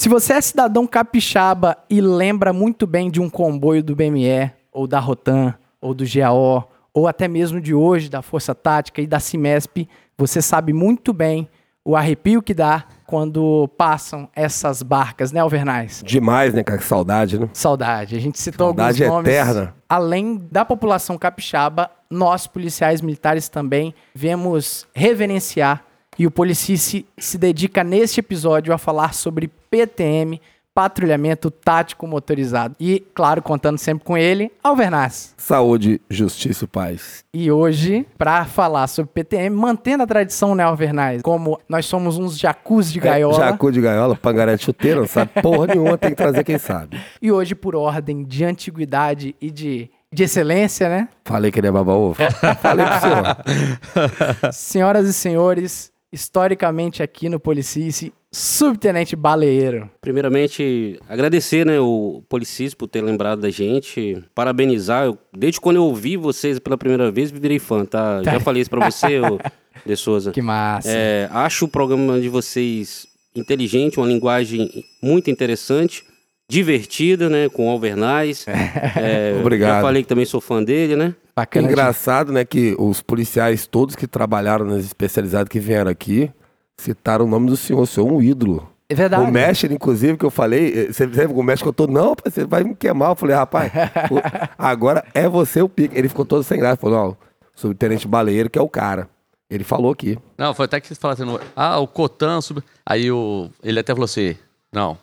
Se você é cidadão capixaba e lembra muito bem de um comboio do BME, ou da Rotan, ou do GAO, ou até mesmo de hoje, da Força Tática e da CIMESP, você sabe muito bem o arrepio que dá quando passam essas barcas, né, Alvernais? Demais, né, cara? Que saudade, né? Saudade. A gente citou Saudade alguns nomes. eterna. Além da população capixaba, nós, policiais militares, também vemos reverenciar e o Policice se dedica neste episódio a falar sobre PTM, patrulhamento tático motorizado. E, claro, contando sempre com ele, Alvernaz. Saúde, justiça e paz. E hoje, para falar sobre PTM, mantendo a tradição, né, Alvernaz? Como nós somos uns jacuzzi de gaiola. É, jacu de gaiola, pangaré de chuteiro, não sabe porra nenhuma, tem que trazer quem sabe. E hoje, por ordem de antiguidade e de, de excelência, né? Falei que ele é baba ovo. Falei pro senhor. Senhoras e senhores, historicamente aqui no Policice, Subtenente Baleeiro. Primeiramente, agradecer, né, o Policis por ter lembrado da gente, parabenizar. Eu, desde quando eu ouvi vocês pela primeira vez, me virei fã, tá? Já falei isso pra você, ô, De Souza. Que massa. É, acho o programa de vocês inteligente, uma linguagem muito interessante, divertida, né, com o Alvernaz. É, Obrigado. Já falei que também sou fã dele, né? Bacana. Engraçado, né, que os policiais todos que trabalharam nas especialidades que vieram aqui citaram o nome do senhor, o senhor é um ídolo. É verdade. O mestre, inclusive, que eu falei, eh, você lembra que o mestre contou, não, rapaz, você vai me queimar. Eu falei, rapaz, agora é você o pique. Ele ficou todo sem graça, falou, não, o subtenente baleeiro que é o cara. Ele falou aqui. Não, foi até que vocês falaram assim, ah, o Cotan... Sub... Aí o... ele até falou assim, não,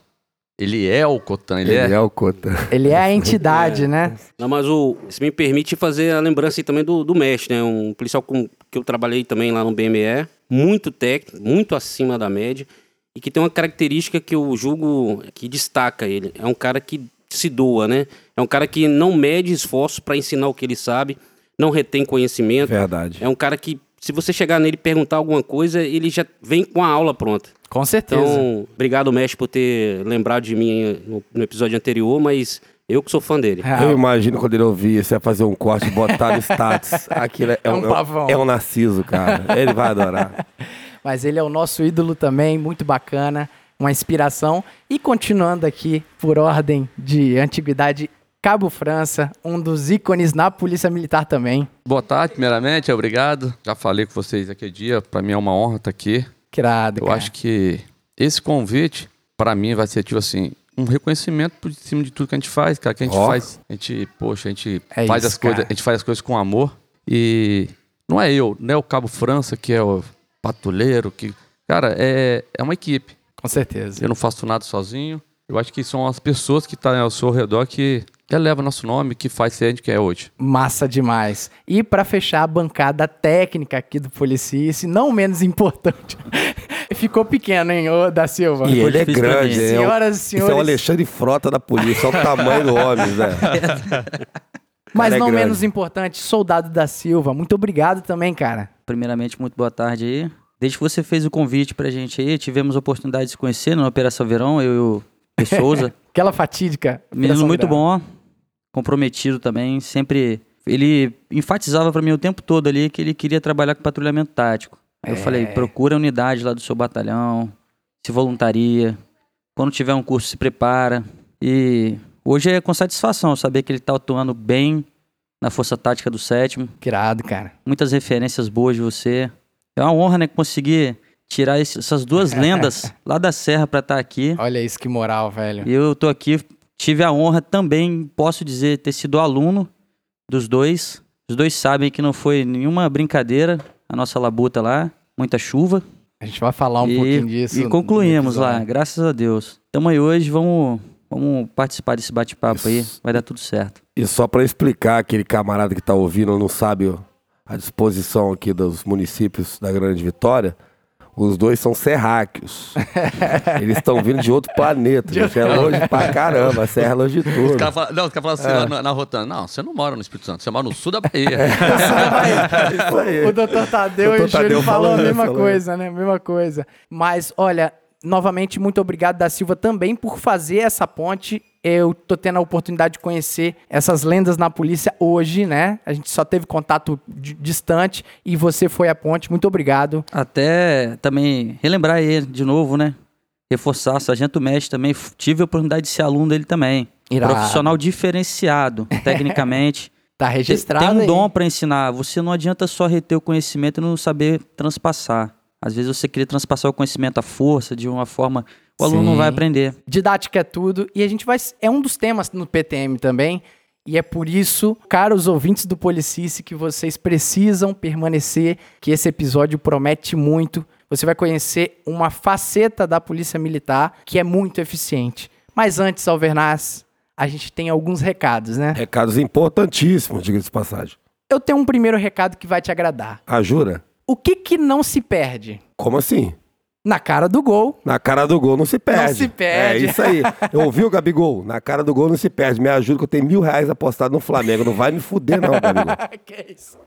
ele é o Cotan, ele, Ele é... é o Cota. Ele é a entidade, né? Não, mas o, isso me permite fazer a lembrança aí também do, do mestre, né? Um policial com, que eu trabalhei também lá no BME, muito técnico, muito acima da média, e que tem uma característica que eu julgo que destaca ele. É um cara que se doa, né? É um cara que não mede esforço para ensinar o que ele sabe, não retém conhecimento. Verdade. É um cara que, se você chegar nele e perguntar alguma coisa, ele já vem com a aula pronta. Com certeza. Então, obrigado, mestre, por ter lembrado de mim no, no episódio anterior, mas eu que sou fã dele. Ah, Eu imagino quando ele ouvir, você vai fazer um corte e botar no status. Aquilo é, É um pavão. É um narciso, cara. Ele vai adorar. Mas ele é o nosso ídolo também, muito bacana, uma inspiração. E continuando aqui, por ordem de antiguidade, Cabo França, um dos ícones na Polícia Militar também. Boa tarde, primeiramente, obrigado. Já falei com vocês aquele dia, pra mim é uma honra estar aqui. Criado, Eu acho que esse convite, pra mim, vai ser tipo assim, um reconhecimento por cima de tudo que a gente faz, cara. Que a gente Ó. faz. A gente, poxa, a gente É faz isso, as coisas, cara. a gente faz as coisas com amor. E não é eu, não é o Cabo França que é o patrulheiro, que. Cara, é, é uma equipe. Com certeza. Eu não faço nada sozinho. Eu acho que são as pessoas que estão ao seu redor que, que elevam nosso nome, que faz ser a gente que é hoje. Massa demais. E para fechar a bancada técnica aqui do Policice, não menos importante, ficou pequeno, hein, ô da Silva? E ele é grande. é Senhoras e Isso é o senhores. Alexandre Frota da polícia. Olha o tamanho do homem, Zé. Mas é não grande. menos importante, Soldado da Silva. Muito obrigado também, cara. Primeiramente, muito boa tarde aí. Desde que você fez o convite pra gente aí, tivemos a oportunidade de se conhecer na Operação Verão, eu e o Souza. Aquela fatídica. Menino Operação muito Verão. bom, comprometido também, sempre... Ele enfatizava pra mim o tempo todo ali que ele queria trabalhar com patrulhamento tático. Aí eu É. falei, procura a unidade lá do seu batalhão, se voluntaria. Quando tiver um curso, se prepara. E hoje é com satisfação saber que ele tá atuando bem na Força Tática do Sétimo Irado, cara. muitas referências boas de você. É uma honra, né, conseguir tirar esse- essas duas lendas lá da Serra pra estar aqui. Olha isso, que moral, velho. E eu tô aqui, tive a honra também, posso dizer, ter sido aluno dos dois. Os dois sabem que não foi nenhuma brincadeira a nossa labuta lá, muita chuva. A gente vai falar um e, pouquinho disso. e concluímos lá, graças a Deus. Tamo aí hoje, vamos, vamos participar desse bate-papo aí, vai dar tudo certo. E só para explicar, aquele camarada que tá ouvindo não sabe a disposição aqui dos municípios da Grande Vitória, os dois são serráqueos. Eles estão vindo de outro planeta. gente. É longe pra caramba, a serra é longe de Os tudo. caras falam, não, os caras falam assim lá na, na Rotana, não, você não mora no Espírito Santo, você mora no sul da Bahia. Isso aí. O doutor Tadeu Doutor e o Júlio falou a mesma coisa, né? Mesma coisa. Mas, olha, novamente, muito obrigado da Silva também por fazer essa ponte. Eu tô tendo a oportunidade de conhecer essas lendas na polícia hoje, né? A gente só teve contato di- distante e você foi a ponte. Muito obrigado. Até também relembrar ele de novo, né? reforçar, Sargento Mestre também, tive a oportunidade de ser aluno dele também. Irado. Profissional diferenciado, tecnicamente. Tá Tem- registrado Tem um aí. dom para ensinar. Você não adianta só reter o conhecimento e não saber transpassar. Às vezes você queria transpassar o conhecimento à força, de uma forma. O aluno não vai Sim. aprender. Didática é tudo. E a gente vai. É um dos temas no PTM também. E é por isso, caros ouvintes do Policice, que vocês precisam permanecer, que esse episódio promete muito. Você vai conhecer uma faceta da Polícia Militar que é muito eficiente. Mas antes, Alvernaz, a gente tem alguns recados, né? Recados importantíssimos, diga-se de passagem. Eu tenho um primeiro recado que vai te agradar. Ah, jura? O que que não se perde? Como assim? Na cara do gol, Na cara do gol não se perde. se perde. É isso aí. Eu ouvi o Gabigol. Na cara do gol não se perde. Me ajuda que eu tenho mil reais apostado no Flamengo. Não vai me fuder, não, Gabigol. que isso?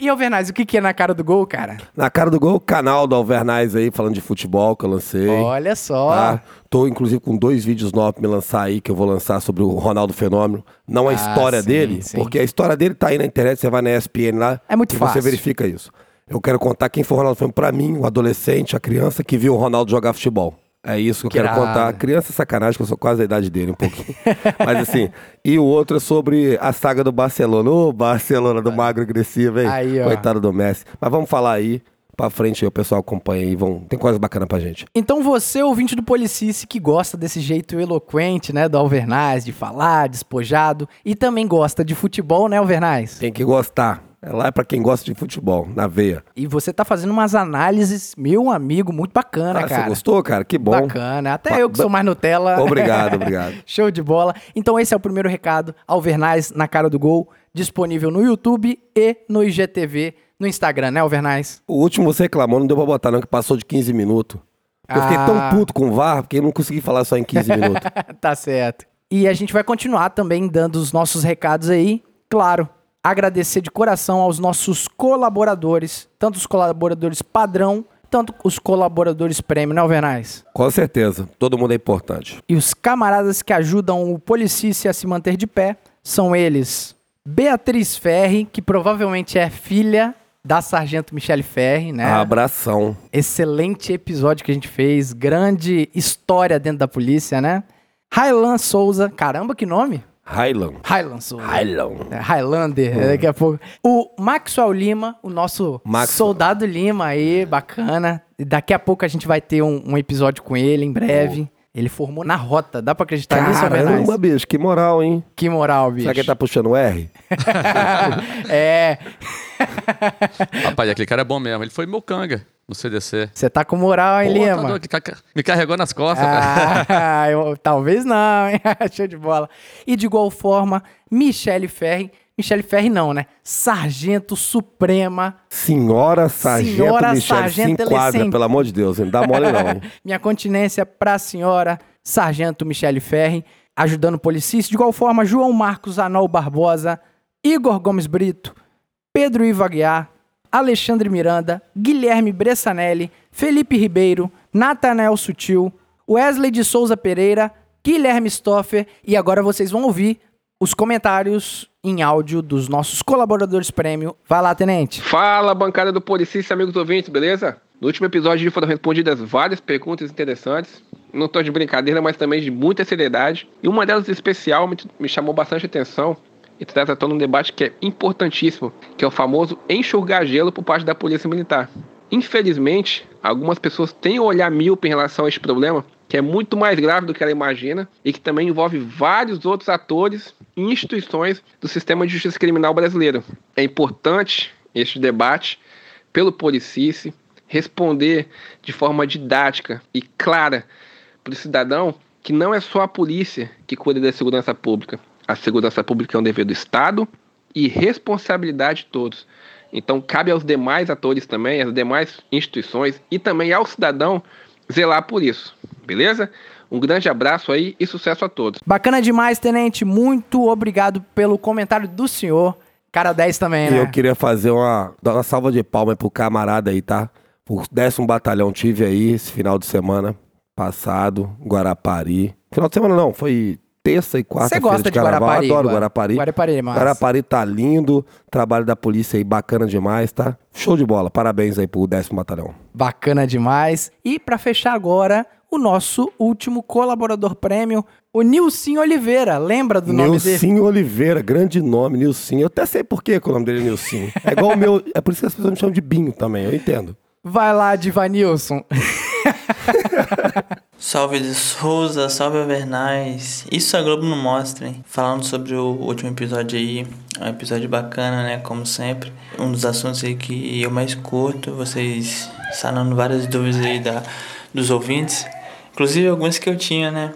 E Alvernaz, o que que é na cara do gol, cara? Na cara do gol, canal do Alvernais aí, falando de futebol que eu lancei. Olha só. Tá? Tô, inclusive, com dois vídeos novos pra me lançar aí, que eu vou lançar sobre o Ronaldo Fenômeno. Não a Ah, história sim, dele, sim. porque a história dele tá aí na internet, você vai na ESPN lá. É muito e fácil. você verifica isso. Eu quero contar quem foi o Ronaldo Fenômeno pra mim, o adolescente, a criança que viu o Ronaldo jogar futebol. É isso que eu Que quero contar. Criança é sacanagem, que eu sou quase a idade dele, um pouquinho. Mas assim, e o outro é sobre a saga do Barcelona. Ô, Barcelona do magro agressivo, hein? Aí, ó. Coitado do Messi. Mas vamos falar aí, pra frente aí, o pessoal acompanha aí. Vão... Tem coisa bacana pra gente. Então você, ouvinte do Policice, que gosta desse jeito eloquente, né, do Alvernaz, de falar, despojado, e também gosta de futebol, né, Alvernaz? Tem que gostar. É lá é pra quem gosta de futebol, na veia. E você tá fazendo umas análises, meu amigo, muito bacana, Ah, você cara. gostou, cara? Que bom. Bacana. Até Ba- eu que sou mais Nutella. Obrigado, obrigado. Show de bola. Então esse é o primeiro recado. Alvernaz na cara do gol, disponível no YouTube e no IGTV, no Instagram, né, Alvernaz? O último você reclamou, não deu pra botar não, que passou de 15 minutos. Eu fiquei Ah. tão puto com o VAR, porque eu não consegui falar só em 15 minutos. tá certo. E a gente vai continuar também dando os nossos recados aí. Claro, agradecer de coração aos nossos colaboradores, tanto os colaboradores padrão, tanto os colaboradores prêmio, né, Alvernaz? Com certeza, todo mundo é importante. E os camaradas que ajudam o Policice a se manter de pé são eles: Beatriz Ferri, que provavelmente é filha da Sargento Michele Ferri, né? Abração. Excelente episódio que a gente fez, grande história dentro da polícia, né? Railan Souza, caramba, que nome? Highland. Souza. Highland. É, Highlander, daqui a pouco. O Maxwell Lima, o nosso Maxwell. soldado Lima aí, bacana. Daqui a pouco a gente vai ter um, um episódio com ele em breve. Ele formou na rota, dá pra acreditar nisso, Alvernaz? Caramba, bicho, que moral, hein? Que moral, bicho. Será que ele tá puxando o R? é, Rapaz, aquele cara é bom mesmo. Ele foi meu canga no CDC. você tá com moral, hein, Pô, tá Lima? ca- me carregou nas costas, velho. Ah, eu- talvez não, hein? Show de bola. E de igual forma, Michele Ferri. Michele Ferri não, né? Sargento Suprema. Senhora Sargento Senhora Michele, Sargento se enquadra, Elecen- pelo amor de Deus. Não dá mole não, hein? Minha continência pra senhora Sargento Michele Ferri, ajudando o policista. De igual forma, João Marcos Anol Barbosa, Igor Gomes Brito, Pedro Ivo Aguiar, Alexandre Miranda, Guilherme Bressanelli, Felipe Ribeiro, Natanael Sutil, Wesley de Souza Pereira, Guilherme Stoffer e agora vocês vão ouvir os comentários em áudio dos nossos colaboradores prêmio. Vai lá, tenente. Fala, bancada do Policista, amigos ouvintes, beleza? No último episódio foram respondidas várias perguntas interessantes. Não tô de brincadeira, mas também de muita seriedade. E uma delas especial me chamou bastante atenção e traz à tona um debate que é importantíssimo, que é o famoso enxugar gelo por parte da Polícia Militar. Infelizmente, algumas pessoas têm um olhar míope em relação a este problema, que é muito mais grave do que ela imagina e que também envolve vários outros atores e instituições do sistema de justiça criminal brasileiro. É importante este debate pelo Policice responder de forma didática e clara para o cidadão que não é só a polícia que cuida da segurança pública. A segurança pública é um dever do Estado e responsabilidade de todos. Então, cabe aos demais atores também, às demais instituições e também ao cidadão zelar por isso. Beleza? Um grande abraço aí e sucesso a todos. Bacana demais, tenente. Muito obrigado pelo comentário do senhor. Cara 10 também, E né? eu queria fazer uma, uma salva de palmas pro camarada aí, tá? O décimo batalhão tive aí esse final de semana passado, Guarapari. Final de semana não, foi terça e Você quarta-feira gosta de de carnaval. Guarapari? Adoro Gua- Guarapari. Guarapari é massa. Guarapari tá lindo, trabalho da polícia aí bacana demais, tá? Show de bola, parabéns aí pro décimo batalhão. Bacana demais. E pra fechar agora, o nosso último colaborador prêmio, o Nilson Oliveira. Lembra do nome dele? Nilcinho Oliveira, grande nome, Nilcinho. Eu até sei por que que o nome dele é Nilcinho. É igual o meu. É por isso que as pessoas me chamam de Binho também, eu entendo. Vai lá, Divanilson. Salve de Souza, salve Avernais. Isso a Globo não mostra, hein? Falando sobre o último episódio aí, um episódio bacana, né? Como sempre. Um dos assuntos aí que eu mais curto, vocês sanando várias dúvidas aí da, dos ouvintes. Inclusive algumas que eu tinha, né?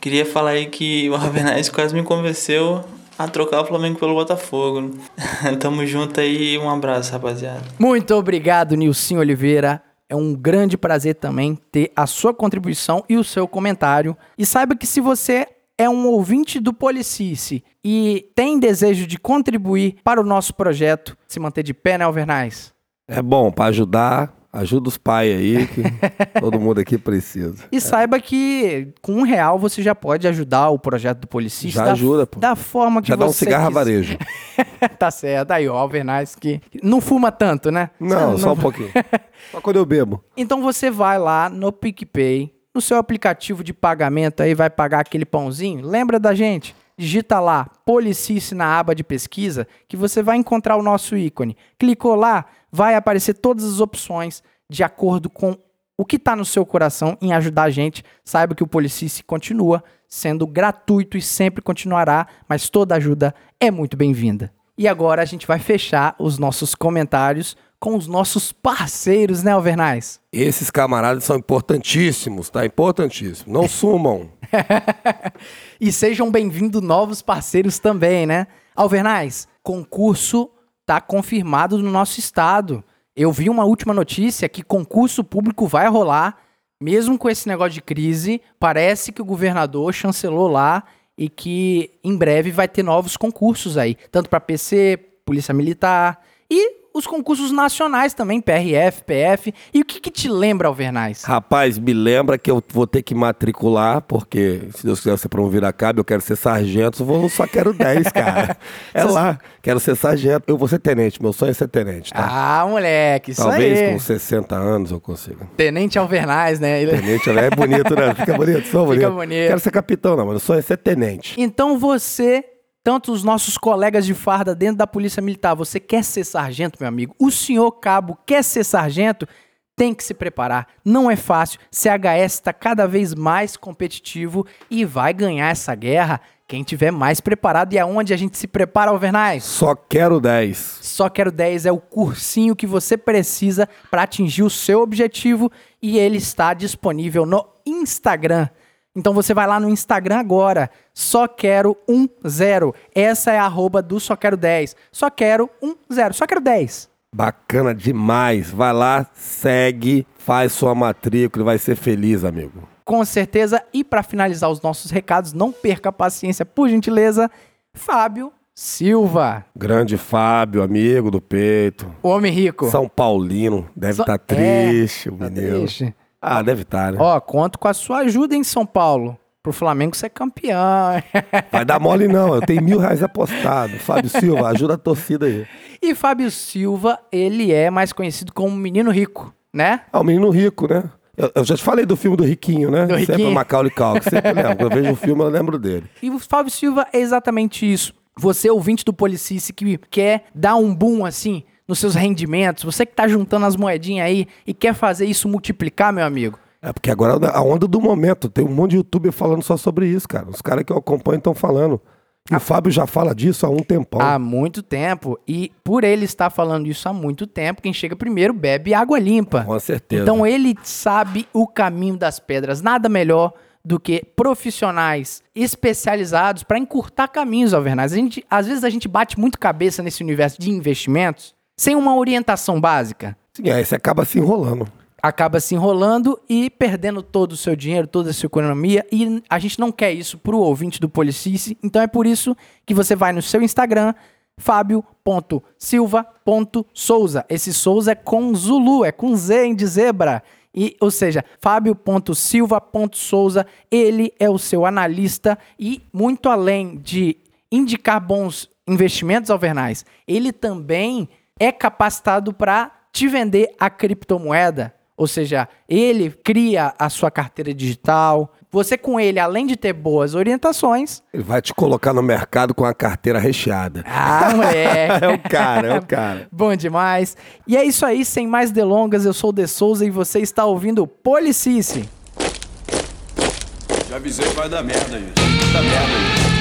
Queria falar aí que o Avernais quase me convenceu a trocar o Flamengo pelo Botafogo. Tamo junto aí, um abraço, rapaziada. Muito obrigado, Nilson Oliveira. É um grande prazer também ter a sua contribuição e o seu comentário. E saiba que se você é um ouvinte do Policice e tem desejo de contribuir para o nosso projeto, se manter de pé, né, Alvernais? É bom, pra ajudar, ajuda os pais aí, que todo mundo aqui precisa. E saiba que com um real você já pode ajudar o projeto do Policice. Já da, ajuda, pô. Da forma que Já dá um você cigarro a varejo. tá certo. Aí, ó, Alvernais que não fuma tanto, né? Não, só um pouquinho. Só quando eu bebo. Então você vai lá no PicPay, no seu aplicativo de pagamento aí, vai pagar aquele pãozinho. Lembra da gente? Digita lá Policice na aba de pesquisa que você vai encontrar o nosso ícone. Clicou lá, vai aparecer todas as opções de acordo com o que está no seu coração em ajudar a gente. Saiba que o Policice continua sendo gratuito e sempre continuará, mas toda ajuda é muito bem-vinda. E agora a gente vai fechar os nossos comentários com os nossos parceiros, né, Alvernais? Esses camaradas são importantíssimos, tá? Importantíssimos. Não sumam. E sejam bem-vindos novos parceiros também, né? Alvernais, concurso tá confirmado no nosso estado. Eu vi uma última notícia que concurso público vai rolar, mesmo com esse negócio de crise. Parece que o governador chancelou lá e que em breve vai ter novos concursos aí, tanto para PC, Polícia Militar e os concursos nacionais também, PRF, PF. E o que, que te lembra, Alvernais? Rapaz, me lembra que eu vou ter que matricular, porque se Deus quiser ser promovido a cabo, eu quero ser sargento, eu só quero 10, cara. É lá, quero ser sargento. Eu vou ser tenente, meu sonho é ser tenente, tá? Ah, moleque, isso Talvez aí. com 60 anos eu consiga. Tenente Alvernais, né? Ele- Tenente é bonito, né? Fica bonito, sou bonito. Fica bonito. Quero ser capitão, não, mas o sonho é ser tenente. Então você, tanto os nossos colegas de farda dentro da Polícia Militar, você quer ser sargento, meu amigo? O senhor cabo quer ser sargento? Tem que se preparar. Não é fácil. CHS está cada vez mais competitivo e vai ganhar essa guerra quem tiver mais preparado. E aonde a gente se prepara, Alvernais? Só quero 10. Só Quero 10 é o cursinho que você precisa para atingir o seu objetivo e ele está disponível no Instagram. Então você vai lá no Instagram agora, só quero um zero. Essa é a arroba do Só Quero 10. Só quero um zero, só quero 10. Bacana demais. Vai lá, segue, faz sua matrícula e vai ser feliz, amigo. Com certeza. E para finalizar os nossos recados, não perca a paciência, por gentileza, Fábio Silva, Grande Fábio, amigo do peito. o homem rico. São Paulino, deve estar é, triste, o Tá menino. triste. Ah, deve estar, né? Ó, conto com a sua ajuda em São Paulo. Pro Flamengo ser campeão. Vai dar mole não, eu tenho mil reais apostado. Fábio Silva, ajuda a torcida aí. E Fábio Silva, ele é mais conhecido como Menino Rico, né? Ah, o menino rico, né? Eu, eu já te falei do filme do Riquinho, né? Do Sempre o Macaulay Culkin, sempre lembro. Quando eu vejo o filme, eu lembro dele. E o Fábio Silva é exatamente isso. Você, ouvinte do Policice, que quer dar um boom assim nos seus rendimentos, você que tá juntando as moedinhas aí e quer fazer isso multiplicar, meu amigo. É porque agora é a onda do momento. Tem um monte de youtuber falando só sobre isso, cara. Os caras que eu acompanho estão falando. E o Fábio já fala disso há um tempão. Há muito tempo. E por ele estar falando isso há muito tempo, quem chega primeiro bebe água limpa. Com certeza. Então ele sabe o caminho das pedras. Nada melhor do que profissionais especializados para encurtar caminhos, Alvernaz. A gente, às vezes a gente bate muito cabeça nesse universo de investimentos sem uma orientação básica. Sim, aí você acaba se enrolando. Acaba se enrolando e perdendo todo o seu dinheiro, toda a sua economia. E a gente não quer isso pro ouvinte do Policice. Então é por isso que você vai no seu Instagram, fabio.silva.souza. Esse Souza é com Zulu, é com Z em de zebra. E, ou seja, fabio.silva.souza, ele é o seu analista e muito além de indicar bons investimentos alvernais, ele também é capacitado para te vender a criptomoeda. Ou seja, ele cria a sua carteira digital. Você com ele, além de ter boas orientações, Ele vai te colocar no mercado com a carteira recheada. ah, moleque. É o cara, é o cara. Bom demais. E é isso aí, sem mais delongas, eu sou o De Souza e você está ouvindo Policice. Já avisei que vai dar merda isso. Vai dar merda isso.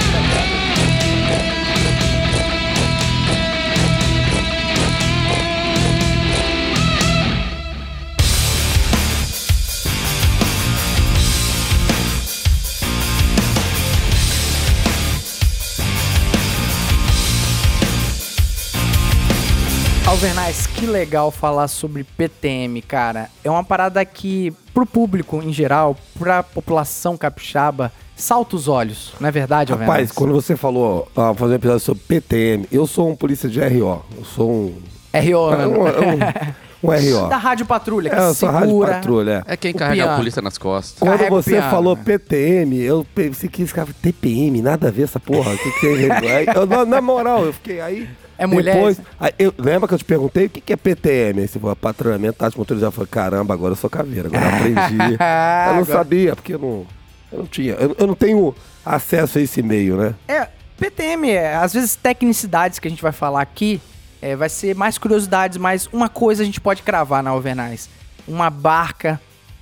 Alvernais, que legal falar sobre PTM, cara. É uma parada que, pro público em geral, pra população capixaba, salta os olhos, não é verdade, Alvernais? Rapaz, quando você falou, ó, fazer um episódio sobre PTM, eu sou um polícia de RO. Eu sou um. RO, é um, é um, um RO. da Rádio Patrulha, que É, eu sou rádio segura... patrulha. é. É quem carrega a polícia nas costas. Quando Carrega você piano, falou né? PTM, eu pensei que esse cara TPM, nada a ver essa porra. O que, que tem a ver? Aí, eu, na, na moral, eu fiquei aí. É mulher? Depois, aí eu, lembra que eu te perguntei o que, que é PTM? Aí você falou, patrulhamento tático motorizado. Eu falei, caramba, agora eu sou caveira, agora eu aprendi. eu não Agora- sabia, porque eu não, eu não tinha. Eu, eu não tenho acesso a esse meio, né? É, PTM, é, às vezes tecnicidades que a gente vai falar aqui, é, vai ser mais curiosidades, mas uma coisa a gente pode cravar na Alvernais. Uma barca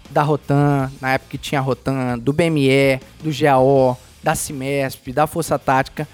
da Rotan, na época que tinha a Rotan, do BME, do GAO, da CIMESP, da Força Tática.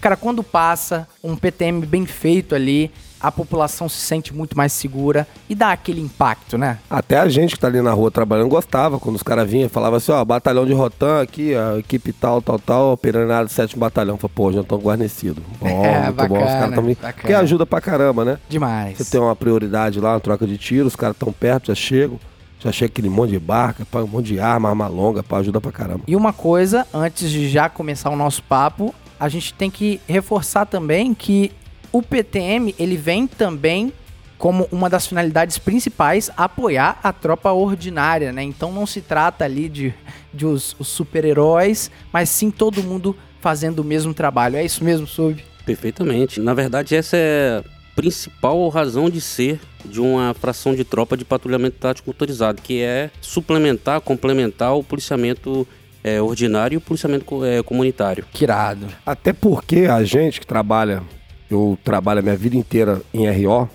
Cara, quando passa um PTM bem feito ali, a população se sente muito mais segura e dá aquele impacto, né? Até a gente que tá ali na rua trabalhando gostava, quando os caras vinham e falavam assim, ó, batalhão de Rotan aqui, a equipe tal, tal, tal, operando do sétimo batalhão. Falei, pô, já estão guarnecidos. Bom, É, muito bom, os bacana, caras bacana. Porque ajuda pra caramba, né? Demais. Você tem uma prioridade lá, uma troca de tiro, os caras tão perto, já chegam. Já chega aquele monte de barca, um monte de arma, arma longa, pá, ajuda pra caramba. E uma coisa, antes de já começar o nosso papo, a gente tem que reforçar também que o PTM, ele vem também como uma das finalidades principais apoiar a tropa ordinária, né? Então não se trata ali de, de os, os super-heróis, mas sim todo mundo fazendo o mesmo trabalho. É isso mesmo, Sub? Perfeitamente. Na verdade, essa é a principal razão de ser de uma fração de tropa de patrulhamento tático motorizado, que é suplementar, complementar o policiamento é, ordinário e o policiamento é, comunitário. Que irado. Até porque a gente que trabalha, eu trabalho a minha vida inteira em RO,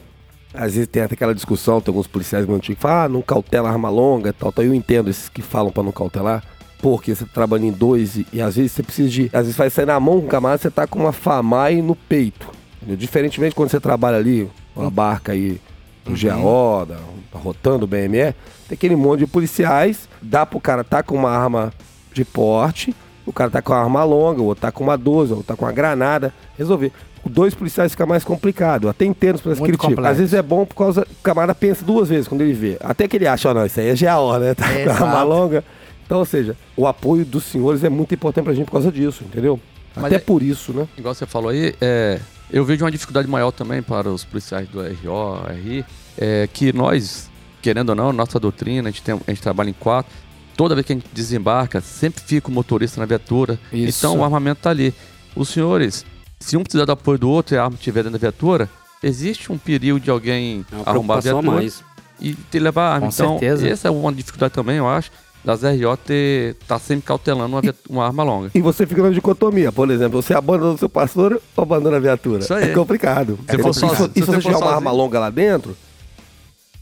às vezes tem até aquela discussão, tem alguns policiais muito antigos que falam, ah, não cautela arma longa e tal, tal. Eu entendo esses que falam pra não cautelar, porque você trabalha em dois e, e às vezes você precisa de. Às vezes vai sair na mão com o camarada, você tá com uma FAMAI no peito. entendeu? Diferentemente quando você trabalha ali, uma barca aí do GAO, da, da Rotan, do BME, tem aquele monte de policiais, dá pro cara tá com uma arma de porte, o cara tá com uma arma longa, o outro tá com uma 12, o outro tá com uma granada, resolver. Dois policiais fica mais complicado. Até entendo os policiais Muito criticam. complexo. Às vezes é bom por causa o camarada pensa duas vezes quando ele vê. Até que ele acha, ó, não, isso aí é GAO, né? Tá com a arma longa. Então, ou seja, o apoio dos senhores é muito importante pra gente por causa disso, entendeu? Mas Até é- por isso, né? Igual você falou aí, é, eu vejo uma dificuldade maior também para os policiais do RO, RI, é que nós, querendo ou não, nossa doutrina, a gente, tem, a gente trabalha em quatro, toda vez que a gente desembarca, sempre fica o motorista na viatura, Isso. então o armamento tá ali. Os senhores, se um precisar do apoio do outro e a arma estiver dentro da viatura, existe um perigo de alguém É uma arrombar a viatura mais. e te levar a arma. Com então, certeza. essa é uma dificuldade também, eu acho, das RO ter, tá sempre cautelando uma, uma arma longa. E você fica na dicotomia, por exemplo, você abandona o seu pastor ou abandona a viatura? Isso aí. É complicado. Se for e sozinho- se, e se se você você for tiver uma arma longa lá dentro,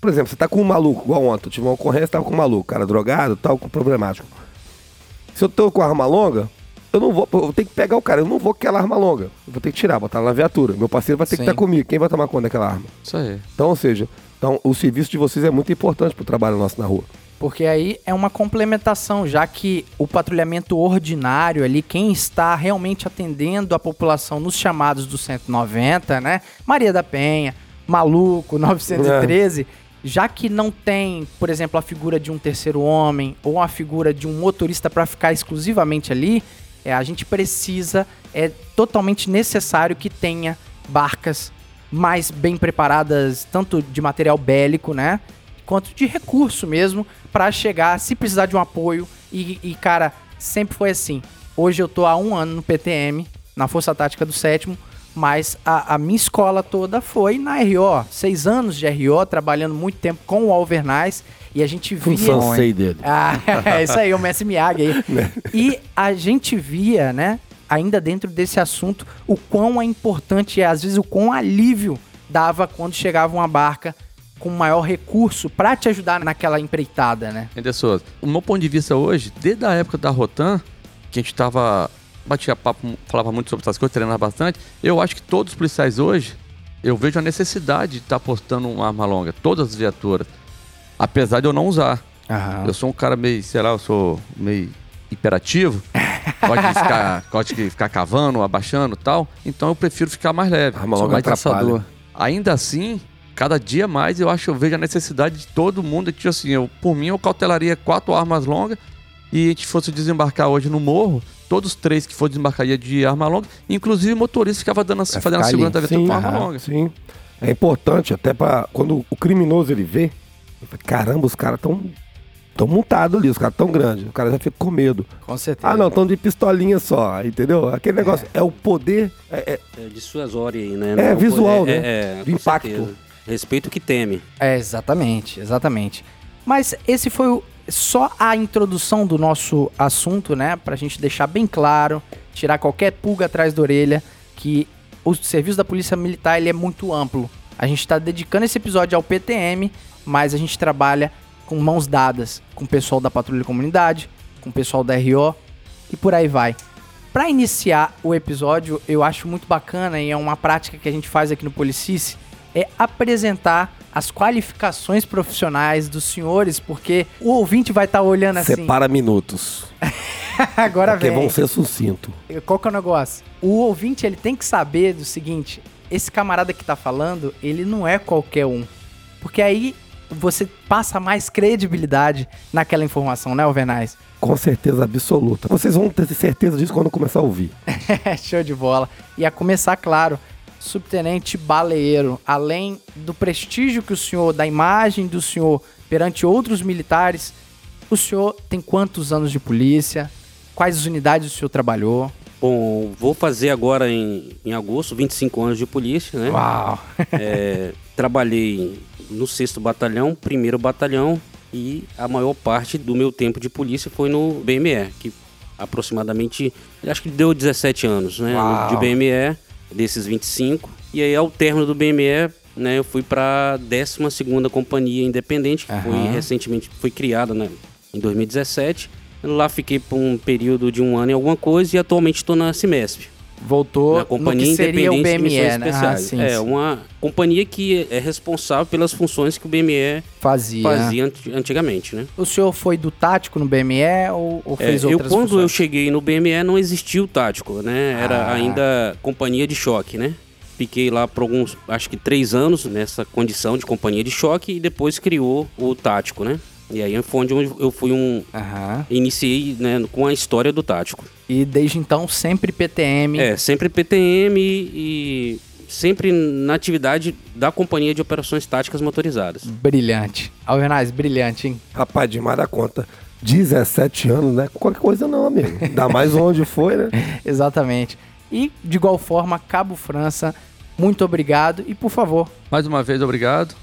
por exemplo, você tá com um maluco, igual ontem, eu tive uma ocorrência, tava com um maluco, cara drogado, tal, com problemático. Se eu tô com arma longa, eu não vou, eu tenho que pegar o cara, eu não vou com aquela arma longa. Eu vou ter que tirar, botar na viatura. Meu parceiro vai ter que Sim. estar comigo. Quem vai tomar conta daquela arma? Isso aí. Então, ou seja, então, o serviço de vocês é muito importante pro trabalho nosso na rua. Porque aí é uma complementação, já que o patrulhamento ordinário ali, quem está realmente atendendo a população nos chamados do 190, né? Maria da Penha, Maluco, 913, já que não tem, por exemplo, a figura de um terceiro homem ou a figura de um motorista para ficar exclusivamente ali, é, a gente precisa, é totalmente necessário que tenha barcas mais bem preparadas, tanto de material bélico, né? Quanto de recurso mesmo, para chegar, se precisar de um apoio. E, e, cara, sempre foi assim. Hoje eu tô há um ano no PTM, na Força Tática do Sétimo, mas a, a minha escola toda foi na RO. Seis anos de RO, trabalhando muito tempo com o Alvernais. E a gente via. Função dele. Ah, é isso aí, o Messi Miyagi aí. e a gente via, né, ainda dentro desse assunto, o quão é importante e às vezes o quão alívio dava quando chegava uma barca com maior recurso pra te ajudar naquela empreitada, né? Anderson, o meu ponto de vista hoje, desde a época da Rotan, que a gente tava. Batia papo, falava muito sobre essas coisas, treinava bastante, eu acho que todos os policiais hoje, eu vejo a necessidade de estar postando uma arma longa, todas as viaturas. Apesar de eu não usar. Aham. Eu sou um cara meio, sei lá, eu sou meio hiperativo. gosto, de ficar, gosto de ficar cavando, abaixando e tal. Então eu prefiro ficar mais leve. Arma longa mais caçador. Ainda assim, cada dia mais eu acho eu vejo a necessidade de todo mundo. Tipo assim, eu, por mim, eu cautelaria quatro armas longas e a gente fosse desembarcar hoje no morro, todos os três que for desembarcaria de arma longa, inclusive o motorista ficava dando, Vai fazendo a segunda ali. viatura Sim, com arma aham, longa. Sim. É importante até pra quando o criminoso ele vê, caramba, os caras tão tão montados ali, os caras tão grandes, o cara já fica com medo. Com certeza. Ah, não, tão de pistolinha só, entendeu? Aquele negócio é, o poder, é- é- É dissuasória aí, né? É, Não, visual, é, né? É, é, De com impacto. certeza. Respeito o que teme. É, exatamente, exatamente. Mas esse foi o- só a introdução do nosso assunto, né? Pra gente deixar bem claro, tirar qualquer pulga atrás da orelha, que o serviço da Polícia Militar ele é muito amplo. A gente está dedicando esse episódio ao PTM, mas a gente trabalha com mãos dadas com o pessoal da Patrulha de Comunidade, com o pessoal da RO e por aí vai. Para iniciar o episódio, eu acho muito bacana e é uma prática que a gente faz aqui no Policice, é apresentar as qualificações profissionais dos senhores, porque o ouvinte vai estar olhando assim. separa minutos. Agora Porque vem. vão ser sucinto. Qual que é o negócio? O ouvinte ele tem que saber do seguinte: esse camarada que tá falando, ele não é qualquer um. Porque aí você passa mais credibilidade naquela informação, né, Alvernais? Com certeza absoluta. Vocês vão ter certeza disso quando começar a ouvir. Show de bola. E a começar, claro, subtenente baleeiro, além do prestígio que o senhor, da imagem do senhor perante outros militares, o senhor tem quantos anos de polícia? Quais unidades o senhor trabalhou? Bom, vou fazer agora em, em agosto 25 anos de polícia, né? Uau! É, trabalhei no 6 Batalhão, 1 Batalhão e a maior parte do meu tempo de polícia foi no BME, que aproximadamente, acho que deu 17 anos, né? Uau. De BME, desses 25. E aí, ao término do BME, né, eu fui para a 12ª Companhia Independente, que foi Aham. recentemente foi criada né, em 2017. Lá fiquei por um período de um ano e alguma coisa e atualmente estou na Cimesp. Voltou Na no Companhia que seria o BME, né? Ah, sim, é sim. uma companhia que é responsável pelas funções que o BME Fazia. fazia anti- antigamente, né? O senhor foi do tático no BME ou, ou É, fez eu, outras quando eu funções? cheguei no BME não existia o tático, né? Era Ah. ainda companhia de choque, né? Fiquei lá por alguns, acho que três anos nessa condição de companhia de choque e depois criou o tático, né? E aí foi onde eu fui um... Aham. Iniciei né, com a história do tático. E desde então sempre PTM. É, sempre PTM e sempre na atividade da Companhia de Operações Táticas Motorizadas. Brilhante. Alvernais, brilhante, hein? Rapaz, demais da conta. 17 anos, né? Qualquer coisa não, amigo. Ainda mais onde foi, né? Exatamente. E, de igual forma, Cabo França, muito obrigado. E, por favor, Mais uma vez, obrigado.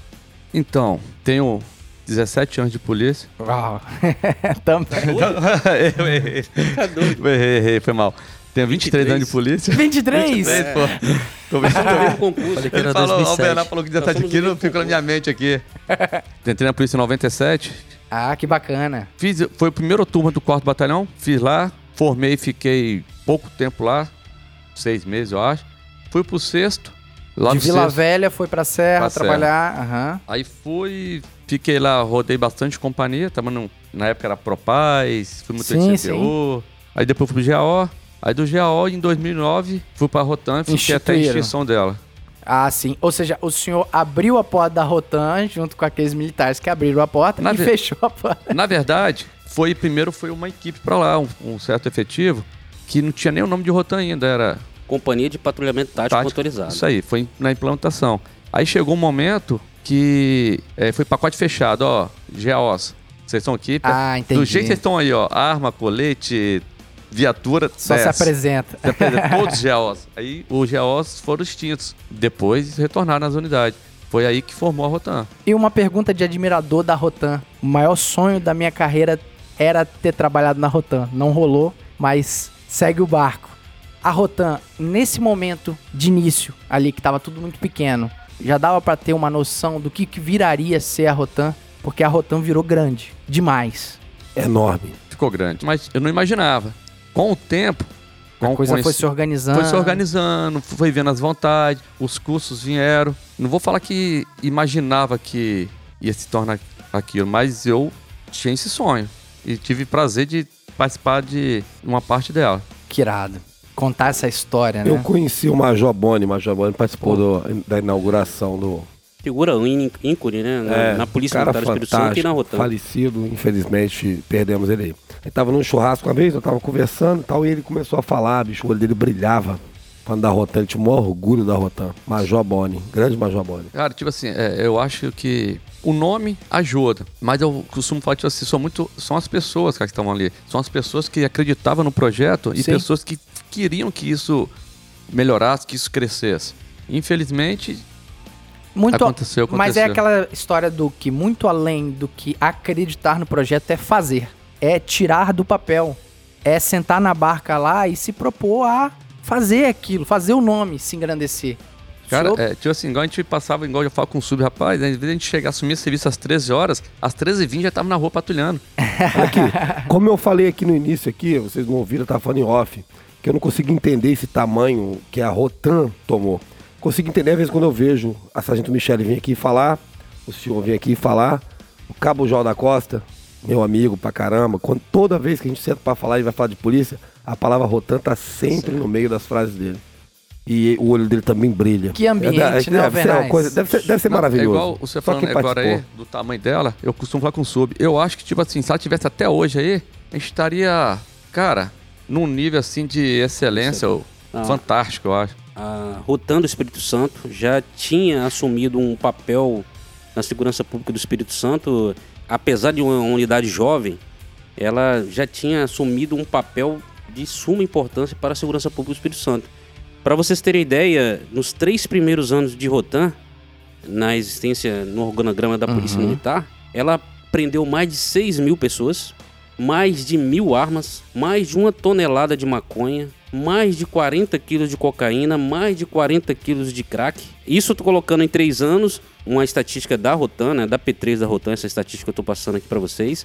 Então, tenho 17 anos de polícia. Uau. também. eu errei. Eu errei, errei, foi mal. Tenho 23, anos de polícia. 23? pô. Tô vendo Também concurso. Falei que Ele era falou, o 2007. Bernardo falou que 17 somos quilos, do ficou na minha mente aqui. Entrei na polícia em 97. Ah, que bacana. Fiz, foi a primeira turma do 4 Batalhão. Fiz lá, formei, fiquei pouco tempo lá. Seis meses, eu acho. Fui pro sexto. Lá de no Vila sexto. Velha foi pra Serra Pra Serra. trabalhar. Aham. Aí fui, fiquei lá, rodei bastante companhia. Tava no- na época era Propaz, fui muito Sim, CPO. Aí depois fui pro GAO. Aí do GAO, em 2009, fui pra Rotan, fiquei até a extinção dela. Ah, sim. Ou seja, o senhor abriu a porta da Rotan junto com aqueles militares que abriram a porta Na e ve- fechou a porta. Na verdade, foi primeiro foi uma equipe pra lá, um, um certo efetivo, que não tinha nem o nome de Rotan ainda, era Companhia de Patrulhamento Tático, tático. Motorizado. Isso aí, foi na implantação. Aí chegou um momento que é, foi pacote fechado, ó, GAOS. Vocês estão aqui, Ah, entendi. do jeito que vocês estão aí, ó, arma, colete, viatura Só se desce. apresenta. Se apresenta, todos os GAOs. Aí os GAOs foram extintos. Depois retornaram às unidades. Foi aí que formou a Rotan. E uma pergunta de admirador da Rotan. O maior sonho da minha carreira era ter trabalhado na Rotan. Não rolou, mas segue o barco. A Rotan, nesse momento de início, ali que tava tudo muito pequeno, já dava pra ter uma noção do que, que viraria ser a Rotan, porque a Rotan virou grande, demais. Enorme. Ficou grande. Mas eu não imaginava. Com o tempo, com A coisa com foi esse- se organizando. Foi se organizando, foi vendo as vontades, os cursos vieram. Não vou falar que imaginava que ia se tornar aquilo, mas eu tinha esse sonho. E tive prazer de participar de uma parte dela. Que irado. Contar essa história, Eu né? conheci o Major Boni. O Major Boni participou do- da inauguração do. Figura ícone, né? Na, É, na Polícia cara Militar do Espírito Santo e na Rotan. Falecido, infelizmente, perdemos ele aí. Ele tava num churrasco uma vez, eu tava conversando e tal, e ele começou a falar, bicho, o olho dele brilhava. Falando da Rotan, ele tinha o maior orgulho da Rotan. Major Boni, grande Major Boni. Cara, tipo assim, é, eu acho que o nome ajuda, mas eu costumo falar, tipo assim, são muito. São as pessoas cara, que estavam ali. São as pessoas que acreditavam no projeto e Sim. pessoas que queriam que isso melhorasse, que isso crescesse. Infelizmente, Muito, aconteceu, aconteceu. Mas é aquela história do que muito além do que acreditar no projeto é fazer, é tirar do papel, é sentar na barca lá e se propor a fazer aquilo, fazer o nome se engrandecer. Cara, Senhor- é, tipo assim, igual a gente passava, igual eu falo com o sub, rapaz, né, às vezes a gente chega, assumia serviço às 13 horas, às 13h20 já tava na rua patrulhando. Olha aqui, como eu falei aqui no início aqui, vocês não ouviram, eu tava falando em off, que eu não consigo entender esse tamanho que a Rotan tomou. Consigo entender, às vezes, quando eu vejo a Sargento Michele vir aqui falar, o senhor vir aqui falar, o Cabo João da Costa, meu amigo pra caramba, quando, toda vez que a gente senta pra falar e vai falar de polícia, a palavra Rotan tá sempre no meio das frases dele. E o olho dele também brilha. Que ambiente, É, né, deve, ser coisa, deve, ser, deve ser Não, maravilhoso. É igual você Só falando agora aí, do tamanho dela, eu costumo falar com o sub. Eu acho que, tipo assim, se ela tivesse até hoje aí, a gente estaria, cara, num nível assim de excelência Ah. fantástico, eu acho. a Rotan do Espírito Santo já tinha assumido um papel na segurança pública do Espírito Santo, apesar de uma unidade jovem, ela já tinha assumido um papel de suma importância para a segurança pública do Espírito Santo. Para vocês terem ideia, nos três primeiros anos de Rotan, na existência no organograma da Polícia Uhum. Militar, ela prendeu mais de 6 mil pessoas, mais de mil armas, mais de uma tonelada de maconha, mais de 40 quilos de cocaína, mais de 40 quilos de crack. Isso eu tô colocando em três anos, uma estatística da Rotan, né, da P3 da Rotan, essa estatística que eu tô passando aqui para vocês.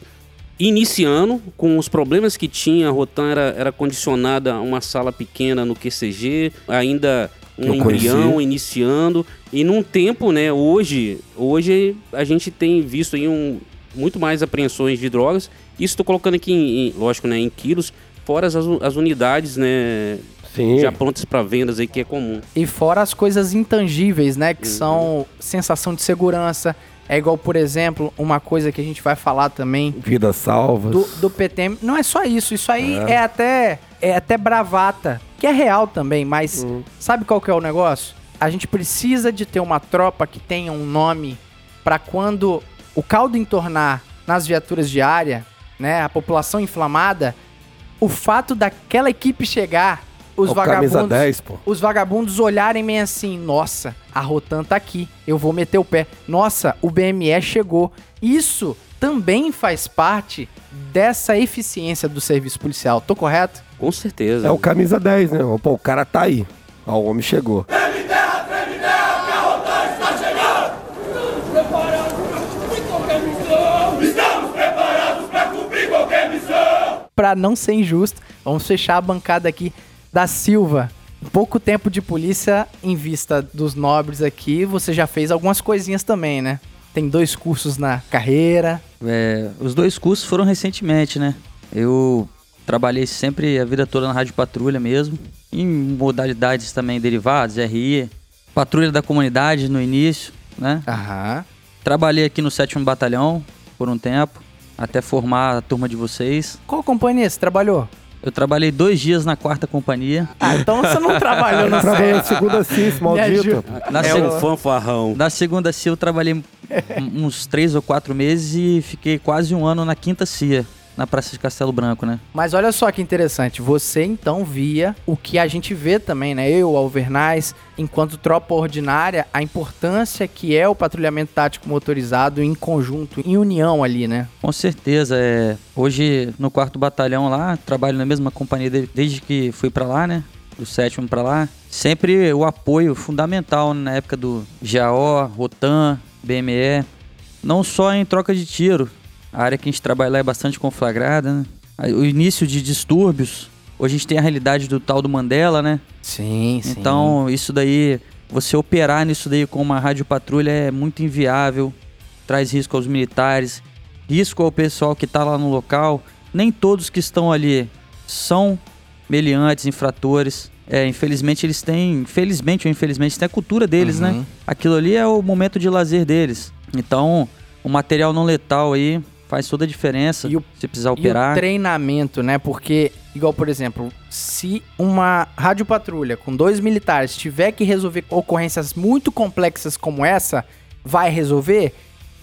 Iniciando com os problemas que tinha, a Rotan era, era condicionada a uma sala pequena no QCG, ainda um embrião iniciando. E num tempo, né, hoje, hoje a gente tem visto aí um, muito mais apreensões de drogas. Isso estou colocando aqui, em, em- lógico, né, em quilos, fora as, as unidades, né, Sim. já prontas para vendas aí, que é comum. E fora as coisas intangíveis, né? Que são sensação de segurança. É igual, por exemplo, uma coisa que a gente vai falar também Vidas salvas. do, do PTM. Não é só isso. Isso aí é, até é até bravata, que é real também, mas sabe qual que é o negócio? A gente precisa de ter uma tropa que tenha um nome para quando o caldo entornar nas viaturas de área, né, a população inflamada, o fato daquela equipe chegar, os o vagabundos 10, pô. os vagabundos olharem meio assim, nossa, a Rotan tá aqui, eu vou meter o pé. Nossa, o BME chegou. Isso também faz parte dessa eficiência do serviço policial, tô correto? Com certeza. É o camisa 10, né? Pô, o cara tá aí. Ó, o homem chegou. Pra não ser injusto, vamos fechar a bancada aqui da Silva. Pouco tempo de polícia em vista dos nobres aqui, você já fez algumas coisinhas também, né? Tem dois cursos na carreira. É, os dois cursos foram recentemente, né? Eu trabalhei sempre a vida toda na Rádio Patrulha mesmo, em modalidades também derivadas, RI, Patrulha da Comunidade no início, né? Aham. Trabalhei aqui no 7 Batalhão por um tempo, até formar a turma de vocês. Qual companhia você trabalhou? Eu trabalhei dois dias na quarta companhia. Ah, então você não trabalhou no Trabalhando SESC. segunda cis, maldito. Na, É um fanfarrão. na segunda CIA eu trabalhei uns três ou quatro meses e fiquei quase um ano na quinta CIA. Na Praça de Castelo Branco, né? Mas olha só que interessante, você então via o que a gente vê também, né? Eu, Alvernais, enquanto tropa ordinária, a importância que é o patrulhamento tático motorizado em conjunto, em união ali, né? Com certeza. É, hoje, no quarto batalhão lá, trabalho na mesma companhia de- desde que fui pra lá, né? Do sétimo pra lá. Sempre o apoio fundamental na época do GAO, Rotan, BME. Não só em troca de tiro. A área que a gente trabalha lá é bastante conflagrada, né? O início de distúrbios. Hoje a gente tem a realidade do tal do Mandela, né? Sim, sim. Então, isso daí, você operar nisso daí com uma rádio patrulha é muito inviável, traz risco aos militares, risco ao pessoal que está lá no local. Nem todos que estão ali são meliantes, infratores. É, infelizmente eles têm, infelizmente ou infelizmente, tem a cultura deles, né? Uhum. Aquilo ali é o momento de lazer deles. Então, o material não letal aí faz toda a diferença. E o- se precisar E operar. o treinamento, né? Porque, igual, por exemplo, se uma rádio patrulha com dois militares tiver que resolver ocorrências muito complexas como essa, vai resolver,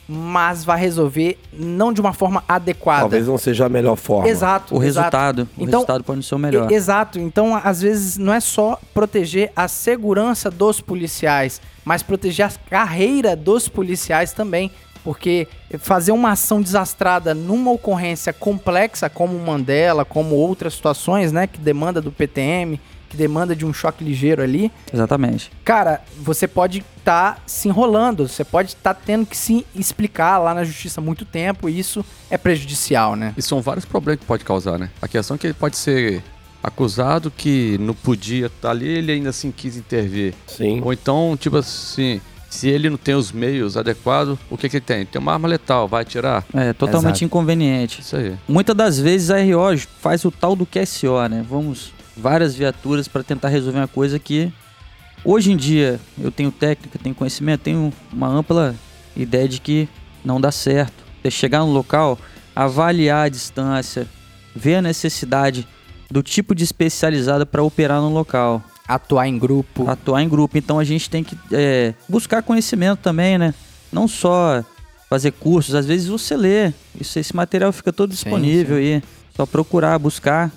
mas vai resolver não de uma forma adequada. Talvez não seja a melhor forma. Exato. o exato. resultado, o Então, resultado pode ser o melhor. E- Exato. Então, às vezes, não é só proteger a segurança dos policiais, mas proteger a carreira dos policiais também. Porque fazer uma ação desastrada numa ocorrência complexa, como Mandela, como outras situações, né, que demanda do PTM, que demanda de um choque ligeiro ali, Exatamente. cara, você pode estar se enrolando, você pode estar tendo que se explicar lá na justiça há muito tempo, e isso é prejudicial, né? E são vários problemas que pode causar, né? A questão é que ele pode ser acusado que não podia estar ali, ele ainda assim quis intervir. Sim. Ou então, tipo assim, se ele não tem os meios adequados, o que que ele tem? Tem uma arma letal, vai atirar? É totalmente Exato. inconveniente. Isso aí. Muitas das vezes a RO faz o tal do QSO, né? Vamos várias viaturas para tentar resolver uma coisa que hoje em dia eu tenho técnica, tenho conhecimento, tenho uma ampla ideia de que não dá certo. Você chegar no local, avaliar a distância, ver a necessidade do tipo de especializada para operar no local, Atuar em grupo. atuar em grupo. Então a gente tem que é, buscar conhecimento também, né? Não só fazer cursos, às vezes você lê. Isso, esse material fica todo Sim, disponível aí. Só procurar, buscar.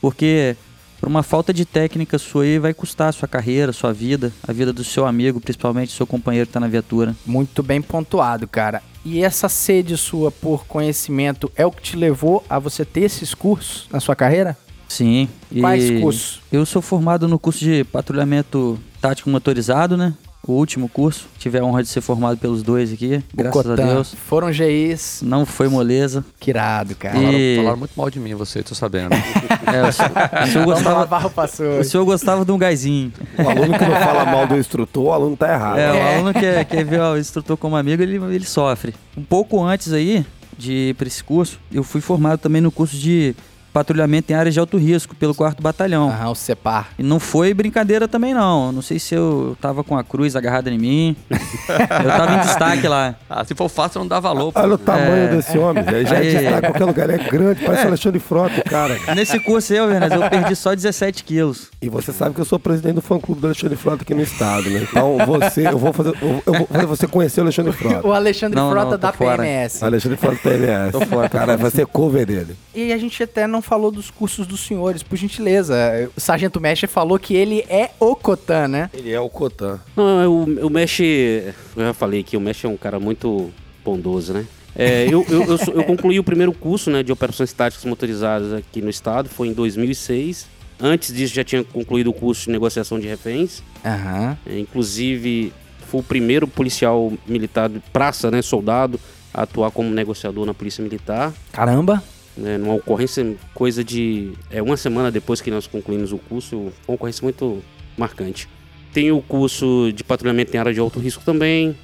Porque por uma falta de técnica sua aí vai custar a sua carreira, sua vida, a vida do seu amigo, principalmente do seu companheiro que tá na viatura. Muito bem pontuado, cara. E essa sede sua por conhecimento é o que te levou a você ter esses cursos na sua carreira? Sim. e Quais cursos? Eu sou formado no curso de patrulhamento tático motorizado, né? O último curso. Tive a honra de ser formado pelos dois aqui, graças a Cotan. Deus. Foram GIs. Não foi moleza. Que irado, cara. E- Falaram, falaram muito mal de mim, você, tô sabendo. É, o senhor- o senhor gostava, o o senhor gostava de um gásinho. O aluno que não fala mal do instrutor, o aluno tá errado. É, o aluno que quer ver o instrutor como amigo, ele, ele sofre. Um pouco antes aí de ir para esse curso, eu fui formado também no curso de patrulhamento em áreas de alto risco pelo 4 Batalhão. Aham, o CEPAR. E não foi brincadeira também, não. Não sei se eu tava com a cruz agarrada em mim. eu tava em destaque lá. ah, se for fácil, não dá valor. pô. Olha o tamanho É. desse homem. Ele já Aí- está em qualquer lugar. Ele é grande, parece o Alexandre Frota, cara. Nesse curso aí, Alvernas, eu perdi só 17 quilos. E você sabe que eu sou presidente do fã-clube do Alexandre Frota aqui no estado, né? Então você, eu vou fazer, eu eu vou fazer você conhecer o Alexandre Frota. O Alexandre Não, Frota não, da fora. PMS. Alexandre Frota PMS. Tô fora, Cara, vai ser cover dele. E a gente até não falou dos cursos dos senhores, por gentileza. O Sargento Mestre falou que ele é o Cotan, né? Ele é o Cotan. Não, o, o Mesh, eu já falei que o Mesh é um cara muito bondoso, né? É, eu, eu, eu, eu concluí o primeiro curso né, de operações táticas motorizadas aqui no estado, foi em 2006. Antes disso já tinha concluído o curso de negociação de reféns. Aham. É, inclusive, fui o primeiro policial militar de praça, né, soldado, a atuar como negociador na polícia militar. Caramba. Né, numa ocorrência, coisa de... É, uma semana depois que nós concluímos o curso, uma ocorrência muito marcante. Tenho o curso de patrulhamento em área de alto risco também,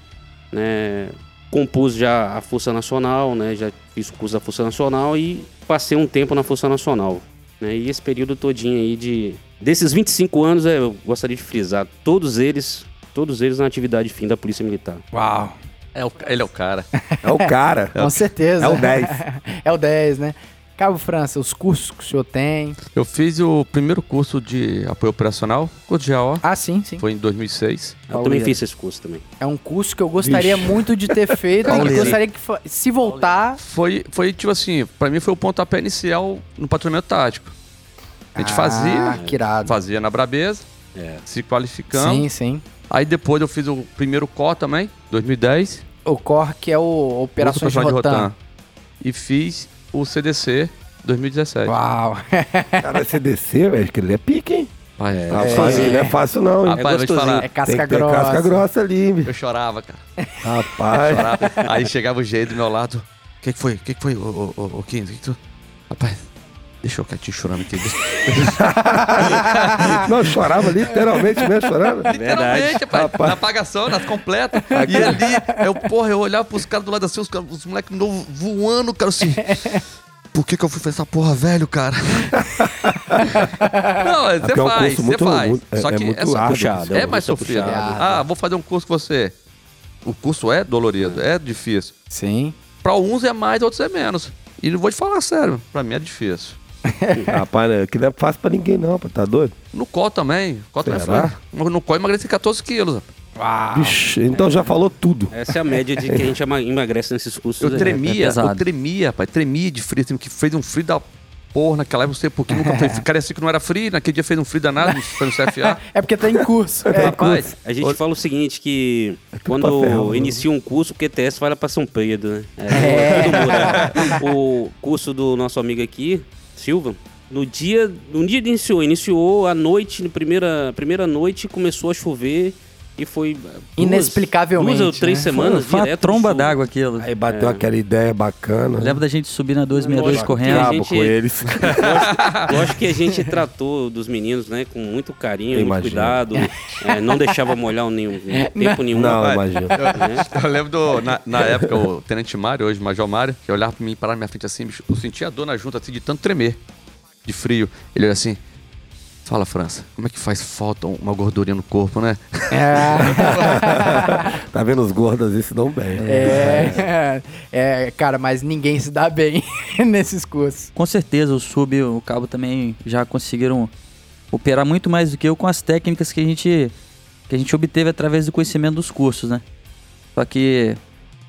né? Compus já a Força Nacional, né? Já fiz o curso da Força Nacional e passei um tempo na Força Nacional. Né? E esse período todinho aí de... Desses 25 anos, é, eu gostaria de frisar, todos eles, todos eles na atividade fim da Polícia Militar. Uau. É o- ele é o cara. É o cara. Com certeza. É o 10. é o 10, né? Cabo França, os cursos que o senhor tem. Eu fiz o primeiro curso de apoio operacional, curso de AO, Ah, sim, sim. foi em 2006. Eu também fiz esse curso também. É um curso que eu gostaria muito de ter feito. e Pauleira. gostaria que, se voltar. Foi, foi tipo assim, pra mim foi o pontapé inicial no patrulhamento tático. A gente Ah, fazia, que irado. fazia na Brabeza, É. se qualificamos. Sim, sim. Aí depois eu fiz o primeiro COR também, 2010. O COR, que é o Operações de curso Rotan. E fiz o CDC 2017. Uau. Cara, CDC, velho, que ele é pique, hein? Pai, é. Rapaz, ele não é fácil não, hein? Rapaz, gostosinho. falar, É casca Tem que ter grossa. casca grossa ali, bicho. eu chorava, cara. Rapaz. Chorava. Aí chegava o jeito do meu lado. O que, que foi? O que, que foi, ô, ô, ô, ô Kim? O que, que tu... Rapaz, deixa eu quietinho chorando aqui. não, eu chorava literalmente mesmo, chorando. Literalmente, rapaz. Rapaz. Na apagação, nas completas. E ali, eu, porra, eu olhava pros caras do lado assim, os, caras- os moleques novos voando, cara, assim. Por que, que eu fui fazer essa porra, velho, cara? Não, você é um faz, você muito- faz. muito- é- Só é que muito essa- árduo. Puxado, é mais sofrido. puxado. Ah, vou fazer um curso com você. O curso é dolorido, é difícil. Sim. Pra uns é mais, outros é menos. E não vou te falar sério, pra mim é difícil. Rapaz, né, que não é fácil pra ninguém não, pô, tá doido? No COL também. COL também Será? foi. No COL eu emagreci 14 quilos. rapaz. Vixe, então já falou tudo. Essa é a média de que a gente emagrece nesses cursos. Eu né? tremia, pesado. eu tremia, pai. Tremia de frio, assim, que fez um frio da porra naquela época, não sei por que nunca foi. Cara, assim que não era frio, naquele dia fez um frio danado, foi no CFA. É porque tá em curso. É. Rapaz, A gente fala o seguinte, que pra quando inicia um curso, o QTS vai lá pra São Pedro, né? É, né? O curso do nosso amigo aqui, Silva, no dia, no dia que iniciou, iniciou à noite, na primeira, primeira noite, começou a chover e foi duas- Inexplicavelmente, duas ou três né? semanas Foi uma direto tromba d'água aquilo. Aí bateu aquela ideia bacana. Lembra da gente subir na 262 Lógico. correndo? Gente- com eles. Eu acho que a gente tratou dos meninos, né, com muito carinho, muito cuidado. é, não deixava molhar nenhum, tempo nenhum. Não, imagina. né? Eu lembro do, na, na época, o Tenente Mário, hoje Major Mário, que olhava pra mim, parava na minha frente assim, bicho, eu sentia a dor na junta, assim, de tanto tremer, de frio. Ele olha assim, fala, França, como é que faz falta uma gordurinha no corpo, né? Tá vendo os gordos aí se dão bem. É, é, cara, mas ninguém se dá bem nesses cursos. Com certeza, o sub e o cabo também já conseguiram operar muito mais do que eu com as técnicas que a gente que a gente obteve através do conhecimento dos cursos, né? Só que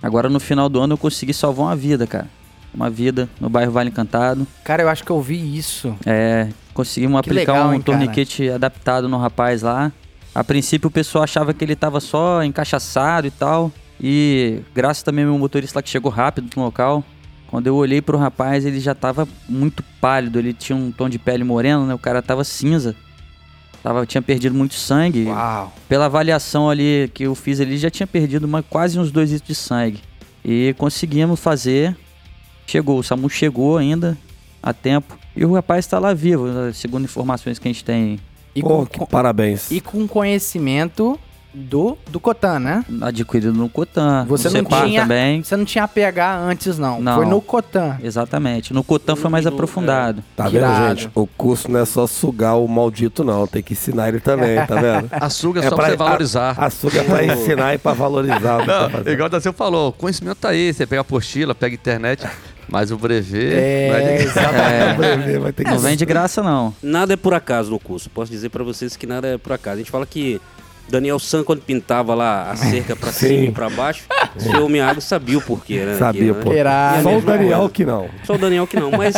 agora no final do ano eu consegui salvar uma vida, cara. Uma vida no bairro Vale Encantado. Cara, eu acho que eu vi isso. É, conseguimos Que aplicar legal, um hein, cara? torniquete adaptado no rapaz lá. A princípio o pessoal achava que ele tava só encaixaçado e tal. E graças também ao meu motorista lá que chegou rápido no local. Quando eu olhei pro rapaz, ele já tava muito pálido. Ele tinha um tom de pele moreno, né? O cara tava cinza. Tava, tinha perdido muito sangue. Uau. Pela avaliação ali que eu fiz, ele já tinha perdido uma, quase uns dois litros de sangue. E conseguimos fazer. Chegou, o SAMU chegou ainda a tempo. E o rapaz está lá vivo, segundo informações que a gente tem E Pô, com, que com- parabéns. e com conhecimento do, do Cotan, né? adquirido no Cotan. Você no não tinha- também. Você não tinha PH antes, não. Não. Foi no Cotan. Exatamente. No Cotan foi mais No- aprofundado. Tá Que vendo, irado. gente? O curso não é só sugar o maldito, não. Tem que ensinar ele também, tá vendo? Açúcar é É só pra- pra você valorizar. A suga é pra ensinar e pra valorizar. o que tá Não, fazendo. igual o Dacil falou, o conhecimento tá aí, você pega a apostila, pega a internet, mas o brevet... É, não é de- exatamente. É, Vai ter que não vem de graça, não. Nada é por acaso no curso. Posso dizer pra vocês que nada é por acaso. A gente fala que Daniel San, quando pintava lá a cerca pra cima e pra baixo, o seu Miyagi sabia o porquê, né? Sabia, pô. né? Irado. E a Só o Daniel coisa. que não. Só o Daniel que não, mas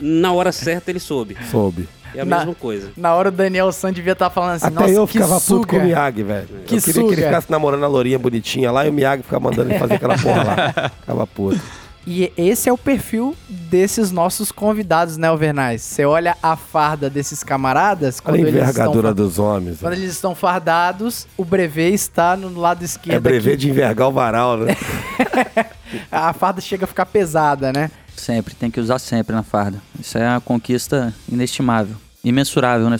na hora certa ele soube. Soube. É a Na- mesma coisa. Na hora o Daniel San devia estar falando assim, Até nossa, eu ficava suga. puto com o Miyagi, velho. Que eu queria que ele suga. ficasse namorando a lourinha bonitinha lá e o Miyagi ficava mandando ele fazer aquela porra lá. Ficava puto. E esse é o perfil desses nossos convidados, né, Alvernais? Você olha a farda desses camaradas, Olha quando a eles, estão, envergadura fa- dos homens. quando velho. eles estão fardados, o brevet está no lado esquerdo. É brevet aqui. de envergar o varal, né? A farda chega a ficar pesada, né? Sempre, tem que usar sempre na farda. Isso é uma conquista inestimável. Imensurável, né?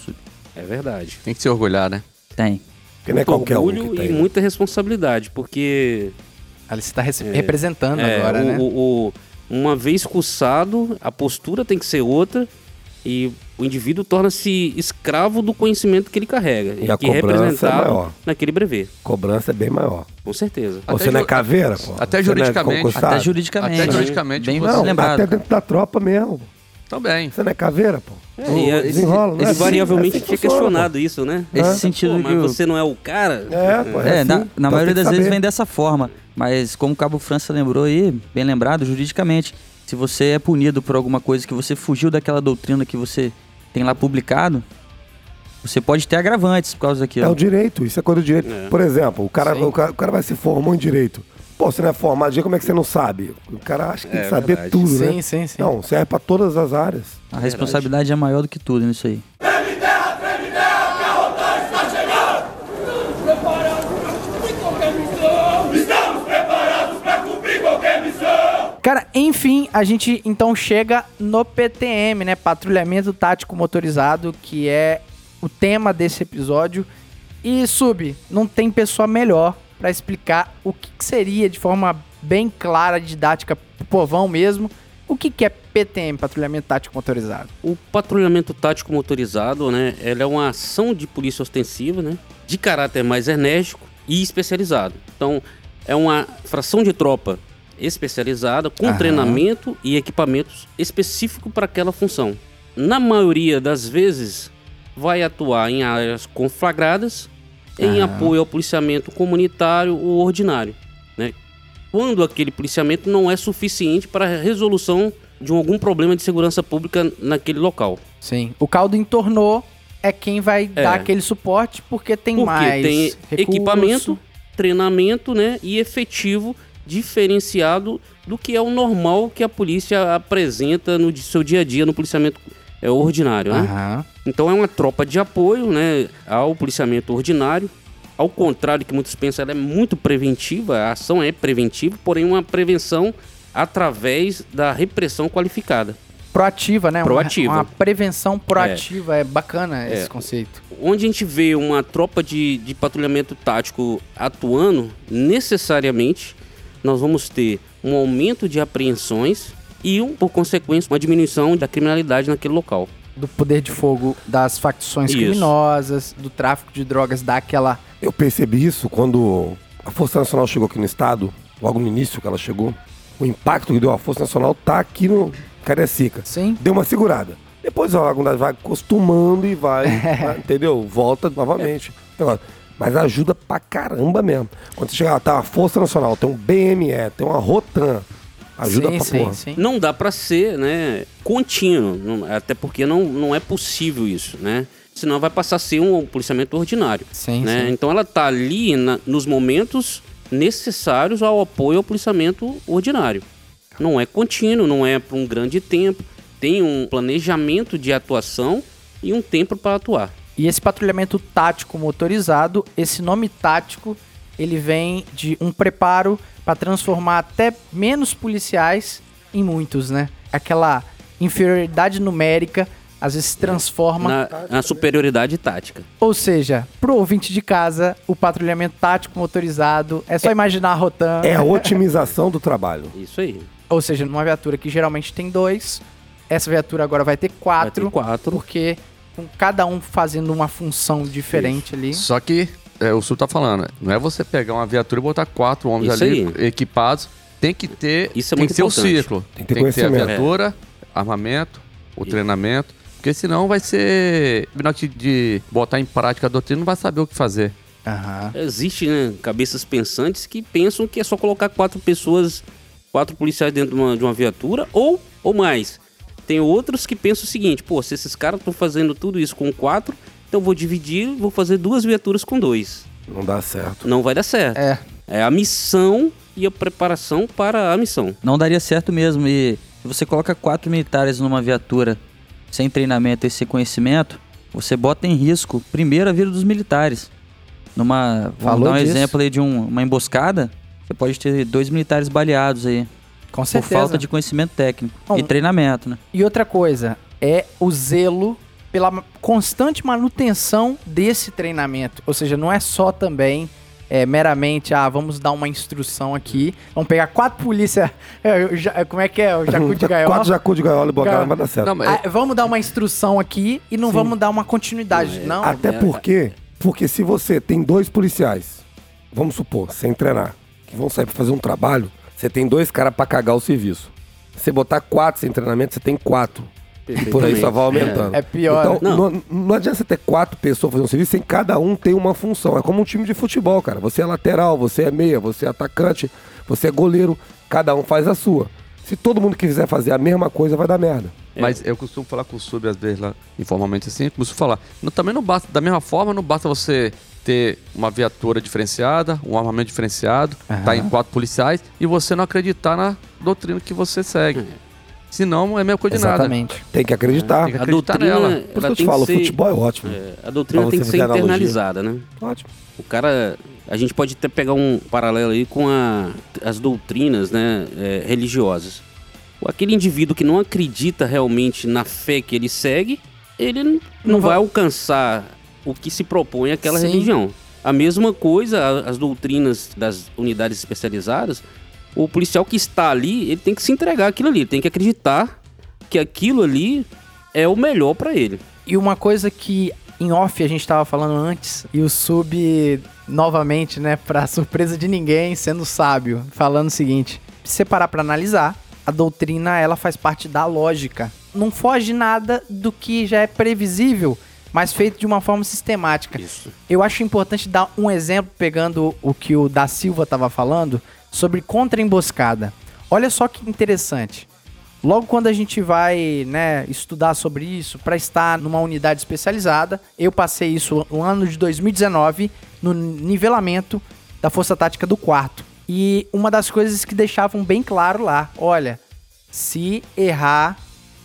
É verdade. Tem que se orgulhar, né? Tem. Porque não é qualquer um orgulho que e tem. muita responsabilidade, porque Você está representando é, agora, o- né? o- o- uma vez cursado, a postura tem que ser outra e o indivíduo torna-se escravo do conhecimento que ele carrega. E a que é cobrança é representado maior. naquele brevet. Cobrança é bem maior. Com certeza. Pô, Até Você não é caveira, pô? até é juridicamente. concursado? Até juridicamente. Até juridicamente, Bem você- Não, lembrado. até dentro da tropa mesmo. Também. Você não é caveira, pô? É, e é- Desenrola, não é assim? É assim questionado isso, né? Esse Hã? sentido Pô, que mas o- você não é o cara? É, pô. É, assim. na, Então na maioria tem das vezes vem dessa forma. Mas como o Cabo França lembrou aí, bem lembrado, juridicamente, se você é punido por alguma coisa que você fugiu daquela doutrina que você tem lá publicado, você pode ter agravantes por causa daquilo. É o direito, isso é coisa do direito. É. Por exemplo, o cara, o, cara, o cara vai se formar em direito. Pô, você não é formado, como é que você não sabe? O cara acha que tem É que saber verdade. tudo, Sim, né? sim, sim. Não, serve pra todas as áreas. A responsabilidade é maior do que tudo nisso aí. Cara, enfim, a gente então chega no PTM, né? Patrulhamento Tático Motorizado, que é o tema desse episódio. E, Sub, não tem pessoa melhor pra explicar o que que seria de forma bem clara, didática, pro povão mesmo. O que que é PTM, Patrulhamento Tático Motorizado? O patrulhamento tático motorizado, né? Ela é uma ação de polícia ostensiva, né? De caráter mais enérgico e especializado. Então, é uma fração de tropa especializada com Aham. treinamento e equipamentos específico para aquela função. Na maioria das vezes, vai atuar em áreas conflagradas, em Aham. apoio ao policiamento comunitário ou ordinário, né? Quando aquele policiamento não é suficiente para a resolução de algum problema de segurança pública naquele local. Sim. O caldo entornou é quem vai É. dar aquele suporte porque tem Porque mais tem recurso. equipamento, treinamento, né, e efetivo diferenciado do que é o normal que a polícia apresenta no seu dia a dia no policiamento é, ordinário, né? Aham. Então é uma tropa de apoio, né, ao policiamento ordinário. Ao contrário do que muitos pensam, ela é muito preventiva, a ação é preventiva, porém uma prevenção através da repressão qualificada. Proativa, né? Uma- Proativa. Uma, prevenção proativa. É, bacana esse É. conceito. onde a gente vê uma tropa de, de patrulhamento tático atuando, necessariamente nós vamos ter um aumento de apreensões e, um, por consequência, uma diminuição da criminalidade naquele local. Do poder de fogo das facções Isso. criminosas, do tráfico de drogas, daquela. Eu percebi isso quando a Força Nacional chegou aqui no estado, logo no início que ela chegou. O impacto que deu a Força Nacional tá aqui no Cariacica. Sim. Deu uma segurada. Depois a Laguna vai acostumando e vai, vai, entendeu? Volta novamente. Negócio. Mas ajuda pra caramba mesmo. Quando você chegar lá, tá a Força Nacional, tem um BME, tem uma Rotan. Ajuda sim, pra sim, porra. sim. Não dá para ser né, contínuo, não- até porque não, não é possível isso, né? Senão vai passar a ser um policiamento ordinário. Sim, né? sim. Então ela tá ali na- nos momentos necessários ao apoio ao policiamento ordinário. Não é contínuo, não é por um grande tempo. Tem um planejamento de atuação e um tempo para atuar. E esse patrulhamento tático motorizado, esse nome tático, ele vem de um preparo para transformar até menos policiais em muitos, né? Aquela inferioridade numérica às vezes se transforma. Na, na superioridade tática. Ou seja, pro ouvinte de casa, o patrulhamento tático motorizado é só imaginar a Rotan. É a otimização do trabalho. Isso aí. Ou seja, numa viatura que geralmente tem dois, essa viatura agora vai ter Vai quatro, ter quatro. porque com cada um fazendo uma função diferente ali. Só que é, o Sul tá falando, não é você pegar uma viatura e botar quatro homens Isso ali aí. equipados. Tem que ter, Isso é tem muito que ser o importante. ciclo. Tem que ter Tem que ter a conhecimento. viatura, armamento, o Isso. treinamento. Porque senão vai ser. Na hora de- de botar em prática a doutrina, não vai saber o que fazer. Aham. Existe, né, cabeças pensantes que pensam que é só colocar quatro pessoas, quatro policiais dentro de uma, de uma viatura ou, ou mais. Tem outros que pensam o seguinte, pô, se esses caras estão fazendo tudo isso com quatro, então eu vou dividir, vou fazer duas viaturas com dois. Não dá certo. Não vai dar certo. É. É a missão e a preparação para a missão. Não daria certo mesmo. E se você coloca quatro militares numa viatura sem treinamento e sem conhecimento, você bota em risco, primeiro, a vida dos militares. Numa. Vamos Falou dar um disso. exemplo aí de um- uma emboscada. Você pode ter dois militares baleados aí. Com Por certeza. falta de conhecimento técnico Bom, e treinamento, né? E outra coisa, é o zelo pela constante manutenção desse treinamento. Ou seja, não é só também é, meramente, ah, vamos dar uma instrução aqui. Vamos pegar quatro polícia. é, como é que é? O Jacu de Gaiola. Quatro jacu de gaiola e não vai dar certo. Não, mas Ah, vamos dar uma instrução aqui e não vamos dar uma continuidade. Não, Até porque, porque se você tem dois policiais, vamos supor, sem treinar, que vão sair pra fazer um trabalho, você tem dois caras pra cagar o serviço. Você botar quatro sem treinamento, você tem quatro. E por aí só vai aumentando. É pior, Então, né? não. Não, adianta você ter quatro pessoas fazendo um serviço sem cada um ter uma função. É como um time de futebol, cara. Você é lateral, você é meia, você é atacante, você é goleiro. Cada um faz a sua. Se todo mundo quiser fazer a mesma coisa, vai dar merda. Mas eu costumo falar com o sub às vezes lá, informalmente assim, eu costumo falar. Não, também não basta, da mesma forma, não basta você ter uma viatura diferenciada, um armamento diferenciado, tá em quatro policiais e você não acreditar na doutrina que você segue. Senão é a mesma coisa de nada. exatamente. Tem que acreditar. Tem que A acreditar doutrina, nela. Por isso que eu te tem falo, ser, futebol é ótimo. é, a doutrina tem que ser internalizada, né? Ótimo. O cara, a gente pode até pegar um paralelo aí com a- as doutrinas, né, é, religiosas. Aquele indivíduo que não acredita realmente na fé que ele segue, ele não, Não vai alcançar o que se propõe aquela Sim. religião. A mesma coisa, a- as doutrinas das unidades especializadas, o policial que está ali, ele tem que se entregar àquilo ali, ele tem que acreditar que aquilo ali é o melhor para ele. E uma coisa que em off a gente tava falando antes, e o sub novamente, né, pra surpresa de ninguém, sendo sábio, falando o seguinte: se você parar pra analisar, a doutrina ela faz parte da lógica. Não foge nada do que já é previsível, mas feito de uma forma sistemática. Isso. Eu acho importante dar um exemplo, pegando o que o da Silva estava falando, sobre contra-emboscada. Olha só que interessante. Logo quando a gente vai né, estudar sobre isso, para estar numa unidade especializada, eu passei isso no ano de 2019, no nivelamento da Força Tática do Quarto. E uma das coisas que deixavam bem claro lá, olha, se errar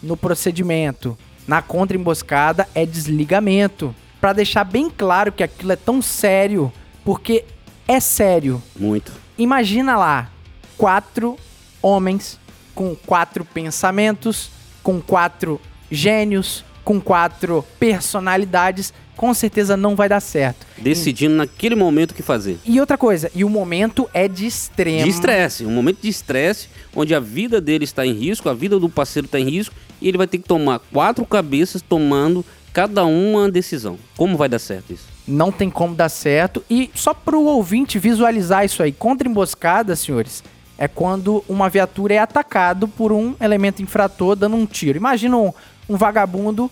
no procedimento, na contra-emboscada, é desligamento. Pra deixar bem claro que aquilo é tão sério, porque é sério. Muito. Imagina lá, quatro homens com quatro pensamentos, com quatro gênios, com quatro personalidades, com certeza não vai dar certo. Decidindo naquele momento o que fazer. E outra coisa, e o momento é de extremo. De estresse, um momento de estresse, onde a vida dele está em risco, a vida do parceiro está em risco, e ele vai ter que tomar quatro cabeças tomando cada uma uma decisão. Como vai dar certo isso? Não tem como dar certo. E só pro ouvinte visualizar isso aí, contra emboscada, senhores, é quando uma viatura é atacado por um elemento infrator dando um tiro. Imagina um, um vagabundo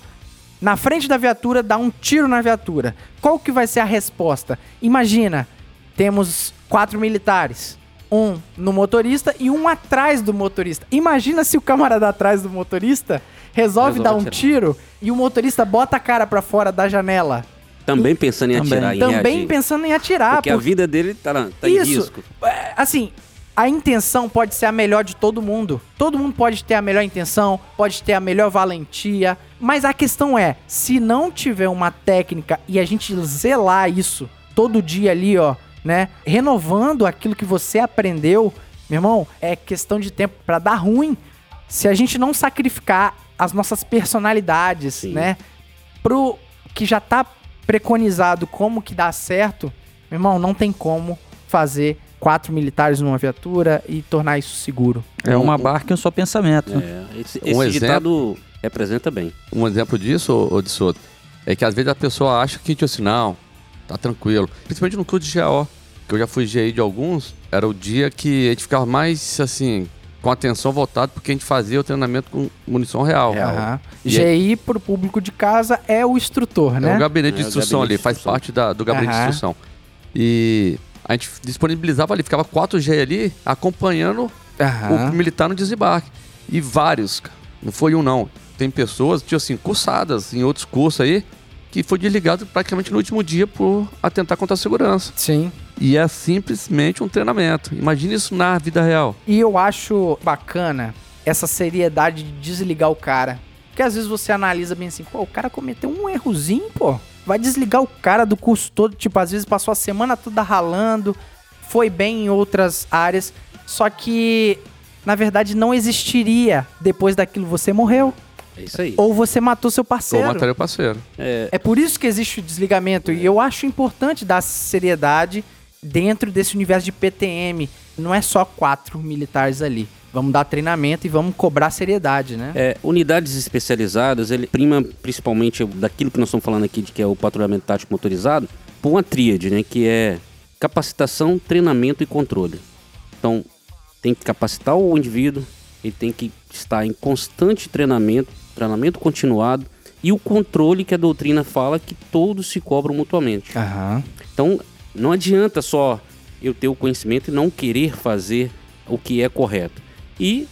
na frente da viatura dar um tiro na viatura. Qual que vai ser a resposta? Imagina, temos quatro militares. Um no motorista e um atrás do motorista. Imagina se o camarada atrás do motorista resolve, Resolve dar um atirar. tiro e o motorista bota a cara pra fora da janela. Também pensando em Também. atirar, em Também reagir. pensando em atirar. Porque a porque- vida dele tá, tá em Isso. risco. É, assim, a intenção pode ser a melhor de todo mundo. Todo mundo pode ter a melhor intenção, pode ter a melhor valentia. Mas a questão é, se não tiver uma técnica e a gente zelar isso todo dia ali, ó, né? Renovando aquilo que você aprendeu, meu irmão, é questão de tempo pra dar ruim. Se a gente não sacrificar as nossas personalidades, Sim. né? Pro que já tá preconizado como que dá certo, meu irmão, não tem como fazer quatro militares numa viatura e tornar isso seguro. É uma barca e um só pensamento. É, esse Um esse exemplo- ditado representa bem. Um exemplo disso, ô, ô de Soto, é que às vezes a pessoa acha que, tipo assim, não, tá tranquilo. Principalmente no curso de GO, que eu já fui GI de alguns, era o dia que a gente ficava mais, assim, com atenção voltada, porque a gente fazia o treinamento com munição real. Aham. E GI pro público de casa é o instrutor, É né? o gabinete de É o instrução gabinete ali, de faz instrução. parte da- do gabinete de instrução. E a gente disponibilizava ali, ficava 4G ali, acompanhando o militar no desembarque. E vários, cara. Não foi um, não. Tem pessoas, tipo assim, cursadas em outros cursos aí, que foi desligado praticamente no último dia por atentar contra a segurança. Sim. E é simplesmente um treinamento. Imagine isso na vida real. E eu acho bacana essa seriedade de desligar o cara. Porque às vezes você analisa bem assim, pô, o cara cometeu um errozinho, pô. Vai desligar o cara do curso todo, tipo, às vezes passou a semana toda ralando, foi bem em outras áreas, só que na verdade não existiria depois daquilo você morreu É isso aí. ou você matou seu Ou parceiro. mataria o parceiro. É, É por isso que existe o desligamento. E eu acho importante dar seriedade dentro desse universo de PTM. Não é só quatro militares ali. Vamos dar treinamento e vamos cobrar seriedade, né? É, unidades especializadas, ele prima principalmente daquilo que nós estamos falando aqui, de que é o patrulhamento tático motorizado, por uma tríade, né? Que é capacitação, treinamento e controle. Então, tem que capacitar o indivíduo, ele tem que estar em constante treinamento, treinamento continuado, e o controle que a doutrina fala que todos se cobram mutuamente. Aham. Então, não adianta só eu ter o conhecimento e não querer fazer o que é correto. E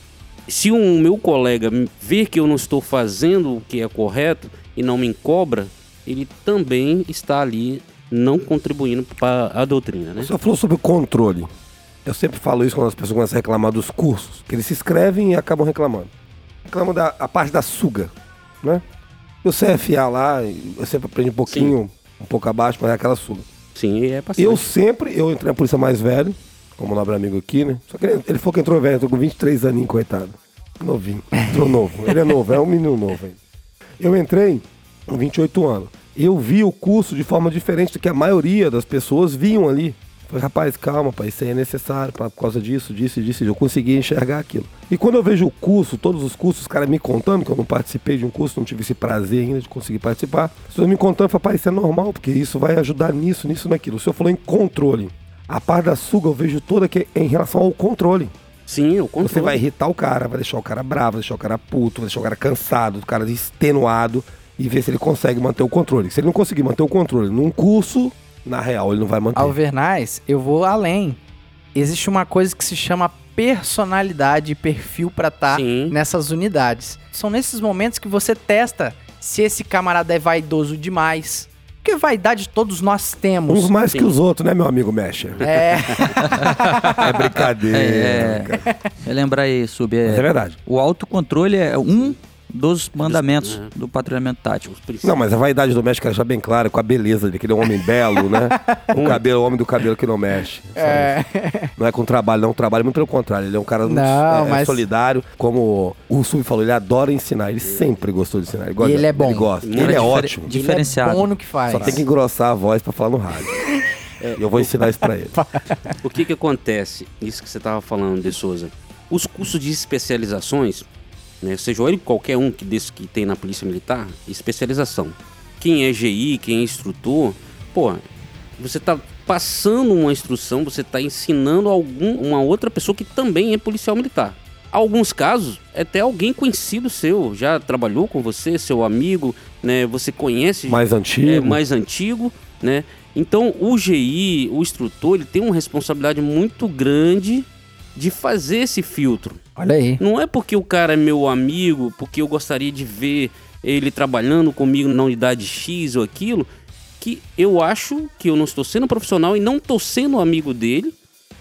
se um meu colega ver que eu não estou fazendo o que é correto e não me cobra, ele também está ali não contribuindo para a doutrina, né? Você falou sobre o controle. Eu sempre falo isso quando as pessoas começam a reclamar dos cursos, que eles se inscrevem e acabam reclamando. Reclamam da a parte da suga, né? E o CFA lá, eu sempre aprendi um pouquinho, um pouco abaixo, mas é aquela suga. Sim, é bastante. Eu sempre, eu entrei na polícia mais velho, como o nobre amigo aqui, né? Só que ele, ele falou que entrou velho, eu tô com 23 aninhos, coitado. Novinho. Entrou novo. Ele é novo, é um menino novo ainda. Eu entrei com 28 anos. Eu vi o curso de forma diferente do que a maioria das pessoas viam ali. Falei, rapaz, calma, pai, isso aí é necessário pra- por causa disso, disso e disso. Eu consegui enxergar aquilo. E quando eu vejo o curso, todos os cursos, os caras me contando, que eu não participei de um curso, não tive esse prazer ainda de conseguir participar. As pessoas me contando, eu falei, pai, isso é normal, porque isso vai ajudar nisso, nisso, naquilo. O senhor falou em controle. A parte da suga eu vejo toda que é em relação ao controle. Sim, o controle. Você vai irritar o cara, vai deixar o cara bravo, vai deixar o cara puto, vai deixar o cara cansado, o cara extenuado e ver se ele consegue manter o controle. Se ele não conseguir manter o controle num curso, na real, ele não vai manter. Alvernais, eu vou além. Existe uma coisa que se chama personalidade e perfil pra estar Sim. nessas unidades. São nesses momentos que você testa se esse camarada é vaidoso demais. Porque vaidade todos nós temos. Uns mais Sim. que os outros, né, meu amigo Mesher? É, É brincadeira. É, cara. é lembrar aí, Sub. É É, verdade. o autocontrole é um dos mandamentos é. do patrulhamento tático. Não, mas a vaidade do Mestre já bem clara, com a beleza dele, que ele é um homem belo, né? O cabelo, o homem do cabelo que não mexe. Isso. Não é com trabalho, não. O trabalho, muito pelo contrário. Ele é um cara muito Não, é, mas- solidário. Como o Sub falou, ele adora ensinar. Ele sempre gostou de ensinar. Ele gosta, E ele é bom. Ele gosta. Muito Ele é difer- ótimo. de- Diferenciado. Ele é bom no que faz. Só tem que engrossar a voz pra falar no rádio. E eu vou ensinar isso pra ele. O que que acontece? Isso que você estava falando, De Souza. Os cursos de especializações, né, seja ele qualquer um que desse que tem na Polícia Militar, especialização. Quem é GI, quem é instrutor, pô, você está passando uma instrução, você está ensinando algum, uma outra pessoa que também é policial militar. Alguns casos, é até alguém conhecido seu, já trabalhou com você, seu amigo, né? Você conhece Mais antigo. é mais antigo, né? Então o GI, o instrutor, ele tem uma responsabilidade muito grande de fazer esse filtro. Olha aí. Não é porque o cara é meu amigo, porque eu gostaria de ver ele trabalhando comigo na unidade X ou aquilo, que eu acho que eu não estou sendo profissional e não estou sendo amigo dele.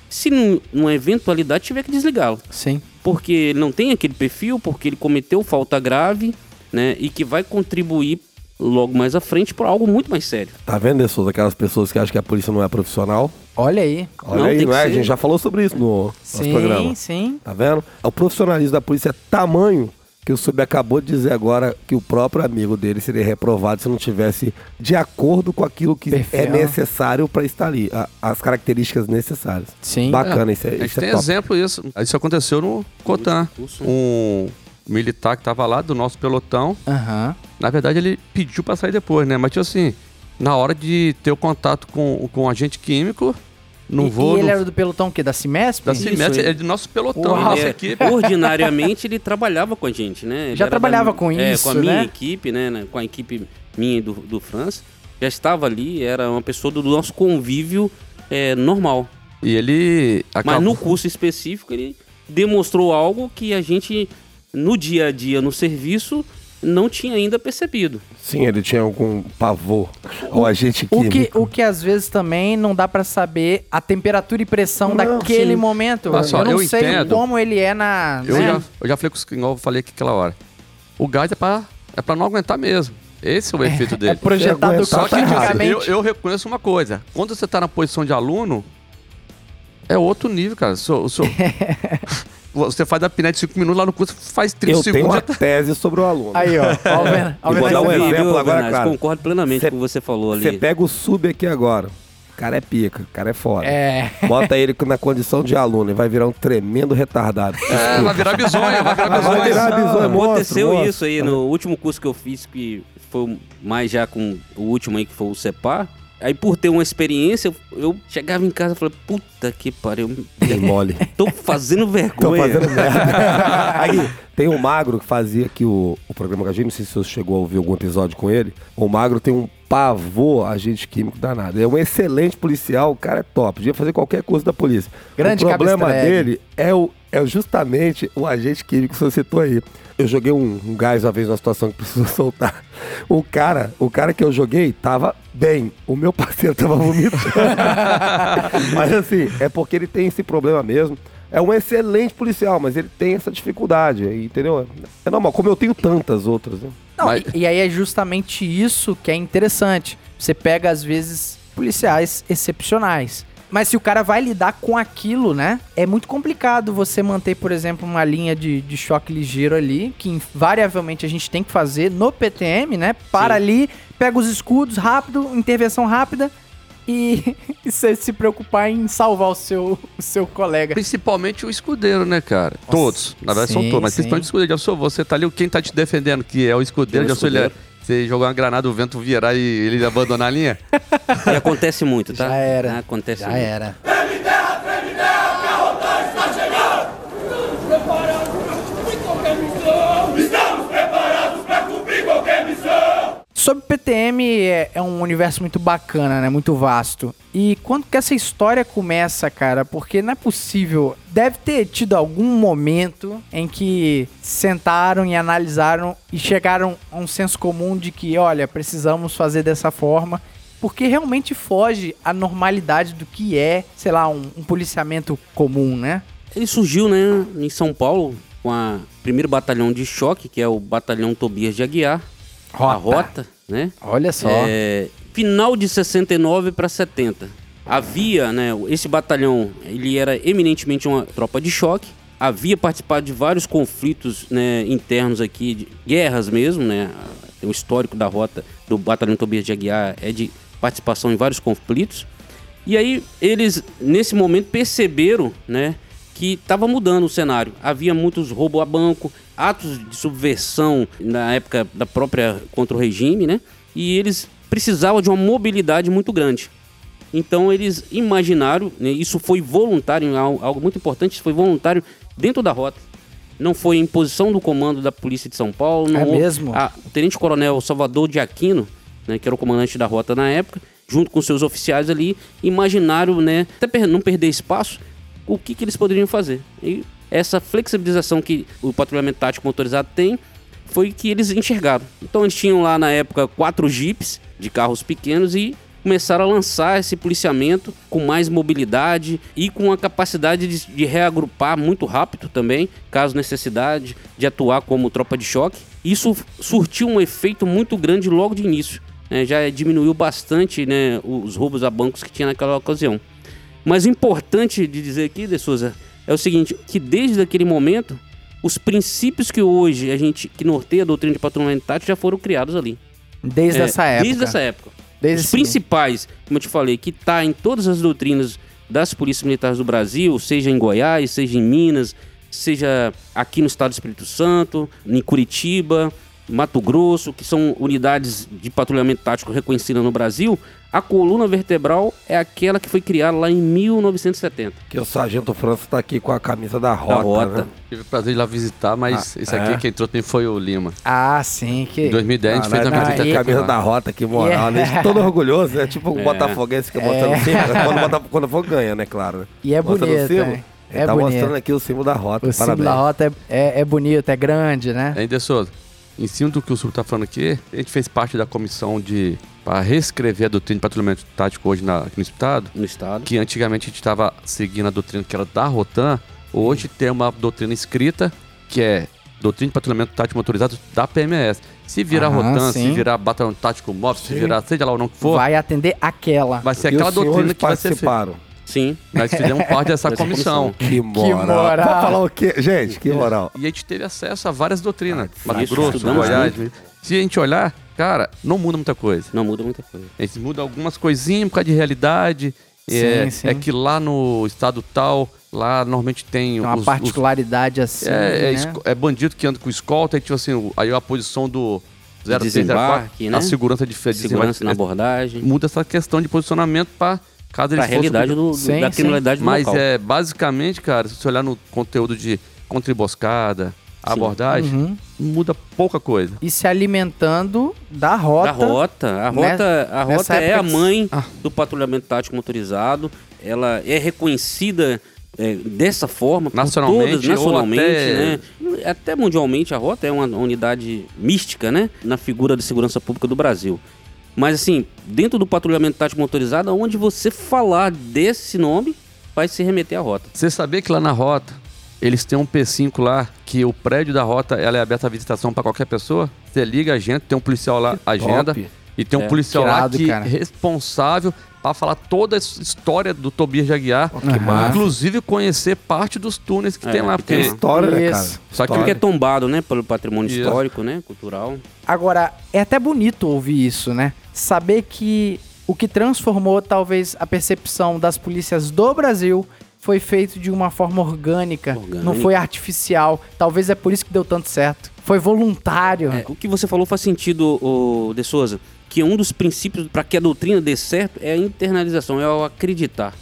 Se num- numa eventualidade tiver que desligá-lo Sim. porque ele não tem aquele perfil, porque ele cometeu falta grave, né? E que vai contribuir logo mais à frente por algo muito mais sério. Tá vendo, Souza? Aquelas pessoas que acham que a polícia não é profissional. Olha aí. Olha Não, aí, é? A gente já falou sobre isso no nosso Sim, programa. sim. Tá vendo? O profissionalismo da polícia é tamanho que o Sub acabou de dizer agora que o próprio amigo dele seria reprovado se não tivesse de acordo com aquilo que Perfil. é necessário para estar ali, a- as características necessárias. Sim. Bacana, isso é, A gente isso é tem top. exemplo disso. Isso aconteceu no Cotan. Um militar que tava lá do nosso pelotão. Aham. Na verdade, ele pediu pra sair depois, né? Mas, tipo assim, na hora de ter o contato com, com o agente químico, não e, vou. e ele não- era do pelotão que da Cimesp? da Isso, Cimete, ele- é do nosso pelotão, Uau. nossa É, equipe. ordinariamente ele trabalhava com a gente, né? Ele Já trabalhava da- com é, isso, com a minha né? equipe, né? Com a equipe minha e do, do França. Já estava ali, era uma pessoa do nosso convívio é, normal. E ele Mas acabou. no curso específico ele demonstrou algo que a gente, no dia a dia, no serviço, não tinha ainda percebido. Sim, ele tinha algum pavor ao agente O químico. que, o que às vezes também não dá pra saber a temperatura e pressão Não, daquele sim. momento. Olha só, eu não eu sei entendo. como ele é na. Eu, né? já, eu já falei com os igual eu falei aqui aquela hora. O gás é pra, é pra não aguentar mesmo. Esse é o efeito É dele. projetado aguentar, Só que tá cientificamente. eu, eu reconheço uma coisa. Quando você tá na posição de aluno, é outro nível, cara. Sou, sou- você faz a de 5 minutos lá no curso, faz 30 Eu tenho segundos. uma já tá- tese sobre o aluno. Aí, ó. Alver, vou dar um exemplo Viu, agora, Bernardo? cara. Concordo plenamente Cê- com o que você falou ali. Você pega o sub aqui agora. cara é pica, o cara é foda. É. Bota ele na condição de aluno e vai virar um tremendo retardado. É, vai virar bisonha, vai virar Vai bisonha. virar bisonho, monstro, Aconteceu monstro. isso aí no último curso que eu fiz, que foi mais já com o último aí, que foi o CEPAR. Aí, por ter uma experiência, eu, chegava em casa e falei, puta que pariu, mole. tô fazendo Tô vergonha. fazendo merda. Aí, tem o Magro que fazia aqui o, o programa com a gente, não sei se você chegou a ouvir algum episódio com ele. O Magro tem um pavor agente químico danado. É um excelente policial, o cara é top. Podia fazer qualquer curso da polícia. Grande o problema dele é, o, é justamente o agente químico que você citou aí. Eu joguei um, um gás uma vez numa situação que precisou soltar. O cara, o cara que eu joguei tava bem. O meu parceiro tava vomitando. mas assim, é porque ele tem esse problema mesmo. É um excelente policial, mas ele tem essa dificuldade, entendeu? É normal, como eu tenho tantas outras, né? Não, Mas- e, e aí é justamente isso que é interessante. Você pega, às vezes, policiais excepcionais. Mas se o cara vai lidar com aquilo, né? É muito complicado você manter, por exemplo, uma linha de, de choque ligeiro ali, que invariavelmente a gente tem que fazer no PTM, né? Para Sim. ali, pega os escudos rápido, intervenção rápida e, você se preocupar em salvar o seu, o seu colega. Principalmente o escudeiro, né, cara? Todos. Na verdade, são sim, todos. Mas sim. principalmente o escudeiro. Já sou você tá ali, quem tá te defendendo, que é o escudeiro, Que o já sou ele. Você jogar uma granada, o vento virar e ele abandonar a linha? E acontece muito, tá? Já era. Acontece Já muito. era. Sobre PTM é, é um universo muito bacana, né? Muito vasto. E quando que essa história começa, cara? Porque não é possível. Deve ter tido algum momento em que sentaram e analisaram e chegaram a um senso comum de que, olha, precisamos fazer dessa forma. Porque realmente foge à normalidade do que é, sei lá, um, um policiamento comum, né? Ele surgiu, né, em São Paulo, com a primeiro batalhão de choque, que é o batalhão Tobias de Aguiar. A rota, né? Olha só. É, final de 69 para 70. Havia, né, esse batalhão, ele era eminentemente uma tropa de choque. Havia participado de vários conflitos né, internos aqui, de guerras mesmo, né? O histórico da rota do batalhão Tobias de Aguiar é de participação em vários conflitos. E aí eles nesse momento perceberam, né, que estava mudando o cenário. Havia muitos roubos a banco, atos de subversão na época da própria contra o regime, né? E eles precisavam de uma mobilidade muito grande. Então eles imaginaram, né, isso foi voluntário, al- algo muito importante, isso foi voluntário dentro da rota. Não foi imposição do comando da Polícia de São Paulo. Não É mesmo? a- o tenente-coronel Salvador de Aquino, né, que era o comandante da rota na época, junto com seus oficiais ali, imaginaram, né, até per- não perder espaço, o que, que eles poderiam fazer. E essa flexibilização que o patrulhamento tático motorizado tem foi que eles enxergaram. Então eles tinham lá na época quatro jipes de carros pequenos e começaram a lançar esse policiamento com mais mobilidade e com a capacidade de, de reagrupar muito rápido também, caso necessidade, de atuar como tropa de choque. Isso surtiu um efeito muito grande logo de início. né? já diminuiu bastante né, os roubos a bancos que tinha naquela ocasião. Mas o importante de dizer aqui, De Souza, é o seguinte, que desde aquele momento, os princípios que hoje a gente, que norteia a doutrina de patrulhamento tático já foram criados ali. Desde É, essa época. Desde essa época. Desde Os esse- principais, como eu te falei, que tá em todas as doutrinas das polícias militares do Brasil, seja em Goiás, seja em Minas, seja aqui no estado do Espírito Santo, em Curitiba, Mato Grosso, que são unidades de patrulhamento tático reconhecidas no Brasil, a coluna vertebral é aquela que foi criada lá em 1970. Que o Sargento França tá aqui com a camisa da Rota, Rota. né? Tive o prazer de ir lá visitar, mas Ah, esse aqui é? quem trouxe também foi o Lima. Ah, sim. Que... Em 2010 a gente Ah, fez né? a Ah, visita e- a camisa da Rota, que moral, né? A gente todo orgulhoso, né? Tipo um botafoguense que é mostrando o símbolo. Quando, o Bota- quando for ganha, né? Claro. né? E é Mostrando o bonito, símbolo. Ele É tá bonito. mostrando aqui o símbolo da Rota. O símbolo Parabéns. da rota é, é, é bonito, é grande, né? Hein, De Souza? Em cima do que o Sul tá falando aqui, a gente fez parte da comissão de para reescrever a doutrina de patrulhamento tático hoje na, aqui no estado, No estado. que antigamente a gente estava seguindo a doutrina que era da Rotan, hoje tem uma doutrina escrita que é doutrina de patrulhamento tático motorizado da PMS. Se virar Aham, Rotan, sim. se virar batalhão tático móvel, se virar seja lá o nome que for, Vai atender aquela. vai ser aquela doutrina que vai ser feita. Sim. Nós fizemos parte dessa comissão. Que moral. moral. Pode falar o quê? Gente, que moral. E a gente teve acesso a várias doutrinas. Ah, Mato isso, Grosso, Goiás. Se a gente olhar, Cara, não muda muita coisa. Não muda muita coisa. Eles mudam algumas coisinhas por causa de realidade. é, Sim, sim. é que lá no estado tal, lá normalmente tem Tem uma os- os- particularidade assim. é, é, né? esco- é bandido que anda com escolta, aí, tipo assim, aí a posição do 0304, desembarque, né? a segurança de Segurança na abordagem. muda essa questão de posicionamento para cada Pra realidade do, do- Sim, da sim. criminalidade Mas local. é basicamente, cara, se você olhar no conteúdo de contra-emboscada, Sim. abordagem, Uhum. muda pouca coisa. E se alimentando da rota. Da rota. A né? rota, a Nessa rota é a que- mãe Ah. do patrulhamento tático motorizado. Ela é reconhecida é, dessa forma por Nacionalmente todas, nacionalmente, até- né? Até mundialmente a rota é uma unidade mística, né? Na figura de segurança pública do Brasil. Mas assim, dentro do patrulhamento tático motorizado, onde você falar desse nome, vai se remeter à rota. Você sabia que lá na rota, eles têm um P5 lá, que o prédio da rota ela é aberta à visitação para qualquer pessoa? Você liga a gente, tem um policial lá, agenda, Top. e tem um É, policial lá que cara. é responsável para falar toda a história do Tobias de Aguiar, massa. inclusive conhecer parte dos túneis que É, tem lá, que porque tem História, né, cara? Só que Aquilo que é tombado, né? Pelo patrimônio Isso. histórico, né? Cultural. Agora, é até bonito ouvir isso, né? Saber que o que transformou talvez a percepção das polícias do Brasil foi feito de uma forma orgânica, Orgânica. não foi artificial. Talvez é por isso que deu tanto certo. Foi voluntário. É, o que você falou faz sentido, o De Souza, que um dos princípios para que a doutrina dê certo é a internalização, é o acreditar.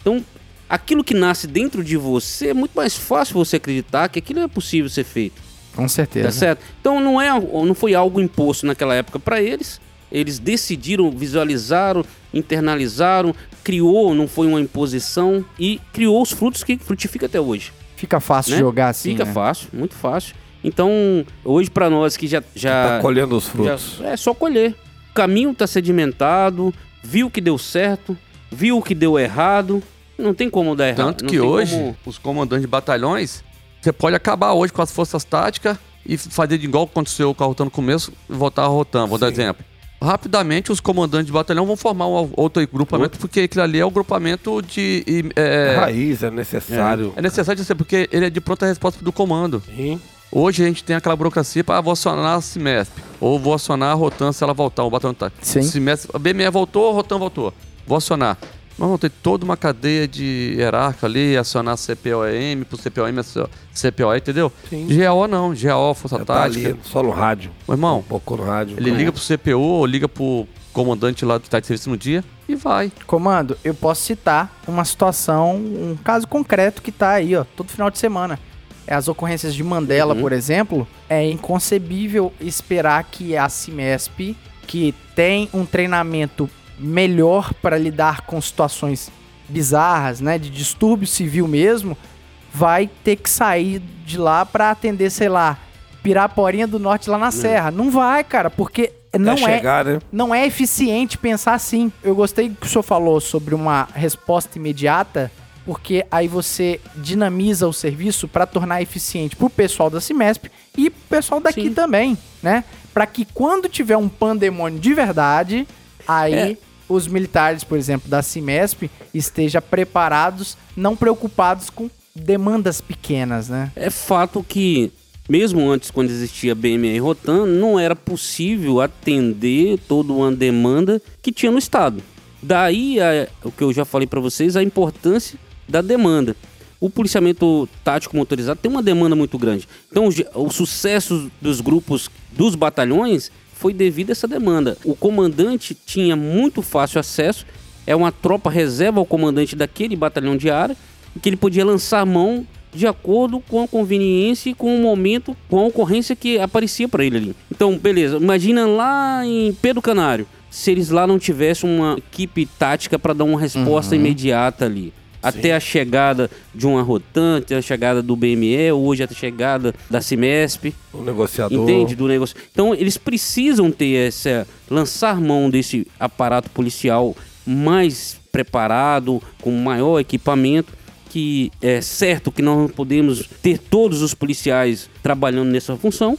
Então, aquilo que nasce dentro de você é muito mais fácil você acreditar que aquilo é possível ser feito, Com certeza. tá certo? Então não é, não foi algo imposto naquela época para eles. Eles decidiram, visualizaram, internalizaram, criou, não foi uma imposição e criou os frutos que frutifica até hoje. Fica fácil né? jogar assim. Fica né? fácil, muito fácil. Então, hoje para nós que já já Tá colhendo os frutos. já- é só colher. O caminho tá sedimentado, viu que deu certo, viu que deu errado. Não tem como dar errado. Tanto que hoje, como- os comandantes de batalhões, você pode acabar hoje com as forças táticas e fazer de igual que aconteceu com a Rotan no começo e voltar a Rotan. Vou dar Sim. exemplo. Rapidamente, os comandantes de batalhão vão formar um outro agrupamento, porque aquilo ali é o grupamento de. e, É, Raiz, é necessário. é necessário dizer, porque ele é de pronta resposta do comando. Sim. Hoje a gente tem aquela burocracia para vou acionar a CIMESP, ou vou acionar a Rotan se ela voltar, o batalhão tá. Sim. CIMESP, a BME voltou, a Rotan voltou. Vou acionar. Nós vamos ter toda uma cadeia de hierárquica ali, acionar CPOM, pro CPOM, CPOE, entendeu? Sim. GAO não, GAO, Força Já tá Tática. ali, só no rádio. Meu irmão, Um pouco no rádio. ele liga pro CPU, ou liga pro comandante lá que tá de serviço no dia e vai. Comando, eu posso citar uma situação, um caso concreto que tá aí, ó, todo final de semana. É as ocorrências de Mandela, Uhum. por exemplo. É inconcebível esperar que a CIMESP, que tem um treinamento melhor para lidar com situações bizarras, né, de distúrbio civil mesmo, vai ter que sair de lá para atender, sei lá, Piraporinha do Norte lá na Serra. Não vai, cara, porque não é é chegar, né? não é eficiente pensar assim. Eu gostei que o senhor falou sobre uma resposta imediata, porque aí você dinamiza o serviço para tornar eficiente pro pessoal da Cimesp e pro pessoal daqui Sim. também, né? Para que quando tiver um pandemônio de verdade, aí É. os militares, por exemplo, da Cimesp estejam preparados, não preocupados com demandas pequenas, né? É fato que, mesmo antes, quando existia BME e Rotan, não era possível atender toda uma demanda que tinha no Estado. Daí, a- o que eu já falei para vocês, a importância da demanda. O policiamento tático motorizado tem uma demanda muito grande. Então, o sucesso dos grupos, dos batalhões, foi devido a essa demanda. O comandante tinha muito fácil acesso, é uma tropa reserva ao comandante daquele batalhão de área, que ele podia lançar mão de acordo com a conveniência e com o momento, com a ocorrência que aparecia para ele ali. Então, beleza, imagina lá em Pedro Canário, se eles lá não tivessem uma equipe tática para dar uma resposta imediata ali. Até a chegada de uma Rotan, até a chegada do BME, hoje até a chegada da Cimesp, O negociador. Entende? Do negócio. Então, eles precisam ter essa. lançar mão desse aparato policial mais preparado, com maior equipamento. Que é certo que nós não podemos ter todos os policiais trabalhando nessa função.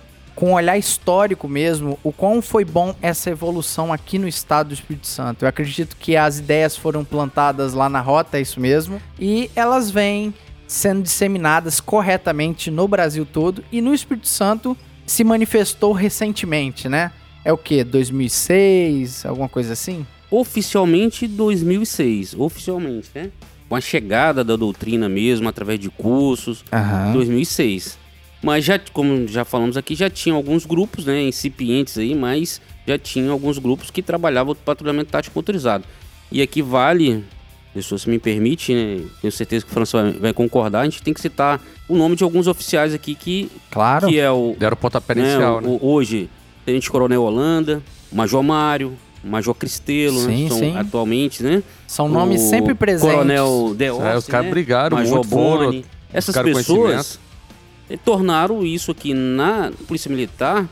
Com um olhar histórico mesmo, o quão foi bom essa evolução aqui no estado do Espírito Santo. Eu acredito que as ideias foram plantadas lá na rota, é isso mesmo, e elas vêm sendo disseminadas corretamente no Brasil todo e no Espírito Santo se manifestou recentemente, né? É o que? 2006, alguma coisa assim? Oficialmente 2006, oficialmente, né? Com a chegada da doutrina mesmo, através de cursos, Aham. 2006. Mas já, como já falamos aqui, já tinha alguns grupos, né, incipientes aí, mas já tinha alguns grupos que trabalhavam o patrulhamento tático motorizado. E aqui vale, se me permite, né, tenho certeza que o François vai, vai concordar, a gente tem que citar o nome de alguns oficiais aqui que, Claro. que é o, Deram o pontapé né, inicial, o- né? o- hoje, Tenente Coronel Holanda, Major Mário, Major Cristelo, Sim, né, são sim. atualmente, né? São nomes o sempre presentes. Coronel Deossi, É, os caras né? brigaram Major muito, foram, Boni. Essas buscaram pessoas tornaram isso aqui na Polícia Militar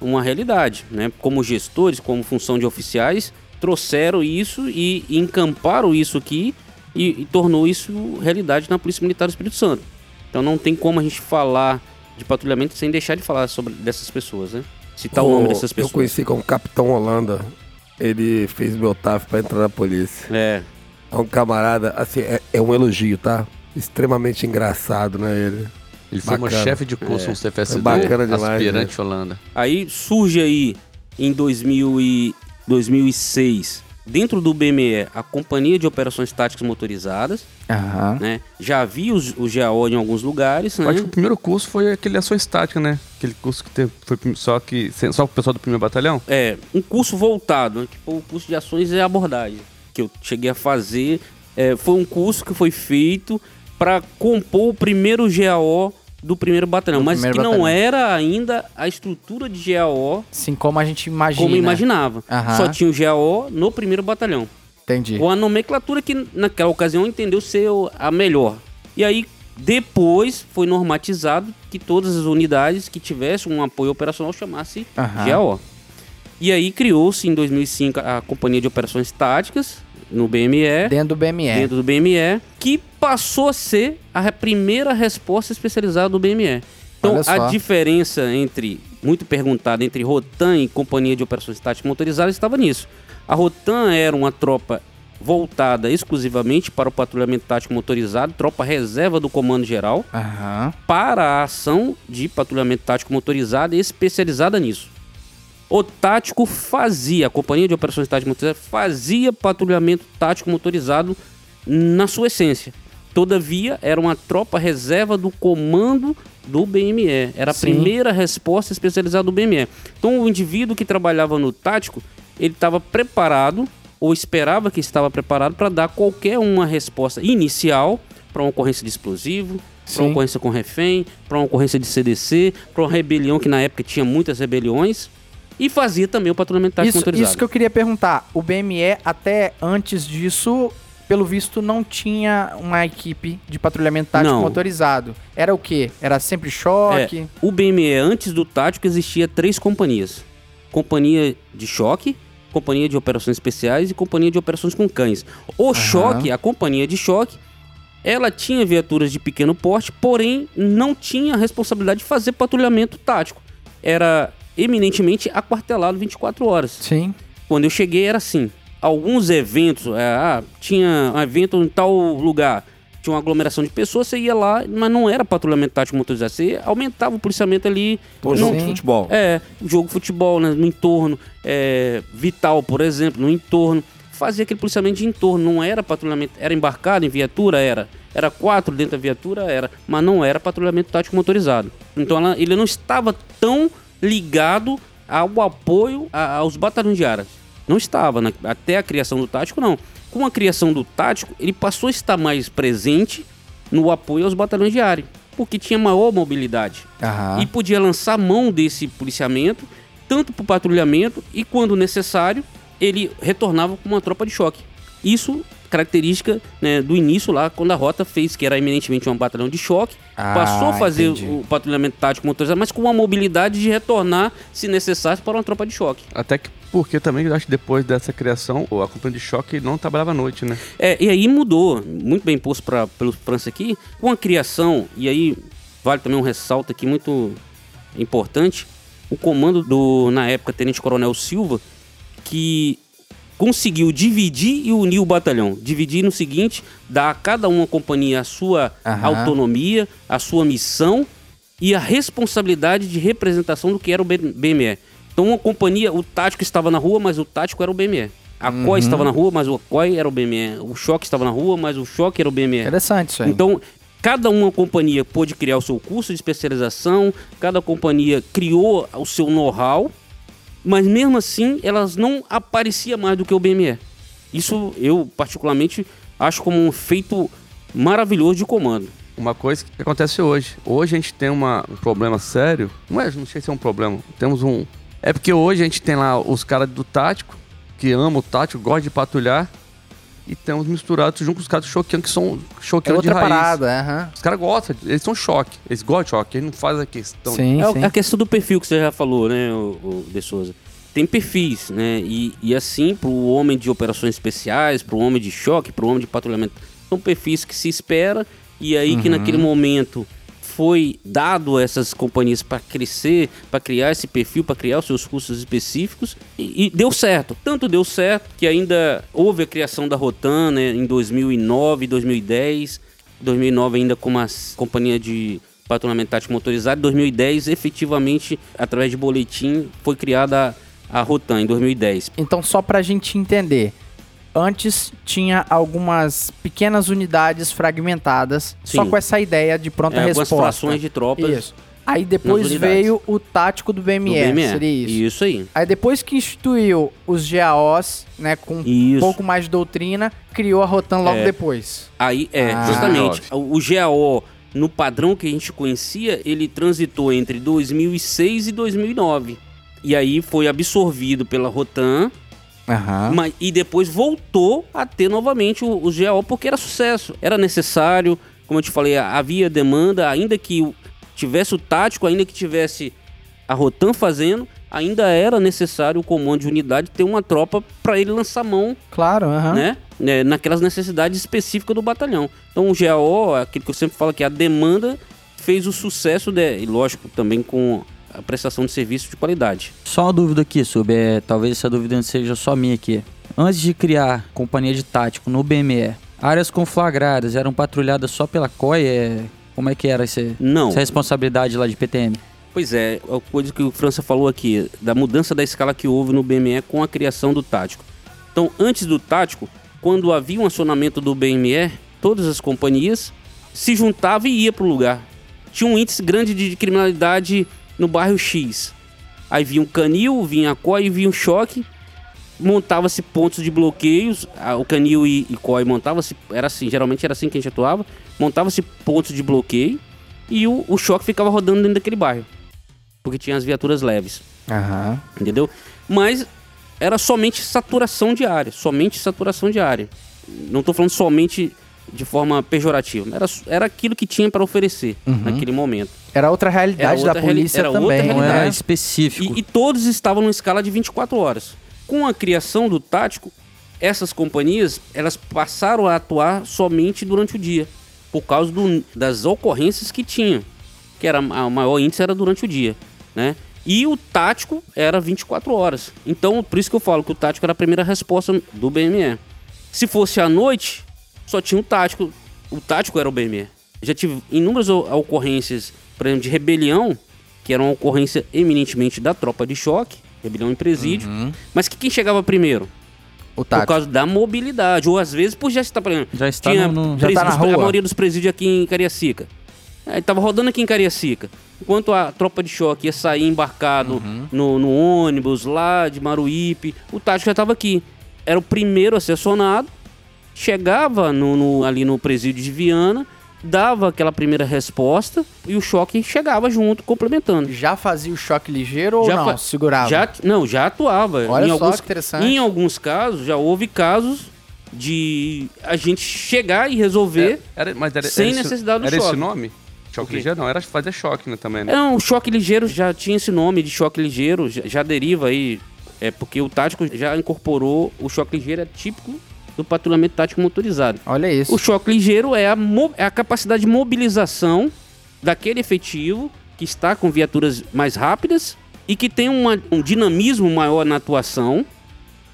uma realidade, né? Como gestores, como função de oficiais, trouxeram isso e encamparam isso aqui e, e tornou isso realidade na Polícia Militar do Espírito Santo. Então não tem como a gente falar de patrulhamento sem deixar de falar sobre dessas pessoas, né? Citar o nome dessas Eu pessoas. conheci como Capitão Holanda. Ele fez meu TAF pra entrar na polícia. É, É um camarada, assim, é, é um elogio, tá? Extremamente engraçado, né, ele? Ele foi Bacana. chefe de curso no CFSD, É bacana demais, né? aspirante Holanda. Aí surge aí em 2000 e 2006, dentro do BME, a Companhia de Operações Táticas Motorizadas, Aham. né? Já havia os- o GAO em alguns lugares, Eu né? Acho que o primeiro curso foi aquele ações táticas, né? Aquele curso que teve, foi só que só o pessoal do primeiro batalhão. É, um curso voltado, né? foi o curso de ações e abordagem, que eu cheguei a fazer. É, foi um curso que foi feito para compor o primeiro GAO do primeiro batalhão, Do mas primeiro que não batalhão. era ainda a estrutura de GAO Assim como a gente imagina. como imaginava. Aham. Só tinha o GAO no primeiro batalhão. Entendi. Com a nomenclatura que naquela ocasião entendeu ser a melhor. E aí, depois foi normatizado que todas as unidades que tivessem um apoio operacional chamasse Aham. GAO. E aí criou-se em 2005 a Companhia de Operações Táticas no BME, Dentro do BME. dentro do BME, que passou a ser a primeira resposta especializada do BME. Então, a diferença entre, muito perguntada, entre Rotan e Companhia de Operações Táticas Motorizadas estava nisso. A Rotan era uma tropa voltada exclusivamente para o patrulhamento tático motorizado, tropa reserva do Comando Geral, Aham. para a ação de patrulhamento tático motorizado e especializada nisso. O tático fazia, a Companhia de Operações Táticas Motorizadas fazia patrulhamento tático motorizado na sua essência. Todavia, era uma tropa reserva do comando do BME. Era a Sim. primeira resposta especializada do BME. Então, o indivíduo que trabalhava no tático, ele estava preparado, ou esperava que estava preparado, para dar qualquer uma resposta inicial para uma ocorrência de explosivo, para uma ocorrência com refém, para uma ocorrência de CDC, para uma rebelião que na época tinha muitas rebeliões. E fazia também o patrulhamento tático Isso, motorizado. isso que eu queria perguntar. O BME, até antes disso, pelo visto, não tinha uma equipe de patrulhamento tático Não. motorizado. Era o quê? Era sempre choque? É, o BME, antes do tático, existia três companhias: Companhia de Choque, Companhia de Operações Especiais e Companhia de Operações com Cães. O Choque, a Companhia de Choque, ela tinha viaturas de pequeno porte, porém não tinha a responsabilidade de fazer patrulhamento tático. Era eminentemente aquartelado 24 horas. Sim. Quando eu cheguei era assim. Alguns eventos, é, ah, tinha um evento em tal lugar, tinha uma aglomeração de pessoas, você ia lá, mas não era patrulhamento tático motorizado, você aumentava o policiamento ali. Um jogo de futebol. É, jogo de futebol né, no entorno, é, Vital, por exemplo, no entorno. Fazia aquele policiamento de entorno, não era patrulhamento, era embarcado em viatura, era. Era quatro dentro da viatura, era. Mas não era patrulhamento tático motorizado. Então ela- ele não estava tão ligado ao apoio a- aos batalhões de área. Não estava, até a criação do tático, não. Com a criação do tático, ele passou a estar mais presente no apoio aos batalhões de área, porque tinha maior mobilidade Aham. e podia lançar mão desse policiamento, tanto para o patrulhamento e, quando necessário, ele retornava com uma tropa de choque. Isso característica né, do início lá, quando a rota fez, que era eminentemente um batalhão de choque, Ah, passou a fazer entendi. o patrulhamento tático motorizado, mas com uma mobilidade de retornar, se necessário, para uma tropa de choque. Até que porque também eu acho que depois dessa criação, a companhia de choque não trabalhava à noite, né? É, e aí mudou, muito bem posto pra, pelo França aqui, com a criação, e aí vale também um ressalto aqui muito importante, o comando do, na época, Tenente Coronel Silva, que conseguiu dividir e unir o batalhão. Dividir no seguinte, dar a cada uma companhia a sua Aham. autonomia, a sua missão e a responsabilidade de representação do que era o BME. Então uma companhia, o tático estava na rua, mas o tático era o BME. A COI estava na rua, mas o COI era o BME. O choque estava na rua, mas o choque era o BME. Interessante isso aí. Então, cada uma companhia pôde criar o seu curso de especialização, cada companhia criou o seu know-how, mas mesmo assim elas não apareciam mais do que o BME. Isso eu, particularmente, acho como um feito maravilhoso de comando. Uma coisa que acontece hoje. Hoje a gente tem uma- um problema sério. Não é, não sei se é um problema. Temos um. É porque hoje a gente tem lá os caras do tático, que amam o tático, gostam de patrulhar. E temos misturados junto com os caras do choqueando, que são é choqueando de raiz. parada, é. Os caras gostam, eles são choque. Eles gostam de choque, eles não fazem a questão. Sim, É o- sim. a questão do perfil que você já falou, né, o, o De Souza. Tem perfis, né? E, e assim, para o homem de operações especiais, para o homem de choque, para o homem de patrulhamento, são perfis que se espera e aí que naquele momento foi dado a essas companhias para crescer, para criar esse perfil, para criar os seus cursos específicos e, e deu certo. Tanto deu certo que ainda houve a criação da Rotan né, em 2009, 2010, 2009 ainda com uma companhia de patrulhamento tático motorizado. Em 2010, efetivamente, através de boletim, foi criada a, a Rotan em 2010. Então, só pra gente entender. Antes tinha algumas pequenas unidades fragmentadas, só Sim. com essa ideia de pronta É, algumas resposta. frações de tropas. Isso. Aí depois veio o tático do BME, do BME. seria isso. Isso aí. Aí depois que instituiu os GAOs, né, com um Isso. pouco mais de doutrina, criou a Rotan logo É. depois. Aí, é, Ah. justamente. O, o GAO, no padrão que a gente conhecia, ele transitou entre 2006 e 2009. E aí foi absorvido pela Rotan, Aham. mas, e depois voltou a ter novamente o, o GAO porque era sucesso, era necessário. Como eu te falei, havia demanda, ainda que tivesse o tático, ainda que tivesse a Rotan fazendo, ainda era necessário o comando de unidade ter uma tropa para ele lançar mão Claro, aham. né? né, naquelas necessidades específicas do batalhão. Então o GAO, aquilo que eu sempre falo que a demanda fez o sucesso, de, e lógico, também com a prestação de serviço de qualidade. Só uma dúvida aqui, Sub. É, talvez essa dúvida não seja só minha aqui. Antes de criar companhia de tático no BME, áreas conflagradas eram patrulhadas só pela COI? É, como é que era esse, Não. essa responsabilidade lá de PTM? Pois é, a coisa que o França falou aqui, da mudança da escala que houve no BME com a criação do tático. Então, antes do tático, quando havia um acionamento do BME, todas as companhias se juntavam e iam para o lugar. Tinha um índice grande de criminalidade no bairro X. Aí vinha um canil, vinha a COI, vinha um choque, montava-se pontos de bloqueios, o canil e, e COI montava-se, era assim, geralmente era assim que a gente atuava, montava-se pontos de bloqueio e o, o choque ficava rodando dentro daquele bairro. Porque tinha as viaturas leves, Aham. entendeu? Mas era somente saturação de área, somente saturação de área. Não estou falando somente de forma pejorativa, era, era aquilo que tinha para oferecer naquele momento. Era outra realidade Era outra da reali- polícia era outra também, Não realidade. era específico. E, e todos estavam numa escala de 24 horas. Com a criação do tático, essas companhias elas passaram a atuar somente durante o dia, por causa do- das ocorrências que tinham, que era a maior índice era durante o dia, né? E o tático era 24 horas. Então, por isso que eu falo que o tático era a primeira resposta do BME. Se fosse à noite, só tinha o tático. O tático era o BME. Já tive inúmeras ocorrências, por exemplo, de rebelião, que era uma ocorrência eminentemente da tropa de choque, rebelião em presídio, mas que quem chegava primeiro? O Por tático. causa da mobilidade, ou às vezes por já estar, por exemplo, Já está tinha no- no- já tá na rua. a maioria dos presídios aqui em Cariacica. Aí tava rodando aqui em Cariacica. Enquanto a tropa de choque ia sair embarcado Uhum. no, no ônibus lá de Maruípe, o tático já tava aqui. Era o primeiro a ser acionado, chegava no, no- ali no presídio de Viana, dava aquela primeira resposta e o choque chegava junto, complementando. Já fazia o choque ligeiro ou Já não? fa- Segurava? Já, não, já atuava. Olha em só alguns, que interessante. Em alguns casos, já houve casos de a gente chegar e resolver. Era, mas era, Sem era esse- necessidade do Era choque. esse nome? Choque ligeiro? Não, era fazer choque né, também, né? É um choque ligeiro, já tinha esse nome de choque ligeiro, já, já deriva aí É porque o tático já incorporou o choque ligeiro, é típico do patrulhamento tático motorizado. Olha isso. O choque ligeiro é a, é a capacidade de mobilização daquele efetivo que está com viaturas mais rápidas e que tem uma- um dinamismo maior na atuação.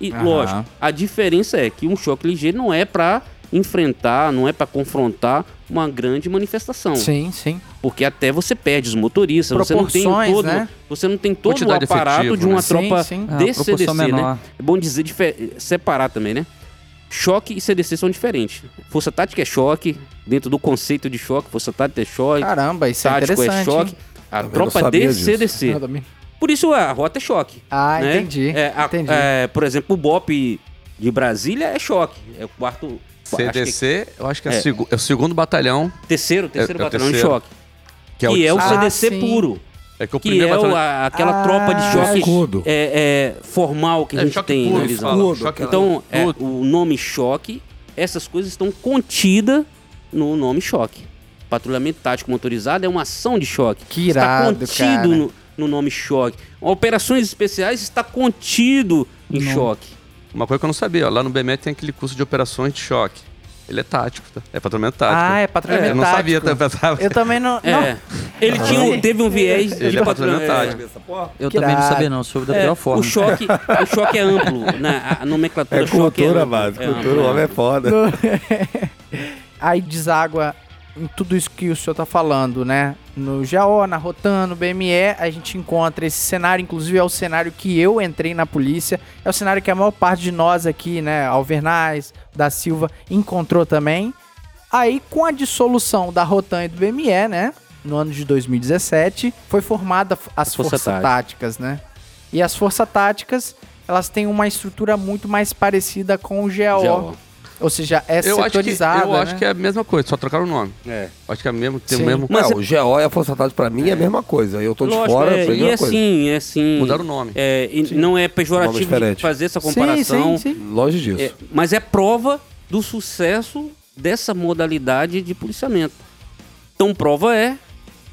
E, Aham. lógico, a diferença é que um choque ligeiro não é para enfrentar, não é para confrontar uma grande manifestação. Sim, sim. Porque até você perde os motoristas, você não tem todo, né? você não tem todo Quantidade o aparato efetivo, de uma né? tropa Sim, sim. É, desse proporção CDC, né? menor. É bom dizer separar também, né? Choque e CDC são diferentes. Força tática é choque, dentro do conceito de choque, força tática é choque, Caramba, isso é tático interessante. é choque. hein? A não tropa sabia de disso. CDC. Por isso a rota é choque. Ah, né? entendi. É, a- entendi. é, por exemplo, o BOP de Brasília é choque. É o quarto. acho que CDC, eu acho que é, É. é o segundo batalhão, terceiro, terceiro É- é batalhão de terceiro. choque. que é o Que é o Ah, CDC sim. puro. É que o Que primeiro é o- a- aquela Ah, tropa de choque é, é, formal que a É, gente tem puro, na visão. fala. Escudo, Choque Então, é, o nome choque, essas coisas estão contidas no nome choque. Patrulhamento tático motorizado é uma ação de choque. Que está irado, contido cara. no, no nome choque. Operações especiais está contido em choque. Uma coisa que eu não sabia, ó, lá no BME tem aquele curso de operações de choque. Ele é tático, tá? É patrulhamento tático. Ah, é patrulhamento eu não sabia, tático. eu pensava. Eu também não. É. não. Ele tinha, um- teve um viés Ele de é patrulhamento. patrulhamento é. tático. Eu Que também não irado. sabia não, soube da É, pior forma. o choque, o choque é amplo, né? A nomenclatura É choque cultura, amplo, mano. é Cultura, amplo, o homem é foda. Aí deságua em tudo isso que o senhor tá falando, né? No GAO, na Rotan, no BME, a gente encontra esse cenário, inclusive é o cenário que eu entrei na polícia, é o cenário que a maior parte de nós aqui, né, Alvernaz, da Silva, encontrou também. Aí, com a dissolução da Rotan e do BME, né, no ano de 2017, foi formada as Força Forças Tática. Táticas, né? E as Forças Táticas, elas têm uma estrutura muito mais parecida com o GAO. GAO. Ou seja, é eu acho que, setorizada, eu acho né? que é a mesma coisa, só trocaram o nome. É. Acho que é mesmo, tem Sim. o mesmo. Mas não, o GO e a Força Tática pra mim é a mesma coisa. Eu tô de Lógico, fora, é, e é é uma coisa. assim, é assim. Mudaram o nome. É, e não é pejorativo fazer essa Sim, comparação. sim, sim. Longe disso. É, mas é prova do sucesso dessa modalidade de policiamento. Então, prova é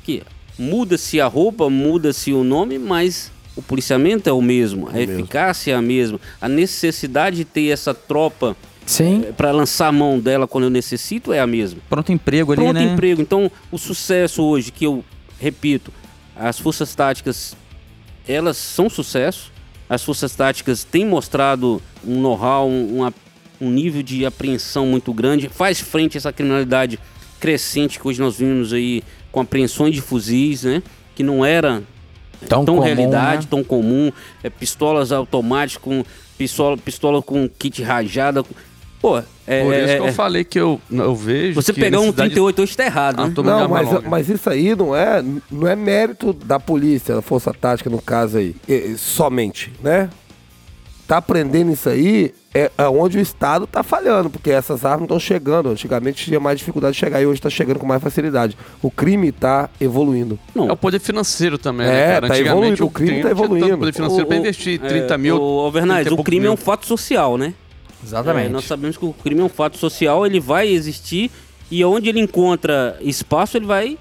que muda-se a roupa, muda-se o nome, mas o policiamento é o mesmo, a mesmo. eficácia é a mesma, a necessidade de ter essa tropa Sim. para lançar a mão dela quando eu necessito é a mesma. Pronto emprego ali, Pronto né? emprego. Então, o sucesso hoje, que eu repito, as forças táticas, elas são sucesso. As forças táticas têm mostrado um know-how, um, um nível de apreensão muito grande, faz frente a essa criminalidade crescente que hoje nós vimos aí com apreensões de fuzis, né? Que não era Tão tão comum, realidade, né? tão comum. É, pistolas automáticas com pistola, pistola com kit rajada. Pô, é, Por isso é- que eu é- falei que eu, eu vejo. você que pegar um necessidade- 38 hoje tá errado, Ah, né? Não, mas, mas isso aí não é, não é mérito da polícia, da Força Tática, no caso aí, somente, né? Tá aprendendo isso aí é, é onde o Estado tá falhando, porque essas armas estão chegando. Antigamente tinha mais dificuldade de chegar e hoje tá chegando com mais facilidade. O crime tá evoluindo. Não, É o poder financeiro também, É, né, cara? tá Antigamente evoluindo, o crime tá evoluindo. poder financeiro pra O- o- investir é, 30 mil. O Overnais, 30 o pouco crime é mil. um fato social, né? Exatamente. É, nós sabemos que o crime é um fato social, ele vai existir e onde ele encontra espaço, ele vai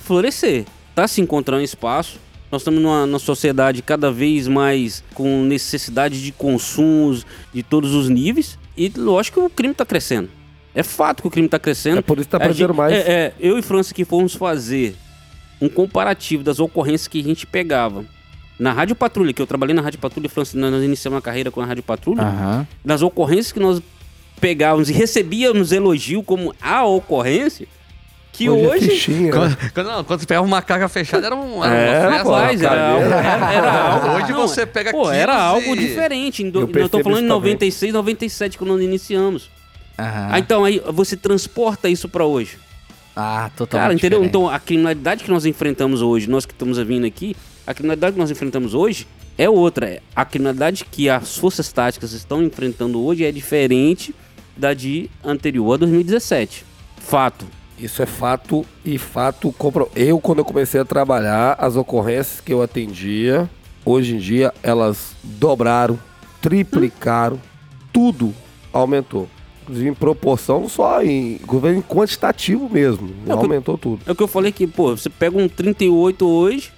florescer. Tá se encontrando espaço. Nós estamos numa, numa sociedade cada vez mais com necessidade de consumos de todos os níveis e lógico que o crime está crescendo. É fato que o crime está crescendo. É por isso que tá A aprendendo gente- mais. É, é, eu e França que fomos fazer um comparativo das ocorrências que a gente pegava na Rádio Patrulha, que eu trabalhei na Rádio Patrulha, França, nós iniciamos a carreira com a Rádio Patrulha Aham. das ocorrências que nós pegávamos e recebíamos elogio como a ocorrência, que Hoje é hoje. né? Quando, quando, não, quando você pegava uma carga fechada, era, um, era É, uma festa. Rapaz, era era, era algo. Hoje você pega Pô, era algo e- diferente. Em do- Eu eu tô falando em isso também. 96, 97, quando nós iniciamos. Aham. Ah, então aí você transporta isso pra hoje. Ah, totalmente. Cara, entendeu? diferente. Então a criminalidade que nós enfrentamos hoje, nós que estamos vindo aqui, a criminalidade que nós enfrentamos hoje é outra. A criminalidade que as forças táticas estão enfrentando hoje é diferente da de anterior a 2017. Fato. Isso é fato e fato compro... Eu, quando eu comecei a trabalhar, as ocorrências que eu atendia, hoje em dia, elas dobraram, triplicaram, tudo aumentou. Inclusive em proporção, só em, quantitativo mesmo. É aumentou tudo. É o que eu falei que, pô, você pega um 38 hoje,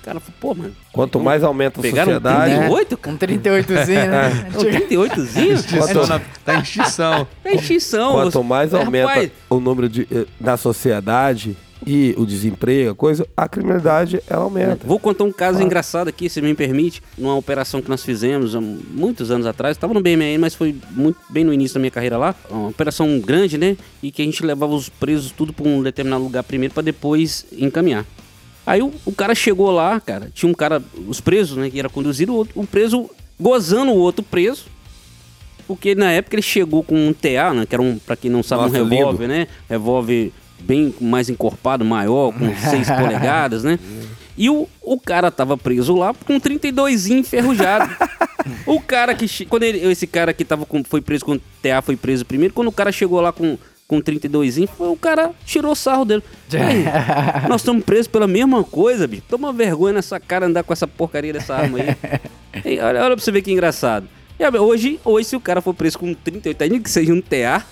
O cara falou, pô, mano. Quanto mais aumenta a Pegaram um sociedade, 38, Um cara? 38zinho, né? É um 38zinho? Extinção na- tá em extinção. É extinção. quanto você- mais É, aumenta rapaz, o número de, eh, da sociedade e o desemprego, a coisa, a criminalidade ela aumenta. Vou contar um caso engraçado aqui, se me permite. Numa operação que nós fizemos há muitos anos atrás. Estava no BME, mas foi muito bem no início da minha carreira lá. Uma operação grande, né? E que a gente levava os presos tudo para um determinado lugar primeiro para depois encaminhar. Aí o, o cara chegou lá, cara. Tinha um cara, os presos, né? Que era conduzido, o, outro- o preso gozando o outro preso. Porque na época ele chegou com um TA, né? Que era um, pra quem não sabe, Nossa, um revólver, né? Revólver bem mais encorpado, maior, com 6 polegadas, né? E o, o cara tava preso lá com um 32 enferrujado. o cara que. Quando ele, esse cara que tava com, foi preso com o TA foi preso primeiro, quando o cara chegou lá com, com 32 foi o cara tirou sarro dele. Aí, nós estamos presos pela mesma coisa, bicho. Toma vergonha nessa cara andar com essa porcaria dessa arma aí. Ei, olha, olha pra você ver que engraçado. E, hoje, hoje, se o cara for preso com 38, ainda que seja um TA,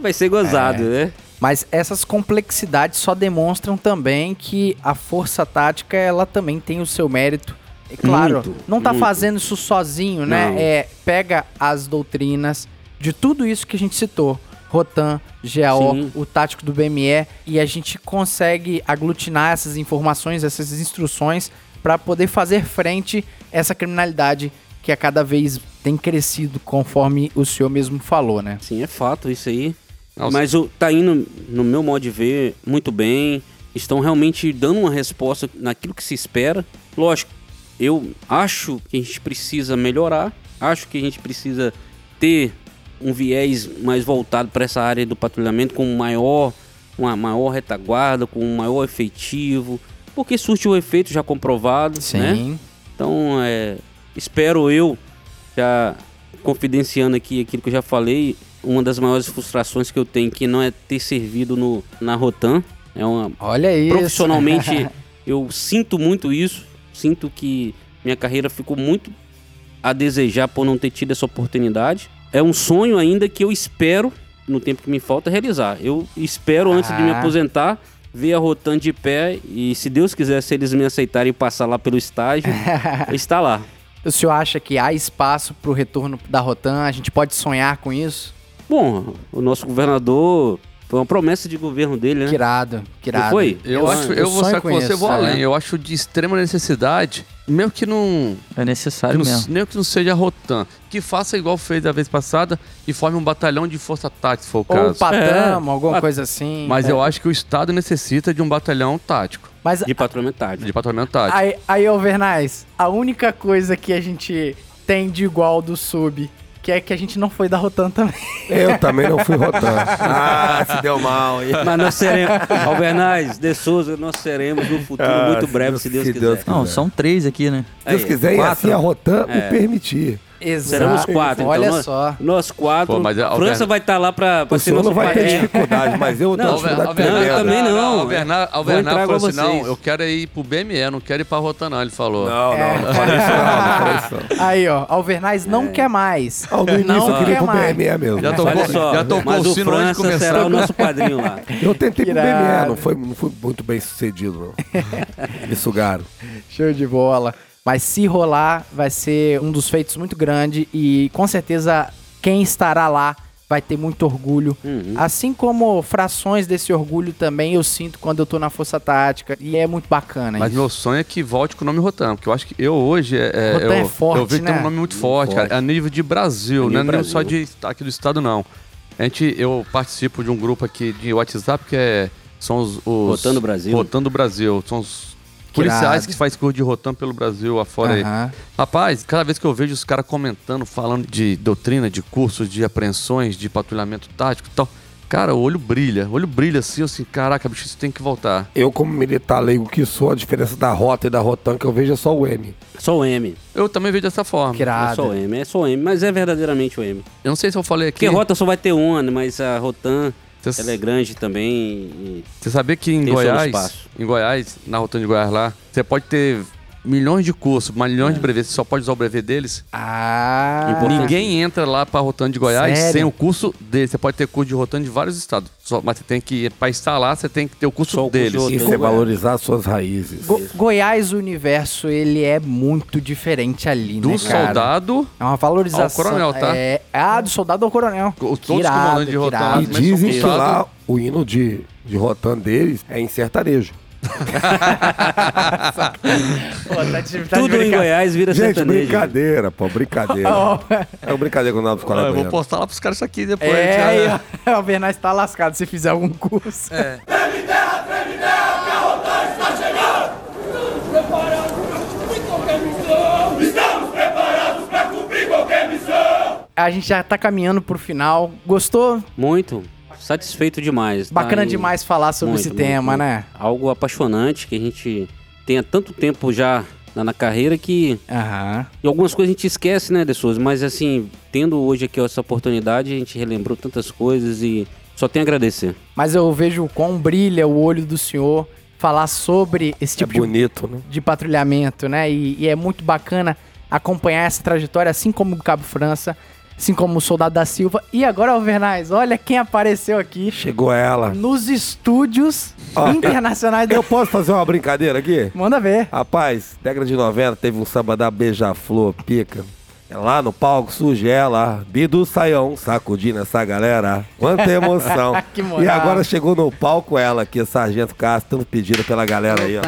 vai ser gozado, né? Mas essas complexidades só demonstram também que a força tática, ela também tem o seu mérito. É claro, Muito, não tá muito. fazendo isso sozinho, né? Não. É, pega as doutrinas de tudo isso que a gente citou. Rotan, GAO, Sim. o tático do BME, e a gente consegue aglutinar essas informações, essas instruções, para poder fazer frente a essa criminalidade que a cada vez tem crescido, conforme o senhor mesmo falou, né? Sim, é fato isso aí. Não, Mas o, tá indo, no meu modo de ver, muito bem. Estão realmente dando uma resposta naquilo que se espera. Lógico, eu acho que a gente precisa melhorar. Acho que a gente precisa ter um viés mais voltado para essa área do patrulhamento com maior, uma maior retaguarda, com um maior efetivo. Porque surte o efeito já comprovado, né? Então, é, espero eu, já confidenciando aqui aquilo que eu já falei, uma das maiores frustrações que eu tenho que não é ter servido no, na Rotan. É uma, Olha isso. profissionalmente, eu sinto muito isso. Sinto que minha carreira ficou muito a desejar por não ter tido essa oportunidade. É um sonho ainda que eu espero, no tempo que me falta, realizar. Eu espero, antes de me Ah. aposentar, ver a Rotan de pé e, se Deus quiser, se eles me aceitarem passar lá pelo estágio, estar lá. O senhor acha que há espaço para o retorno da Rotan? A gente pode sonhar com isso? Bom, o nosso governador foi uma promessa de governo dele, né? Que irado, que irado. Não foi? Eu, Eu acho, eu vou ser com você, vou é. além. Eu acho de extrema necessidade, mesmo que não, É necessário que não mesmo. nem que não seja Rotan, que faça igual fez da vez passada e forme um batalhão de força tática, se for o Ou caso. Patamo, alguma Pat- coisa assim. Mas É. eu acho que o Estado necessita de um batalhão tático, Mas De patrulhamento tarde. de patrulhamento tático. aí, aí Alvernaz, a única coisa que a gente tem de igual do sub, que é que a gente não foi da Rotan também. Eu também não fui rotando. ah, se deu mal. Mas nós seremos, Alvernaz, De Souza, nós seremos no futuro Ah, muito se breve, Deus- se Deus se quiser. Deus Não, são três aqui, né? Se Deus Aí, quiser, e quatro. assim a Rotan É. me permitir. Seremos quatro, Olha então. nós- só. Nós quatro. Pô, mas a França vai estar lá pra, pra O ser nosso não vai ter dificuldade, mas eu Não, tremenda. eu também não. Bernardo entrar falou com assim, não, eu quero ir pro BME, não quero ir pra Rotan não, ele falou. Não, É. não, não falei isso não, não não. Aí, ó, Alvernaz não quer mais. Início não eu queria ir quer pro mais. BME mesmo. Já tô- Olha só, já tocou mas o sino antes de França começar. será o nosso padrinho lá. Eu tentei pro. BME, não foi, não foi muito bem sucedido, não. Me sugaram. Show de bola. Mas se rolar, vai ser um dos feitos muito grande e com certeza quem estará lá vai ter muito orgulho. Uhum. Assim como frações desse orgulho também eu sinto quando eu tô na Força Tática e é muito bacana Mas isso. meu sonho é que volte com o nome Rotan, porque eu acho que eu hoje é, é- Rotan eu, é forte, eu vejo que tem né? um nome muito forte, cara, a nível de Brasil, A não é nível só de aqui do estado não. A gente, eu participo de um grupo aqui de WhatsApp que é são os, os Rotando Brasil. Rotando Brasil, são os policiais irado. que faz curso de Rotan pelo Brasil afora aí. Aham. Rapaz, cada vez que eu vejo os caras comentando, falando de doutrina, de cursos, de apreensões, de patrulhamento tático e tal, cara, o olho brilha. O olho brilha assim, eu assim, caraca, bicho, isso tem que voltar. Eu, como militar leigo que sou, a diferença da rota e da Rotan que eu vejo é só o M. Só o M. Eu também vejo dessa forma. Que É irado. só o M, é só o M, mas é verdadeiramente o M. Eu não sei se eu falei aqui. Porque rota só vai ter uma, né, mas a Rotan, Você ela é grande também. você sabia que em Goiás, em Goiás, na Rotan de Goiás lá, você pode ter milhões de cursos, milhões de brevetes, você só pode usar o brevet deles. Ah. Ninguém entra lá pra Rotando de Goiás Sério? sem o curso dele. Você pode ter curso de Rotando de vários estados. Só- mas você tem que, pra estar lá, você tem que ter o curso Só o curso de deles. Rotando. Isso é valorizar suas raízes. Go- Goiás, o universo, ele é muito diferente ali, Do né, soldado, É uma valorização. ao coronel, tá? É, ah, do soldado ao coronel. O- todos os Irado, comandantes de Rotan irado. E dizem que lá o hino de, de Rotan deles é em sertanejo. Pô, tá de, tá Tudo em Goiás vira Gente, sertanejo. brincadeira, pô, brincadeira. É uma brincadeira com o Naldo Ah, Escola eu vou postar lá pros caras isso aqui depois. É, já, né? ó, o Bernardo tá lascado se fizer algum curso. A gente já tá caminhando pro final. Gostou? Muito. Satisfeito demais. tá? Bacana E- demais falar sobre Muito, esse muito, tema, muito. né? Algo apaixonante que a gente tem há tanto tempo já na, na carreira que Aham. e algumas coisas a gente esquece, né, Dessous? Mas assim, tendo hoje aqui essa oportunidade, a gente relembrou tantas coisas e só tem a agradecer. Mas eu vejo o quão brilha o olho do senhor falar sobre esse É tipo de bonito, né? de patrulhamento, né? E, e é muito bacana acompanhar essa trajetória, assim como o Cabo França, assim como o Soldado da Silva. E agora, Alvernais, olha quem apareceu aqui Chegou ela. nos estúdios Ó, internacionais do... Eu posso fazer uma brincadeira aqui? Manda ver. Rapaz, década de 90 teve um samba da Beija-Flor, pica. É Lá no palco surge ela, Bidu Saião, sacudindo essa galera. Quanta emoção. Que moral. e agora chegou no palco ela aqui, Sargento Castro, tanto pedido pela galera aí, ó.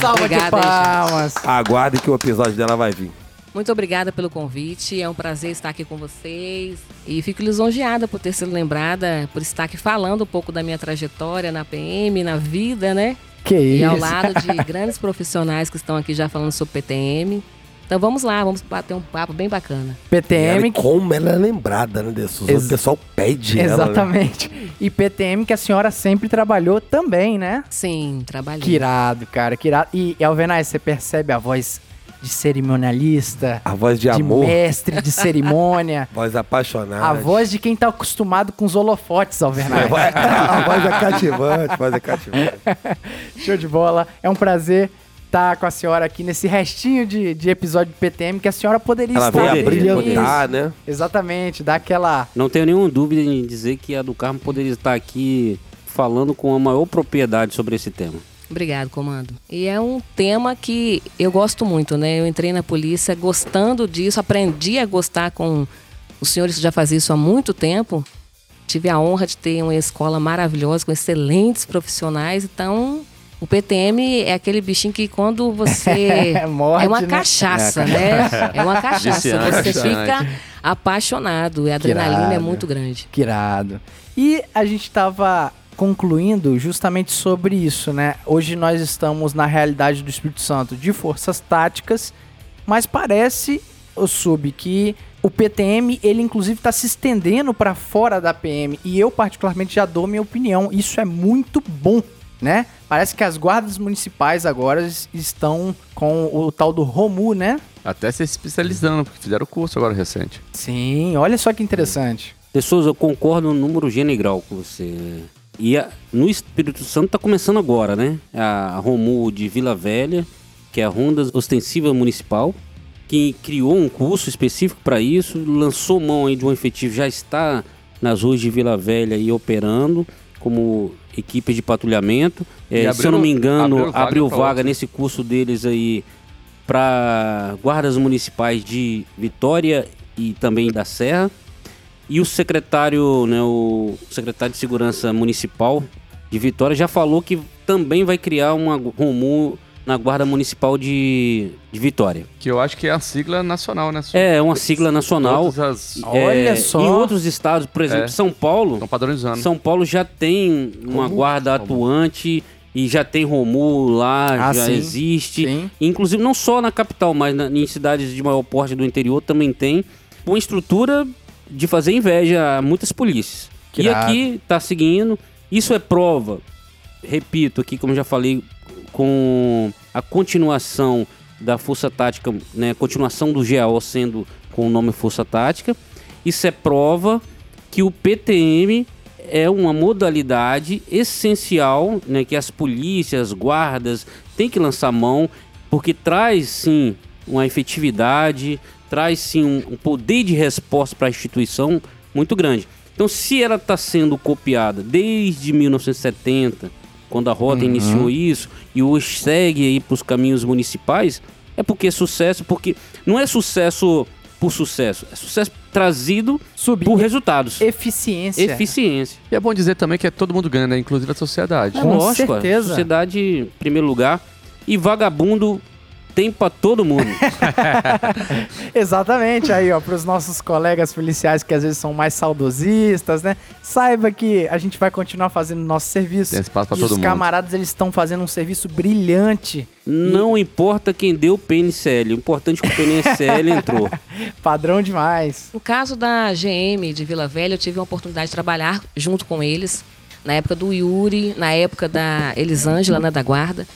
Salva Obrigada, de gente. palmas. Aguarde que o episódio dela vai vir. Muito obrigada pelo convite. É um prazer estar aqui com vocês. E fico lisonjeada por ter sido lembrada, por estar aqui falando um pouco da minha trajetória na PM, na vida, né? Que E isso. ao lado de grandes profissionais que estão aqui já falando sobre PTM. Então vamos lá, vamos bater um papo bem bacana. E ela, PTM, e como ela é lembrada, né, Dessus? Ex- O pessoal pede ela. né? exatamente. E PTM que a senhora sempre trabalhou também, né? Sim, trabalhei. Que irado, cara, que irado. E, Alvernais, você percebe a voz de cerimonialista, A voz de de amor, mestre de cerimônia. voz apaixonada. A voz de quem tá acostumado com os holofotes, Alvernais. a voz é cativante, a voz é cativante. Show de bola. É um prazer estar com a senhora aqui nesse restinho de, de episódio de PTM que a senhora poderia Ela estar Poderia, brilhantar, né? Exatamente, dá aquela... Não tenho nenhuma dúvida em dizer que a do Carmo poderia estar aqui falando com a maior propriedade sobre esse tema. Obrigado, comando. E é um tema que eu gosto muito, né? Eu entrei na polícia gostando disso, aprendi a gostar com os senhores que já fazem isso há muito tempo. Tive a honra de ter uma escola maravilhosa com excelentes profissionais, então o PTM é aquele bichinho que quando você Morde, é uma né? cachaça, né? É uma cachaça, Viciante. você fica apaixonado e a adrenalina irado. é muito grande. Que irado. E a gente tava concluindo justamente sobre isso, né? Hoje nós estamos na realidade do Espírito Santo de forças táticas, mas parece, o sub, que o PTM, ele inclusive está se estendendo para fora da PM. E eu, particularmente, já dou minha opinião. Isso é muito bom, né? Parece que as guardas municipais agora es- estão com o tal do ROMU, né? Até se especializando, porque fizeram o curso agora recente. Sim, olha só que interessante. Pessoas, eu concordo no número grau com você. E a- no Espírito Santo tá começando agora, né? A Romu de Vila Velha, que é a Ronda Ostensiva Municipal, que criou um curso específico para isso, lançou mão aí de um efetivo, já está nas ruas de Vila Velha e operando como equipe de patrulhamento. É, E se eu não me engano, abriu vaga abriu vaga nesse curso deles aí para guardas municipais de Vitória e também da Serra. E o secretário, né, o secretário de Segurança Municipal de Vitória já falou que também vai criar uma ROMU na Guarda Municipal de, de Vitória. Que eu acho que é a sigla nacional, né? É uma sigla nacional. As... Olha É, só. Em outros estados, por exemplo, É. São Paulo, Estão padronizando. São Paulo já tem uma guarda atuante e já tem ROMU lá, Ah, já sim. existe. Sim. Inclusive não só na capital, mas na- em cidades de maior porte do interior também tem uma estrutura de fazer inveja a muitas polícias. Que e aqui tá seguindo. Isso é prova, repito aqui, como já falei, com a continuação da Força Tática, né, a continuação do GAO sendo com o nome Força Tática. Isso é prova que o PTM é uma modalidade essencial, né, que as polícias, guardas têm que lançar mão porque traz sim uma efetividade, traz sim um, um poder de resposta para a instituição muito grande. Então, se ela está sendo copiada desde 1970, quando a Rota Uhum. iniciou isso, e hoje segue aí para os caminhos municipais, é porque é sucesso, porque não é sucesso por sucesso, é sucesso trazido Subir. por resultados. Eficiência. Eficiência. E é bom dizer também que é todo mundo ganha, né? Inclusive a sociedade. É Com lógico, a certeza. sociedade em primeiro lugar. E vagabundo tem pra todo mundo. Exatamente, aí ó, para os nossos colegas policiais que às vezes são mais saudosistas, né? Saiba que a gente vai continuar fazendo nosso serviço. Tem espaço pra e todo os mundo. camaradas eles estão fazendo um serviço brilhante, Não importa quem deu o PNCL, o importante é que o PNCL entrou. padrão demais. No caso da GM de Vila Velha, eu tive a oportunidade de trabalhar junto com eles, na época do Yuri, na época da Elisângela, né, da Guarda,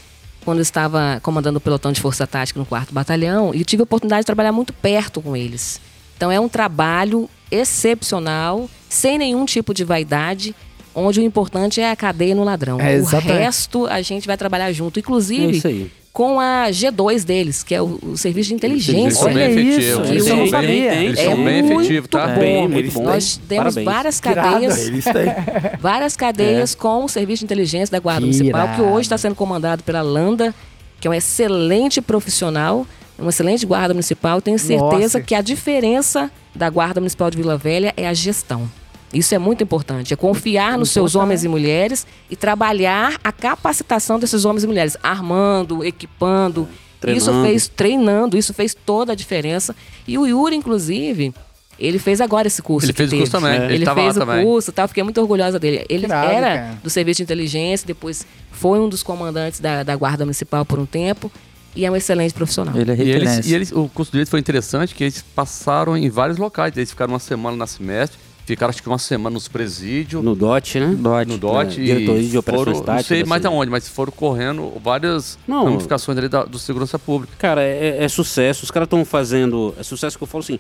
quando eu estava comandando o pelotão de Força Tática no 4 Batalhão, e tive a oportunidade de trabalhar muito perto com eles. Então é um trabalho excepcional, sem nenhum tipo de vaidade, onde o importante é a cadeia no ladrão. É, o resto a gente vai trabalhar junto, É inclusive isso aí. Com a G2 deles, que é o, o serviço de inteligência. Eles são bem isso, efetivos. isso eu não são sabia. bem, eles É são bem muito efetivos, tá? bom. Bem, muito bom. Nós temos Parabéns. várias cadeias, várias cadeias com o serviço de inteligência da Guarda Que Municipal, que hoje está sendo comandado pela Landa, que é um excelente profissional, uma excelente guarda municipal. Tenho certeza Nossa. que a diferença da Guarda Municipal de Vila Velha é a gestão. Isso é muito importante, é confiar nos seus homens e mulheres e trabalhar a capacitação desses homens e mulheres, armando, equipando. Isso Treinando. fez treinando, isso fez toda a diferença. E o Yuri, inclusive, ele fez agora esse curso. Ele que fez o curso também, ele Ele, tava fez lá o também. curso, tal. Fiquei muito orgulhosa dele. Ele era cara. do serviço de inteligência, depois foi um dos comandantes da, da Guarda Municipal por um tempo e é um excelente profissional. Ele é E eles, referência. e eles, o curso deles foi interessante, que eles passaram em vários locais. Eles ficaram uma semana na semestre, ficaram acho que uma semana nos presídios, No DOT, né? Dodge. no DOT. É, e diretoria de operações foram, Não sei mais assim. aonde, mas foram correndo várias Não. ramificações ali da, do segurança pública. Cara, é, é sucesso. Os caras estão fazendo. É sucesso que eu falo assim.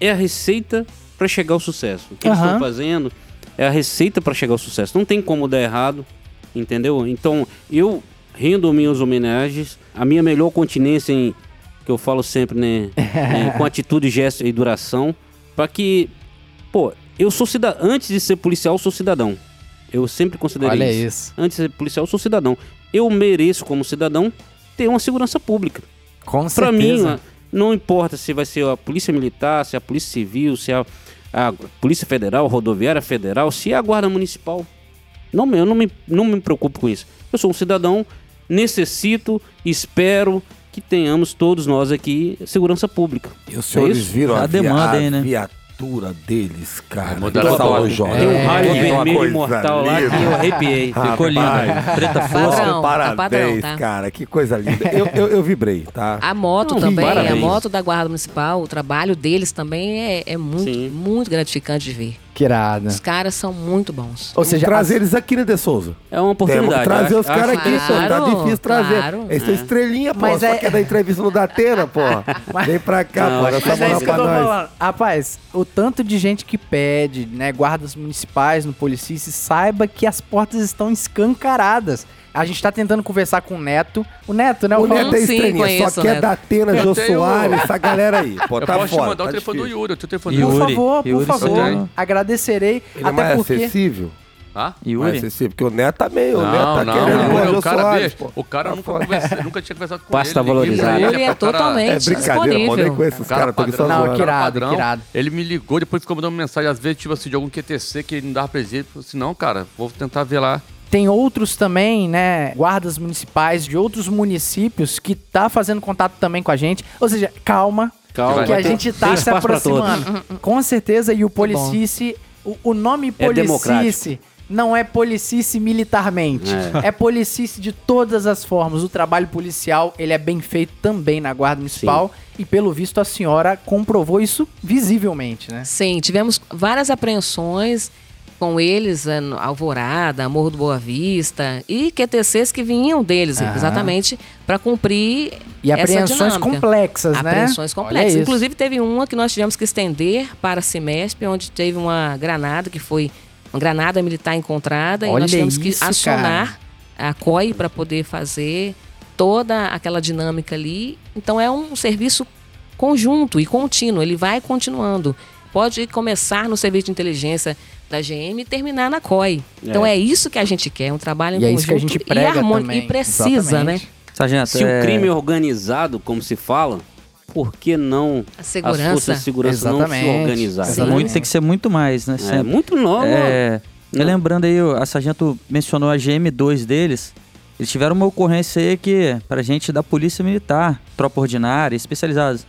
É a receita pra chegar ao sucesso. O que eles Aham. estão fazendo é a receita pra chegar ao sucesso. Não tem como dar errado, entendeu? Então, eu rendo minhas homenagens. A minha melhor continência em. Que eu falo sempre, né? é, com atitude, gesto e duração. Pra que. Pô, eu sou cidadão. Antes de ser policial, eu sou cidadão. Eu sempre considerei Olha isso. isso. Antes de ser policial, eu sou cidadão. Eu mereço, como cidadão, ter uma segurança pública. Com Pra mim, certeza. não importa se vai ser a Polícia Militar, se é a Polícia Civil, se é a, a Polícia Federal, Rodoviária Federal, se é a Guarda Municipal. Não, me- eu não me, não me preocupo com isso. Eu sou um cidadão, necessito, espero que tenhamos todos nós aqui segurança pública. E os senhores É isso? viram a, A demanda aí, né? A viatura deles, cara. mudaram a foto. jornal. Tem um raio vermelho coisa imortal lá que eu arrepiei. Ficou lindo. Preta força. tá Parabéns, tá? cara. Que coisa linda. Eu, eu, eu vibrei, tá? A moto também, a moto da Guarda Municipal, o trabalho deles também é, é muito, Sim. muito gratificante de ver. Que irado. Os caras são muito bons. Ou seja, trazer as- eles aqui, né, De Souza? É uma Temos que oportunidade. trazer eu os caras aqui, pô. Tá difícil trazer. claro. Eles são É. estrelinha, pô. Mas só é- quer dar entrevista no Datena, pô. Vem pra cá, Não, pô. que essa é moral que eu pra nós. falando. Rapaz, o tanto de gente que pede, né, guardas municipais no Policice, saiba que as portas estão escancaradas. A gente tá tentando conversar com o Neto. O Neto, né? O Paulo? Neto é conheço, só quer Neto. Datena, Eu Jô Soares, essa galera aí. Pô, Eu tá posso te foda, mandar o tá telefone do. Yuri, o teu telefone Yuri. Por Yuri. favor, por Yuri, favor. você tem? Agradecerei. Ele é até mais porque... acessível? Tá? Mais Yuri. acessível, porque o Neto tá meio... o Neto Não, tá não, querendo não. o O cara, Soares, pô. o cara eu nunca, Tá foda. conversei, nunca tinha conversado com Pasta ele. pra valorizada. ele, Ele é o totalmente É brincadeira, pô. Nem conheço os Cara caras, tô só Não, que irado, que irado. Ele me ligou, depois ficou mandando mensagem, às vezes, tipo assim, de algum QTC que ele não dava presídio. Eu falei assim, não, cara, vou tentar ver lá. Tem outros também, né, guardas municipais de outros municípios que tá fazendo contato também com a gente. Ou seja, calma, Calma, que a ter- gente tá se espaço pra todos. aproximando. Com certeza, e o Policice, o, o nome É Policice não é Policice militarmente. É. Policice de todas as formas. O trabalho policial, ele é bem feito também na Guarda Municipal. E pelo visto, a senhora comprovou isso visivelmente, né? Sim, tivemos várias apreensões com eles, é, Alvorada, Morro do Boa Vista e QTCs que vinham deles, Aham. exatamente para cumprir E apreensões complexas, né? Apreensões complexas. Inclusive, teve uma que nós tivemos que estender para a Semesp, onde teve uma granada que foi uma granada militar encontrada e Olha nós tivemos que isso, acionar a COI para poder fazer toda aquela dinâmica ali. Então é um serviço conjunto e contínuo, ele vai continuando. Pode começar no serviço de inteligência da GM e terminar na COI. Então é isso que a gente quer, um trabalho em E é conjunto isso que a gente e prega harmônico também. e precisa, Exatamente. né? Sargento, Se o é, crime é organizado, como se fala, por que não A as segurança. forças de segurança não se organizarem? Sim. muito, tem que ser muito mais, né? É muito novo. É, Não. lembrando aí, a Sargento mencionou a GM2 deles. Eles tiveram uma ocorrência aí que, pra gente da Polícia Militar, tropa ordinária, especializados,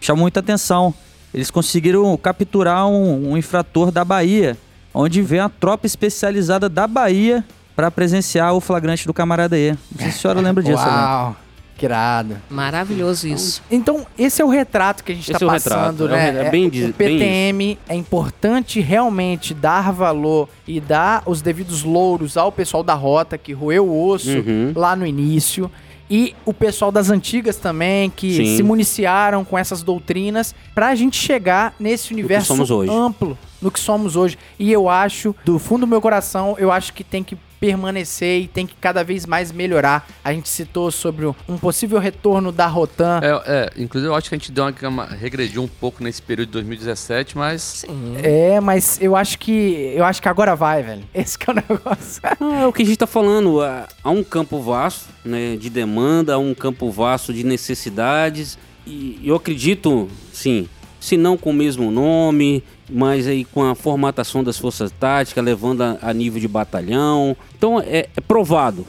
chamou muita atenção. Eles conseguiram capturar um, um infrator da Bahia, onde veio a tropa especializada da Bahia para presenciar o flagrante do camarada aí. Não sei se a senhora lembra disso, né? Uau, que irado. Maravilhoso isso. Então, esse é o retrato que a gente está é passando, retrato, é né? o- é bem o diz- bem PTM é importante realmente dar valor e dar os devidos louros ao pessoal da rota que roeu o osso Uhum. lá no início. E o pessoal das antigas também, que Sim. se municiaram com essas doutrinas, pra gente chegar nesse universo somos hoje. amplo no que somos hoje. E eu acho, do fundo do meu coração, eu acho que tem que permanecer e tem que cada vez mais melhorar. A gente citou sobre um possível retorno da Rotan. É, é, inclusive eu acho que a gente deu uma, regrediu um pouco nesse período de 2017, mas Sim. É, mas eu acho que. Eu acho que agora vai, velho. Esse que é o negócio. Ah, é o que a gente está falando. Há há um campo vasto né, de demanda, há um campo vasto de necessidades. E eu acredito, sim, se não com o mesmo nome, mas aí com a formatação das forças táticas, levando a, a nível de batalhão. Então é, é provado.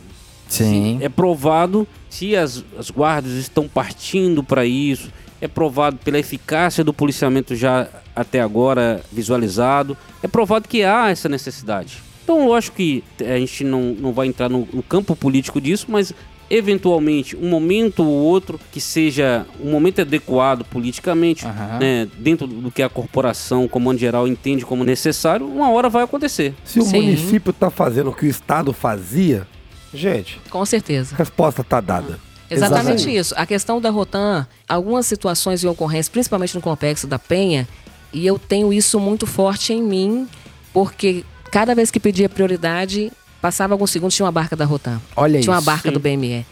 Sim. É provado se as, as guardas estão partindo para isso. É provado pela eficácia do policiamento já até agora visualizado. É provado que há essa necessidade. Então, acho que a gente não, não vai entrar no, no campo político disso, mas eventualmente um momento ou outro que seja um momento adequado politicamente, Aham. né, dentro do que a corporação, comando geral, entende como necessário, uma hora vai acontecer. Se o Sim. município tá fazendo o que o Estado fazia, gente, Com certeza. a resposta tá dada. Exatamente Exatamente. isso. A questão da Rotan, algumas situações e ocorrências, principalmente no complexo da Penha, e eu tenho isso muito forte em mim, porque cada vez que pedia prioridade, passava alguns segundos, tinha uma barca da Rotan. Olha tinha uma isso. barca do BME.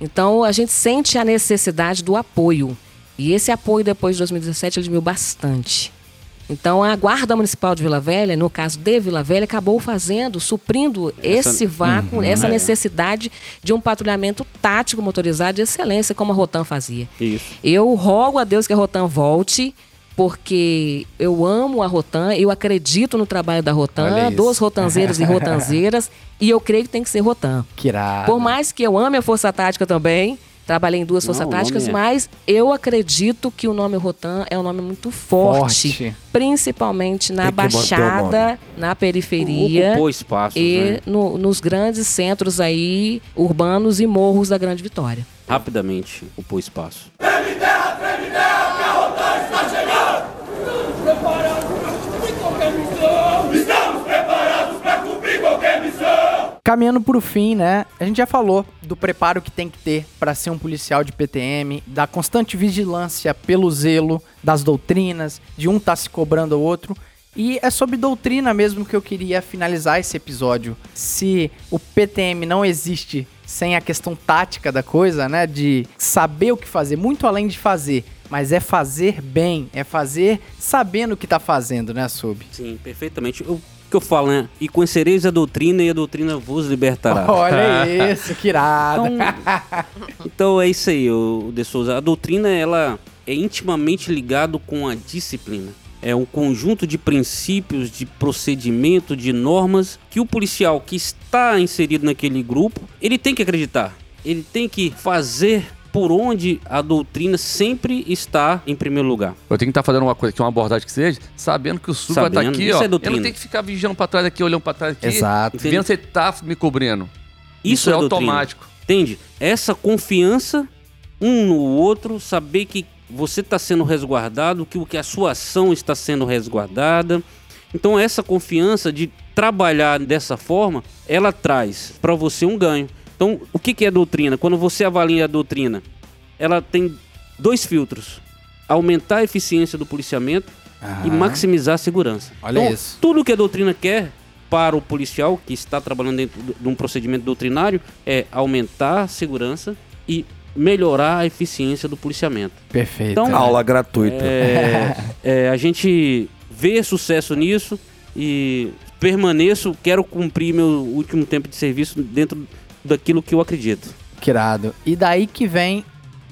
Então a gente sente a necessidade do apoio. E esse apoio depois de 2017 ele diminuiu bastante. Então a Guarda Municipal de Vila Velha, no caso de Vila Velha, acabou fazendo, suprindo esse vácuo, essa necessidade de um patrulhamento tático motorizado de excelência, como a Rotan fazia. Isso. Eu rogo a Deus que a Rotan volte, porque eu amo a Rotan, eu acredito no trabalho da Rotan, dos rotanzeiros e rotanzeiras, e eu creio que tem que ser Rotan. Que irado. Por mais que eu ame a Força Tática também, trabalhei em duas Não, Forças o Táticas, é- mas eu acredito que o nome Rotan é um nome muito forte, Forte. principalmente na o Baixada, na periferia Ocupou espaços, e né? no- nos grandes centros aí urbanos e morros da Grande Vitória. Rapidamente ocupou espaço. Caminhando pro fim, né? A gente já falou do preparo que tem que ter para ser um policial de PTM, da constante vigilância pelo zelo das doutrinas, de um tá se cobrando ao outro. E é sobre doutrina mesmo que eu queria finalizar esse episódio. Se o PTM não existe sem a questão tática da coisa, né? De saber o que fazer, muito além de fazer, mas é fazer bem, é fazer sabendo o que tá fazendo, né, Sub? Sim, perfeitamente. O que eu falo, né? E conhecereis a doutrina e a doutrina vos libertará. Olha isso, que irado. Então é isso aí, o De Souza. A doutrina ela é intimamente ligado com a disciplina. É um conjunto de princípios, de procedimento, de normas que o policial que está inserido naquele grupo, ele tem que acreditar. Ele tem que fazer por onde a doutrina sempre está em primeiro lugar. eu tenho que estar fazendo uma coisa, que uma abordagem que seja, sabendo que o sul vai estar Sabendo, aqui, isso ó. é eu doutrina. não tenho que ficar vigiando pra trás aqui, olhando pra trás aqui. Exato. Vendo se ele tá me cobrindo. Isso, Isso, é, é automático. Entende? Essa confiança um no outro, saber que você está sendo resguardado, que o que a sua ação está sendo resguardada. Então essa confiança de trabalhar dessa forma, ela traz para você um ganho. Então o que, que é doutrina? Quando você avalia a doutrina, ela tem dois filtros: aumentar a eficiência do policiamento e maximizar a segurança. Olha então, isso. Tudo que a doutrina quer para o policial que está trabalhando dentro de um procedimento doutrinário é aumentar a segurança e melhorar a eficiência do policiamento. Perfeito. Então, Aula gratuita. É, é, a gente vê sucesso nisso e permaneço, quero cumprir meu último tempo de serviço dentro daquilo que eu acredito. Que irado. E daí que vem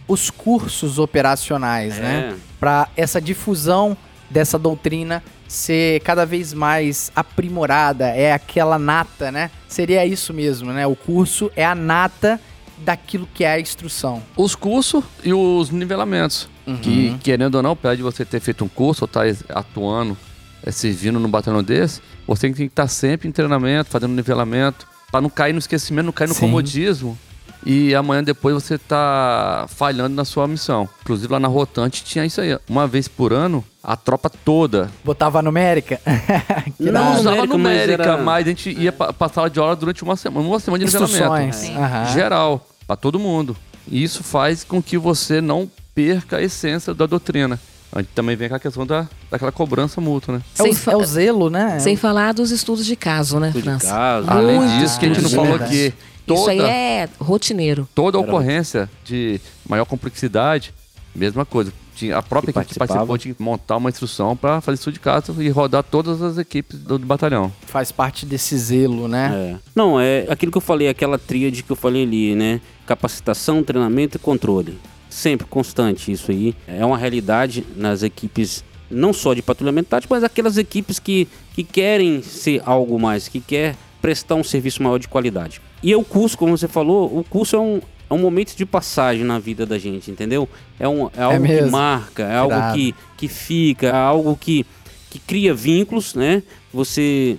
os cursos operacionais, né? É. Para essa difusão dessa doutrina ser cada vez mais aprimorada, é aquela nata, né? Seria isso mesmo, né? O curso é a nata daquilo que é a instrução. Os cursos e os nivelamentos. Que, querendo ou não, pede você ter feito um curso ou estar atuando, é, servindo num batalhão desse, você tem que estar sempre em treinamento, fazendo nivelamento, para não cair no esquecimento, não cair no Sim. comodismo. E amanhã depois você tá falhando na sua missão. Inclusive lá na Rotante tinha isso aí. Uma vez por ano, a tropa toda. Botava a numérica? que Não, usava numérica, mas era- mas a gente ia pra, pra sala de aula durante uma semana, uma semana de nivelamento. Instruções. Aham. geral, para todo mundo. E isso faz com que você não perca a essência da doutrina. A gente também vem com a questão da, daquela cobrança mútua, né? É o, é o zelo, né? Sem falar dos estudos de caso, né, Estudo de França? caso. Além Muitos disso, que a gente não falou aqui, Isso aí toda, é rotineiro. toda ocorrência de maior complexidade, mesma coisa. Tinha, a própria Que equipe que participou tinha que montar uma instrução para fazer estudo de caso e rodar todas as equipes do, do batalhão. Faz parte desse zelo, né? É. Não, é aquilo que eu falei, aquela tríade que eu falei ali, né? Capacitação, treinamento e controle. Sempre constante isso aí. É uma realidade nas equipes, não só de patrulhamento tático, mas aquelas equipes que, que querem ser algo mais, que quer prestar um serviço maior de qualidade. E o curso, como você falou, o curso é um, é um momento de passagem na vida da gente, entendeu? É, um, é algo que mesmo. marca, é algo que, que fica, é algo que, que cria vínculos, né? Você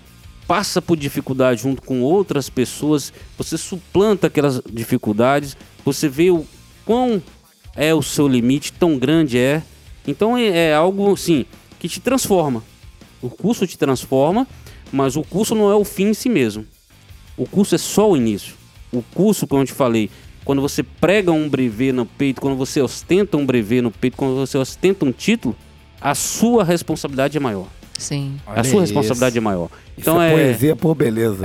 passa por dificuldade junto com outras pessoas, você suplanta aquelas dificuldades, você vê o quão é o seu limite, tão grande é. Então é, é algo assim que te transforma. O curso te transforma, mas o curso não é o fim em si mesmo. O curso é só o início. O curso, como eu te falei, quando você prega um brevet no peito, quando você ostenta um brevet no peito, quando você ostenta um título, a sua responsabilidade é maior. Sim. a Olha sua isso. responsabilidade é maior. Isso Então é, é, poesia por beleza.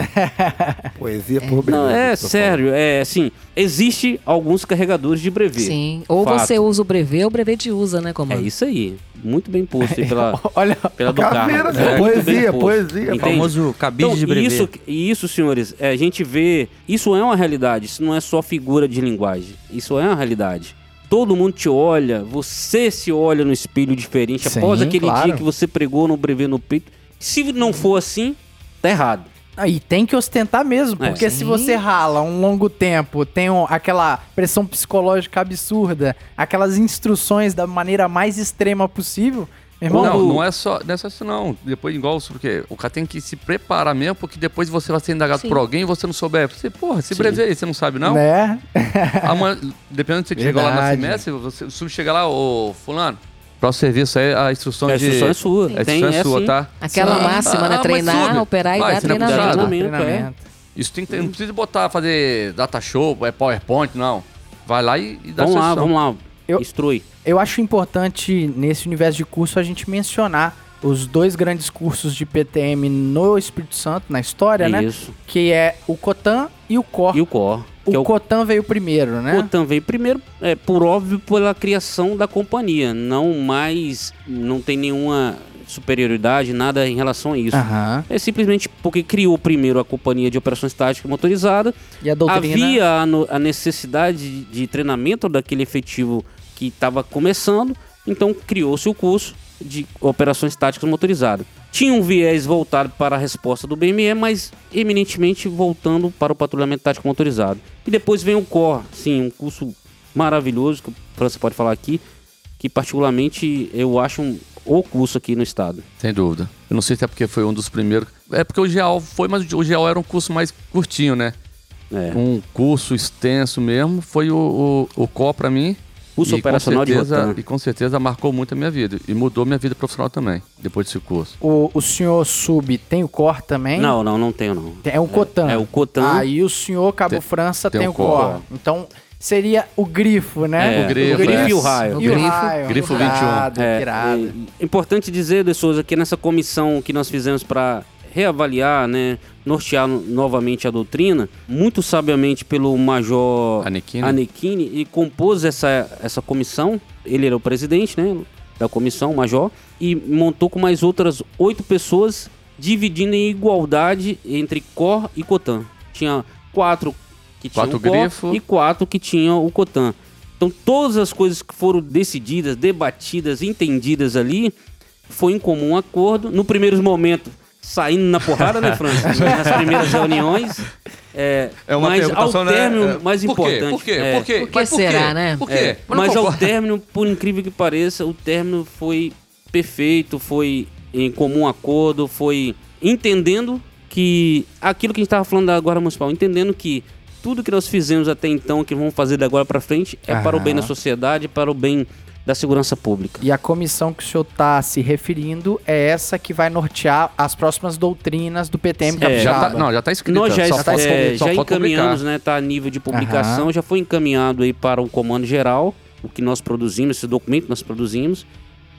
poesia por beleza. não, é sério, é assim, existe alguns carregadores de brevet. Sim. Ou Fato. você usa o brevet ou o brevet te usa, né, É comando? isso aí. Muito bem posto aí pela, Olha, pela do carro. né? É, Poesia, poesia. O Entende? famoso cabide Então, de brevet. isso, isso, senhores, é, a gente vê. Isso é uma realidade. Isso não é só figura de linguagem. Isso é uma realidade. Todo mundo te olha, você se olha no espelho diferente Sim, após aquele claro. dia que você pregou no brevet no peito. Se não for assim, tá errado. E tem que ostentar mesmo, É. porque se Sim. você rala um longo tempo, tem um- aquela pressão psicológica absurda, aquelas instruções da maneira mais extrema possível, irmão, Não, não é só, não é só isso não. Depois, igual, porque o cara tem que se preparar mesmo, porque depois você vai ser indagado Sim. por alguém e você não souber. Você, porra, se brevet aí, você não sabe não? né? Amanhã, dependendo de você chegar lá na semestre, você o sub chegar lá, ô fulano, para o serviço aí, a instrução a de... instrução é sua. A Tem, instrução é é sua, tá? Aquela Sim. máxima, Ah, né? Treinar, sube. operar e Vai, dar você não é treinamento. Treinamento, é. Isso tem que ter, não precisa botar, fazer data show, é PowerPoint, não. Vai lá e, e dá Vamos lá, vamos lá. Eu- Instrui. Eu acho importante nesse universo de curso a gente mencionar os dois grandes cursos de PTM no Espírito Santo, na história, É né? isso. Que é o Cotan e o Cor. E o COR. o é o Cotan veio primeiro, né? Cotan veio primeiro, é, por óbvio, pela criação da companhia. Não mais, não tem nenhuma superioridade, nada em relação a isso. Aham. É simplesmente porque criou primeiro a companhia de operações táticas motorizada. E a doutrina. Havia a, no- a necessidade de, de treinamento daquele efetivo que estava começando, então criou-se o curso de operações táticas motorizadas. Tinha um viés voltado para a resposta do BME, mas eminentemente voltando para o patrulhamento tático motorizado. E depois vem o COR, sim, um curso maravilhoso que França pode falar aqui, que particularmente eu acho um, o curso aqui no estado. Sem dúvida. Eu não sei se é porque foi um dos primeiros. É porque o GEAL foi, mas o GEAL era um curso mais curtinho, né? É. Um curso extenso mesmo. Foi o, o, o CO pra mim. Curso E com operacional de certeza- Rotan. E com certeza marcou muito a minha vida. E mudou minha vida profissional também, depois desse curso. O, o senhor Sub tem o Cor também? Não, não, não tenho não. É o Cotan. É o Cotan. Ah, e o senhor Cabo Tem- França tem tem, o Cor. Cor. Então seria o grifo, né? É, o grifo, o grifo é. e o raio. E o grifo. raio. Grifo Irado, É, irado. é importante dizer, De Souza, que nessa comissão que nós fizemos para reavaliar, né, nortear no- novamente a doutrina, muito sabiamente pelo Major. Anequine, e compôs essa, essa comissão. Ele era o presidente, né, da comissão, o Major, e montou com mais outras oito pessoas, dividindo em igualdade entre Cor e Cotan. Tinha quatro que tinham Quatro o Cor grifo. e quatro que tinham o Cotan. Então todas as coisas que foram decididas, debatidas, entendidas ali, foi em comum acordo. No primeiro momento, saindo na porrada, né, França? Nas primeiras reuniões. É, É uma mas ao né? término, É, mais por quê? importante. Por quê? é, Por quê? Por que Mas será, né? Por quê? é, não mas ao término, por incrível que pareça, o término foi perfeito, foi em comum acordo, foi entendendo que aquilo que a gente estava falando da Guarda Municipal, entendendo que tudo que nós fizemos até então, que vamos fazer da agora para frente, é para o bem da Aham. sociedade, para o bem da segurança pública. E a comissão que o senhor está se referindo é essa que vai nortear as próximas doutrinas do PTM É. Já tá, não, já tá escrito. Nós já, só está- é, só já encaminhamos, publicar. né? Tá a nível de publicação, Aham. já foi encaminhado aí para o comando geral, o que nós produzimos, esse documento nós produzimos,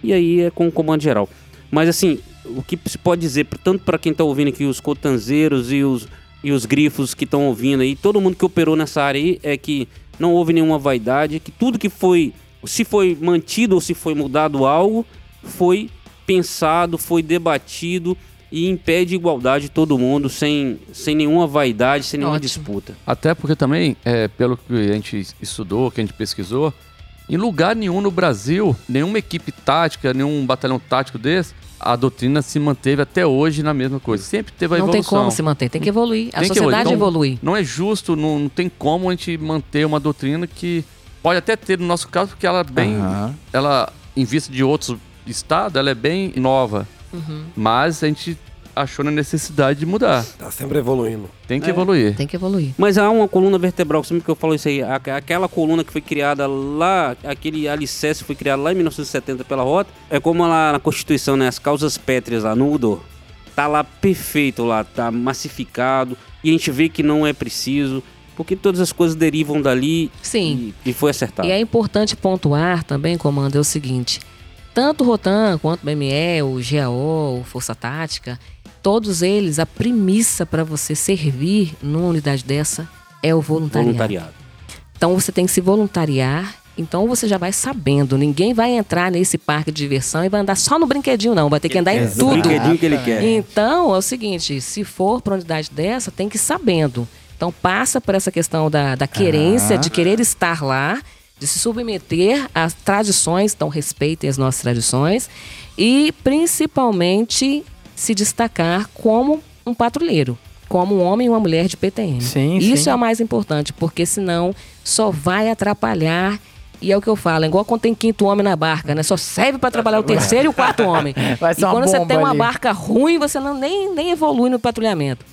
e aí é com o comando geral. Mas assim, o que se pode dizer, tanto para quem está ouvindo aqui, os cotanzeiros e os, e os grifos que estão ouvindo aí, todo mundo que operou nessa área aí, é que não houve nenhuma vaidade, que tudo que foi, se foi mantido ou se foi mudado algo, foi pensado, foi debatido e impede igualdade de todo mundo, sem, sem nenhuma vaidade, sem nenhuma Ótimo. disputa. Até porque também, é, pelo que a gente estudou, que a gente pesquisou, em lugar nenhum no Brasil, nenhuma equipe tática, nenhum batalhão tático desse, a doutrina se manteve até hoje na mesma coisa. Sempre teve a Não tem evolução. como se manter, tem que evoluir. A Tem que sociedade evoluir. Então, evolui. Não é justo, não, não tem como a gente manter uma doutrina que pode até ter no nosso caso, porque ela é bem, Aham. ela em vista de outros estados, ela é bem nova. Uhum. Mas a gente achou na necessidade de mudar. Tá sempre evoluindo. Tem que É. evoluir. Tem que evoluir. Mas há uma coluna vertebral, sempre que eu falo isso aí, aquela coluna que foi criada lá, aquele alicerce foi criado lá em 1970 pela Rota, é como lá na Constituição, né? As causas pétreas lá, não mudou. Tá lá perfeito lá, tá massificado, e a gente vê que não é preciso, porque todas as coisas derivam dali Sim. e, e foi acertado. E é importante pontuar também, comando, é o seguinte: tanto o Rotan quanto o BME, o GAO, o Força Tática, todos eles, a premissa para você servir numa unidade dessa é o voluntariado. Voluntariado. Então você tem que se voluntariar. Então você já vai sabendo, ninguém vai entrar nesse parque de diversão e vai andar só no brinquedinho, não. Vai ter que andar em O tudo. brinquedinho que ele quer. Então, é o seguinte, se for para uma unidade dessa, tem que ir sabendo. Então, passa por essa questão da, da querência, de querer estar lá, de se submeter às tradições, então respeitem as nossas tradições, e principalmente se destacar como um patrulheiro, como um homem e uma mulher de PTM. Sim, Isso sim. é o mais importante, porque senão só vai atrapalhar. E é o que eu falo, é igual quando tem quinto homem na barca, né? Só serve para trabalhar o terceiro e o quarto homem. E quando você tem uma ali. barca ruim, você não, nem, nem evolui no patrulhamento.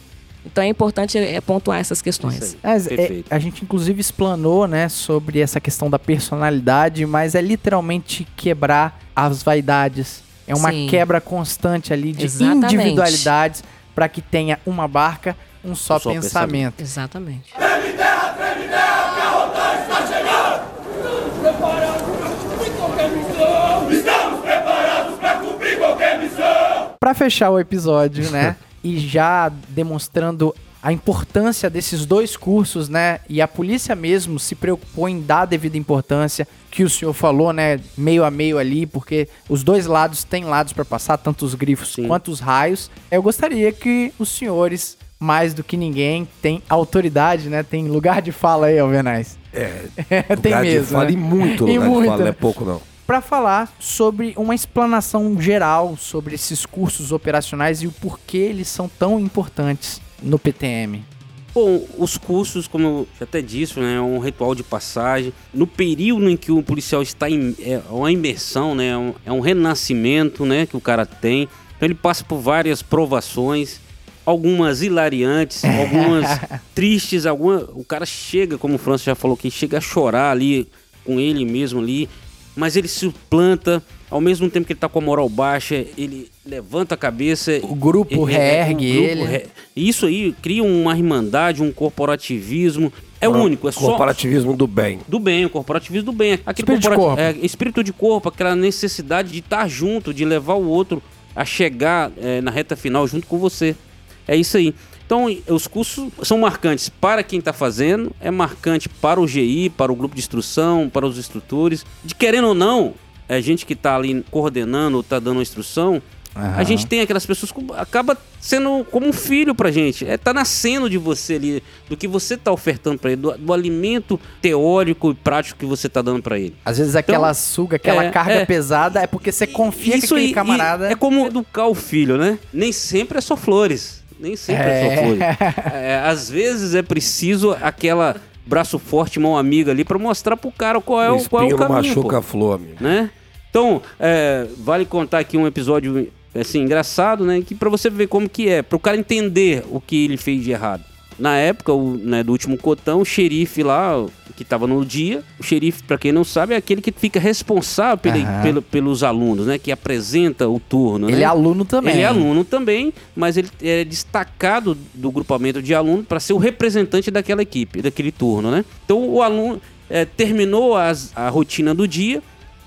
Então é importante é, pontuar essas questões. É, a gente inclusive explanou, né, sobre essa questão da personalidade, mas é literalmente quebrar as vaidades. É uma Sim. quebra constante ali de Exatamente. individualidades para que tenha uma barca, um só, Um só pensamento. Exatamente. Para fechar o episódio, né, e já demonstrando a importância desses dois cursos, né, e a polícia mesmo se preocupou em dar a devida importância que o senhor falou, né, meio a meio ali, porque os dois lados têm lados para passar, tanto os grifos Sim. quanto os raios. Eu gostaria que os senhores, mais do que ninguém, têm autoridade, né, tem lugar de fala aí, Alvenaz. É, tem Lugar de mesmo. fala né? e muito E lugar de muito, fala, não é pouco não. Para falar sobre uma explanação geral sobre esses cursos operacionais e o porquê eles são tão importantes no PTM. Bom, os cursos, como eu já até disse, né, é um ritual de passagem. No período em que o policial está em é uma imersão, né, é um, é um renascimento, né, que o cara tem. Então ele passa por várias provações, algumas hilariantes, algumas tristes, alguma, o cara chega, como o Franço já falou que chega a chorar ali com ele mesmo ali, mas ele se planta, ao mesmo tempo que ele tá com a moral baixa, ele levanta a cabeça. O grupo É, é, reergue um grupo ele. re- Isso aí cria uma irmandade, um corporativismo. É Cor- único, é só Corporativismo do bem. do bem, o corporativismo do bem. Aquele Espírito de corpo. é, espírito de corpo, aquela necessidade de estar junto, de levar o outro a chegar é, na reta final junto com você. É isso aí. Então, os cursos são marcantes para quem está fazendo, é marcante para o GI, para o grupo de instrução, para os instrutores. De querendo ou não, a gente que está ali coordenando ou está dando a instrução, a gente tem aquelas pessoas que acaba sendo como um filho pra gente. É, tá nascendo de você ali, do que você tá ofertando pra ele, do, do alimento teórico e prático que você tá dando pra ele. Às vezes aquela suga, aquela é, carga é. pesada é porque você confia que Isso aquele aí, camarada. é como educar o filho, né? Nem sempre é só flores. Nem sempre é, É. só flores. É, às vezes é preciso aquela braço forte, mão amiga ali pra mostrar pro cara qual é o o, qual é o caminho. machuca pô a flor, amigo. né? Então, é, vale contar aqui um episódio assim engraçado, né, que para você ver como que é, para o cara entender o que ele fez de errado. Na época, o, né, do último cotão, o xerife lá, que estava no dia, o xerife, para quem não sabe, é aquele que fica responsável pela- Aham. pelo- pelos alunos, né, que apresenta o turno, Ele né? é aluno também. Ele é aluno também, mas ele é destacado do grupamento de aluno para ser o representante daquela equipe, daquele turno, né? Então o aluno eh, terminou as- a rotina do dia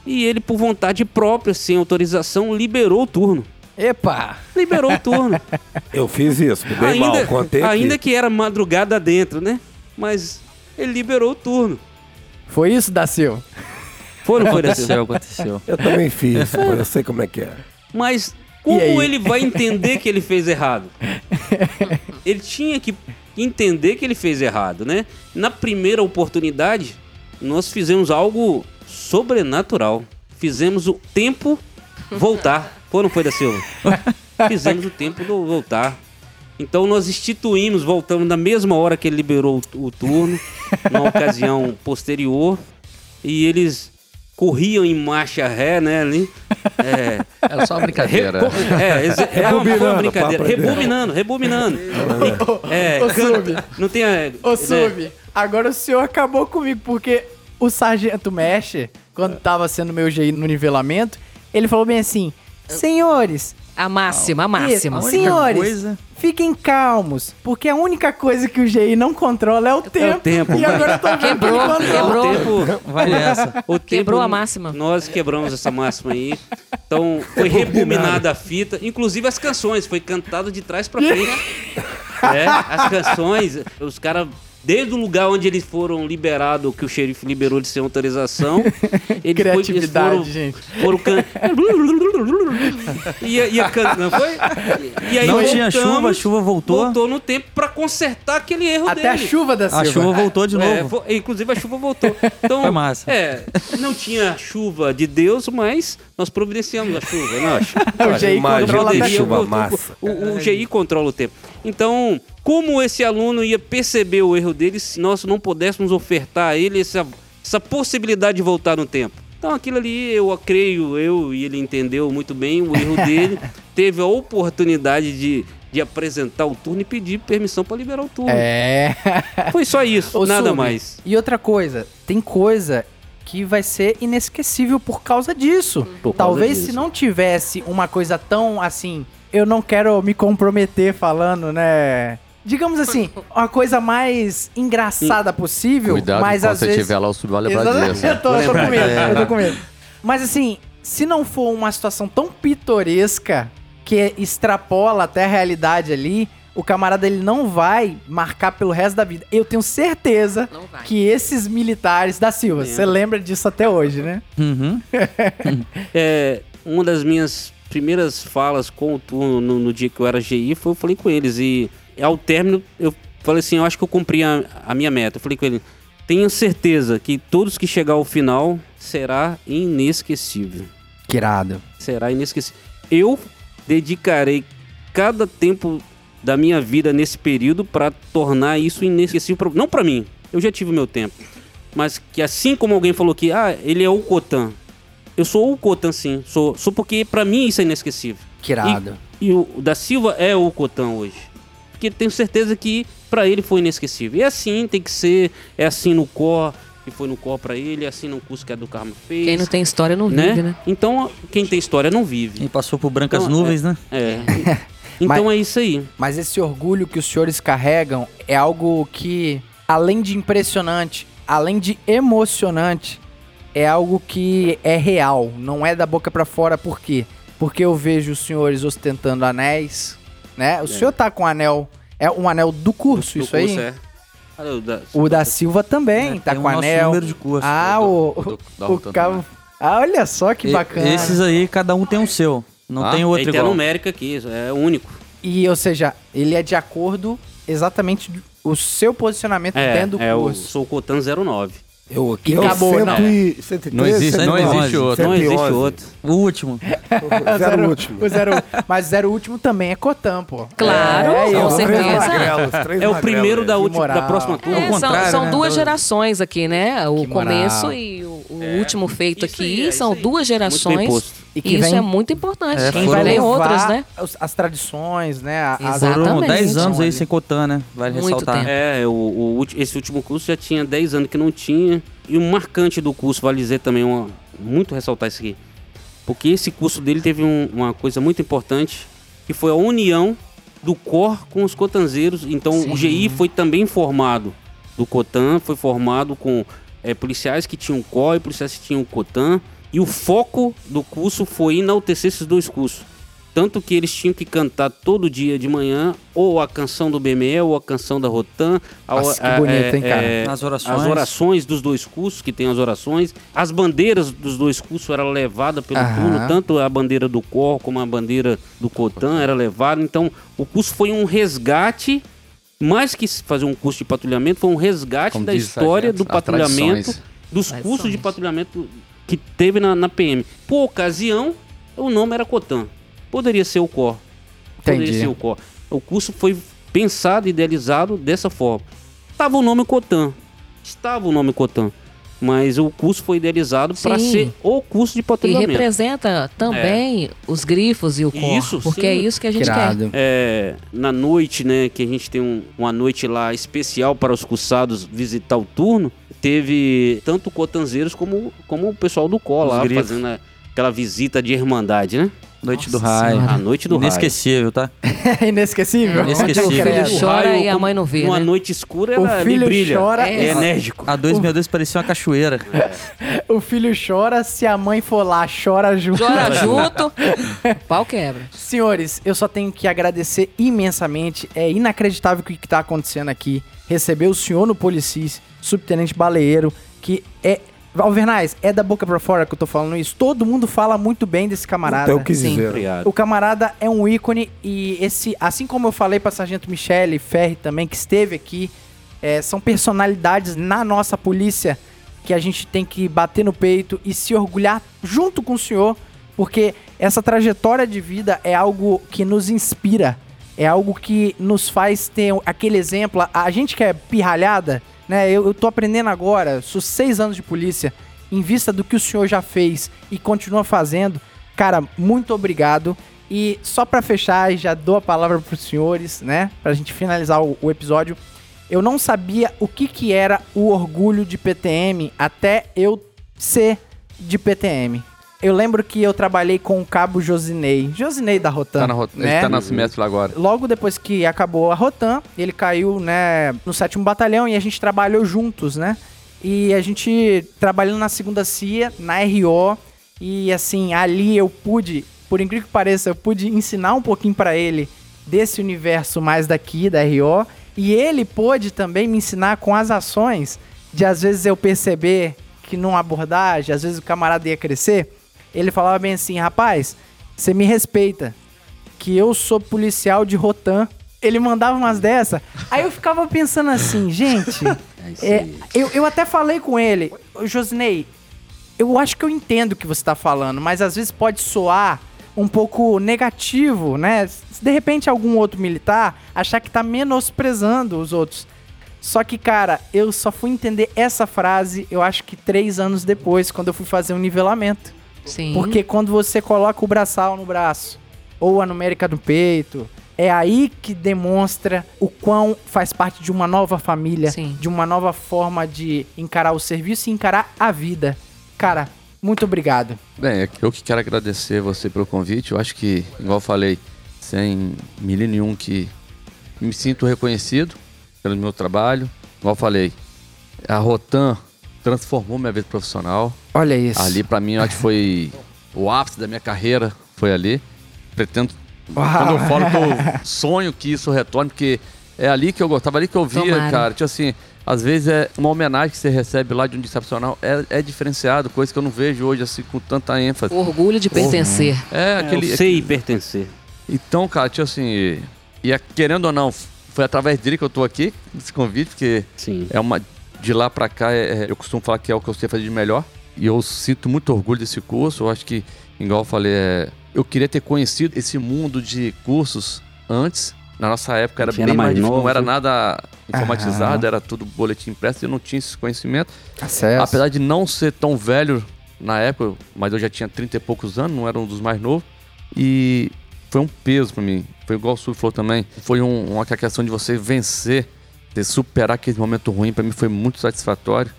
e ele, por vontade própria, sem autorização, liberou o turno. Epa! Liberou o turno. Eu fiz isso, me dei mal, contei ainda aqui. que era madrugada dentro, né? Mas ele liberou o turno. Foi isso, da Silva? Foi, ou não foi? Aconteceu, aconteceu. Eu também fiz, pô, eu sei como é que é. Mas como ele vai entender que ele fez errado? Ele tinha que entender que ele fez errado, né? Na primeira oportunidade, nós fizemos algo sobrenatural. Fizemos o tempo voltar. Foi ou não foi da Silva? Fizemos o tempo do voltar. Então nós instituímos, voltamos na mesma hora que ele liberou o, o turno, na ocasião posterior, e eles corriam em marcha ré, né, ali. É, Era só uma brincadeira. Re- é, exe- é uma, uma brincadeira. Rebobinando, rebobinando. É, Ô, canta- Sub. não tem a, Ô, né, Sub, agora o senhor acabou comigo, porque o sargento Mexe, quando tava sendo meu GI no nivelamento, ele falou bem assim: Senhores, A máxima, a máxima. Isso, senhores, coisa- fiquem calmos, porque a única coisa que o GI não controla é o tempo. tempo. E agora eu tô vendo que ele Quebrou, quebrou. O tempo, Vai nessa. o Quebrou tempo- a máxima. Nós quebramos essa máxima aí. Então foi rebobinada a fita, inclusive as canções, foi cantado de trás pra frente. É, as canções, os caras desde o lugar onde eles foram liberados, que o xerife liberou de sem autorização, ele foi, eles Criatividade, foram, gente. foram can... ia, ia can... não foi? E aí Não tinha chuva, a chuva voltou. Voltou no tempo pra consertar aquele erro Até a dele. chuva da Silva. A chuva voltou de É, novo. fo- inclusive a chuva voltou. Então, Foi massa. É, não tinha chuva de Deus, mas nós providenciamos a chuva, né? A chu- O GI controla até Poderia, chuva o- o- massa. O, o GI controla o tempo. Então, como esse aluno ia perceber o erro dele se nós não pudéssemos ofertar a ele essa, essa possibilidade de voltar no tempo? Então, aquilo ali, eu creio, eu e ele entendeu muito bem o erro dele, teve a oportunidade de, de apresentar o turno e pedir permissão para liberar o turno. É. Foi só isso, Ô, nada Sub, mais. E outra coisa, tem coisa que vai ser inesquecível por causa disso. Por causa Talvez disso. se não tivesse uma coisa tão assim, eu não quero me comprometer falando, né? Digamos assim, uma coisa mais engraçada possível, Cuidado mas às você vezes estiver lá, o sub vai lembrar Exatamente. disso. Eu tô, eu tô com medo, É. eu tô com medo. Mas assim, se não for uma situação tão pitoresca que extrapola até a realidade ali, o camarada ele não vai marcar pelo resto da vida. Eu tenho certeza que esses militares da Silva, Lembra. você lembra disso até hoje, né? Uhum. É, uma das minhas primeiras falas com o turno no, no dia que eu era GI foi eu falei com eles e ao término eu falei assim, eu acho que eu cumpri a, a minha meta. Eu falei com ele, tenho certeza que todos que chegar ao final será inesquecível. Que irado. Será inesquecível. Eu dedicarei cada tempo da minha vida nesse período para tornar isso inesquecível, não para mim. Eu já tive o meu tempo. Mas que assim como alguém falou que ah, ele é o Cotan. Eu sou o Cotan sim, sou, sou porque para mim isso é inesquecível. Que irado. E o o da Silva é o Cotan hoje. Porque tenho certeza que para ele foi inesquecível. E é assim tem que ser, é assim no cor, que foi no cor para ele, é assim no curso que a do Carmo fez. Quem não tem história não né? vive, né? Então, quem tem história não vive. E passou por brancas Então, nuvens, né? É. Então é isso aí. Mas esse orgulho que os senhores carregam é algo que, além de impressionante, além de emocionante, é algo que é real, não é da boca pra fora. Por quê? Porque eu vejo os senhores ostentando anéis, né? O senhor tá com o anel, é um anel do curso, Do isso aí? curso, é. Ah, o da- O da Silva também, É, tá tem com o nosso anel. número de curso. Ah, O o, do- do- da o, Rotan cabo. também. Ah, olha só que E- bacana. Esses aí, cada um tem o seu. Não Ah, tem É outro igual. numérica aqui, isso é único. E, ou seja, ele é de acordo exatamente do o seu posicionamento É, dentro do é o curso. sou o Cotan 09. Eu aqui é o acabou, cento não. e- 113, Não existe, não 111, existe outro. Não existe 111. outro. O último. Zero último. O zero, mas zero último também é Cotan, pô. Claro, é, com eu- Três certeza. magrelos, três É o magrelos. primeiro da, Que última, da moral. próxima turma. É, são são né? duas Do- gerações aqui, né? O Que moral. começo e o, o último feito Isso aqui aí, é são duas gerações. E que isso vem- é muito importante. É, Quem vai levar outras, né? as tradições, né? As. Foram 10 Exatamente. anos aí sem Cotan, né? Vale Muito ressaltar. tempo. É, o, o esse último curso já tinha 10 anos que não tinha. E o marcante do curso, vale dizer também, uma, muito ressaltar isso aqui. Porque esse curso dele teve um- uma coisa muito importante, que foi a união do COR com os cotanzeiros. Então o GI foi também formado do COTAN, foi formado com é, policiais que tinham COR e policiais que tinham COTAN. E o foco do curso foi enaltecer esses dois cursos. Tanto que eles tinham que cantar todo dia de manhã, ou a canção do BME, ou a canção da Rotan. a- Nossa, que a- bonito, hein, cara? As orações. As orações dos dois cursos, que tem as orações. As bandeiras dos dois cursos eram levadas pelo Aham. turno, tanto a bandeira do COR como a bandeira do COTAN era levada. Então, o curso foi um resgate, mais que fazer um curso de patrulhamento, foi um resgate Como da história do patrulhamento, dos Tradições. cursos de patrulhamento que teve na, na PM. Por ocasião, o nome era COTAN. Poderia ser o COR. Poderia Entendi. ser o COR. O curso foi pensado e idealizado dessa forma. Estava o nome Cotan. Estava o nome Cotan. Mas o curso foi idealizado para ser o curso de E patrulhamento. representa também os grifos e o cor. Isso, porque sim. é isso que a gente quer. Irado. É, na noite, né, que a gente tem um- uma noite lá especial para os cursados visitar o turno, teve tanto cotanzeiros como, como o pessoal do COL Os lá, grifos. fazendo a- aquela visita de irmandade, né? Noite do Nossa raio. Senhora. A noite do raio. Inesquecível, tá? É inesquecível? Inesquecível. Onde eu O credo. filho chora e a mãe não vê, Uma né? noite escura, O ela filho brilha. chora- é, É. enérgico. A 2002 parecia uma cachoeira. O filho chora, se a mãe for lá, chora junto. Chora junto, pau quebra. Senhores, eu só tenho que agradecer imensamente. É inacreditável o que está acontecendo aqui. Receber o senhor no Policis, subtenente baleeiro, que é. Alvernais, é da boca pra fora que eu tô falando isso. Todo mundo fala muito bem desse camarada. Até eu quis Sim. dizer. Obrigado. O camarada é um ícone e esse, assim como eu falei para Sargento Michele Ferri também que esteve aqui, é, são personalidades na nossa polícia que a gente tem que bater no peito e se orgulhar junto com o senhor, porque essa trajetória de vida é algo que nos inspira, é algo que nos faz ter aquele exemplo. A- A gente que é pirralhada, né? Eu, eu tô aprendendo agora, sou seis anos de polícia, em vista do que o senhor já fez e continua fazendo. Cara, muito obrigado. E só pra fechar, já dou a palavra pros senhores, né? Pra gente finalizar o, o episódio. Eu não sabia o que que era o orgulho de PTM até eu ser de PTM. Eu lembro que eu trabalhei com o cabo Josinei. Josinei da Rotan. Tá na, rota- né? Ele tá na semestre lá agora. Logo depois que acabou a Rotan, ele caiu, né, no sétimo batalhão e a gente trabalhou juntos, né? E a gente trabalhando na segunda CIA, na RO, e assim, ali eu pude, por incrível que pareça, eu pude ensinar um pouquinho pra ele desse universo mais daqui da RO, e ele pôde também me ensinar com as ações de às vezes eu perceber que numa abordagem, às vezes o camarada ia crescer, ele falava bem assim, rapaz, você me respeita, que eu sou policial de Rotan. Ele mandava umas dessa. Aí eu ficava pensando assim, gente. é, eu, eu até falei com ele, "Ô, Josinei, eu acho que eu entendo o que você tá falando, mas às vezes pode soar um pouco negativo, né? Se de repente algum outro militar achar que tá menosprezando os outros. Só que, cara, eu só fui entender essa frase, eu acho que três anos depois, quando eu fui fazer um nivelamento. Sim. Porque quando você coloca o braçal no braço ou a numérica no peito, é aí que demonstra o quão faz parte de uma nova família, Sim. de uma nova forma de encarar o serviço e encarar a vida. Cara, muito obrigado. Bem, eu que quero agradecer você pelo convite. Eu acho que, igual eu falei, sem milho nenhum que me sinto reconhecido pelo meu trabalho. Igual eu falei, a Rotan transformou minha vida profissional. Olha isso. Ali, pra mim, eu acho que foi o ápice da minha carreira, foi ali. Pretendo Quando eu falo que eu sonho que isso retorne, porque é ali que eu gostava, ali que eu via, Tomara. cara. Tipo assim, às vezes é uma homenagem que você recebe lá de um disciplinacional é, é diferenciado, coisa que eu não vejo hoje assim com tanta ênfase. Orgulho de pertencer. É, É, aquele. eu sei e pertencer. Então, cara, tipo assim, e é- querendo ou não, foi através dele que eu tô aqui, desse convite, porque Sim. é uma. De lá pra cá, é- é- eu costumo falar que é o que eu sei fazer de melhor. E eu sinto muito orgulho desse curso. Eu acho que, igual eu falei, é, eu queria ter conhecido esse mundo de cursos antes. Na nossa época era bem era mais mais difícil, não novo. era nada informatizado, era tudo boletim impresso e eu não tinha esse conhecimento. Acesso. Apesar de não ser tão velho na época, mas eu já tinha 30 e poucos anos, não era um dos mais novos. E foi um peso pra mim. Foi igual o Sul falou também. Foi um- uma questão de você vencer, de superar aquele momento ruim. Pra mim foi muito satisfatório.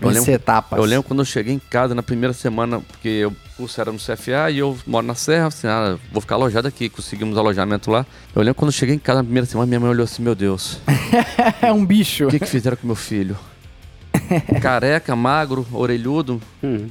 Eu lembro, etapas. eu lembro quando eu cheguei em casa na primeira semana, porque o curso era no CFA e eu moro na Serra, assim, ah, vou ficar alojado aqui, conseguimos alojamento lá. Eu lembro quando eu cheguei em casa na primeira semana, minha mãe olhou assim, meu Deus, É um bicho. o que, que fizeram com meu filho? Careca, magro, orelhudo. Hum.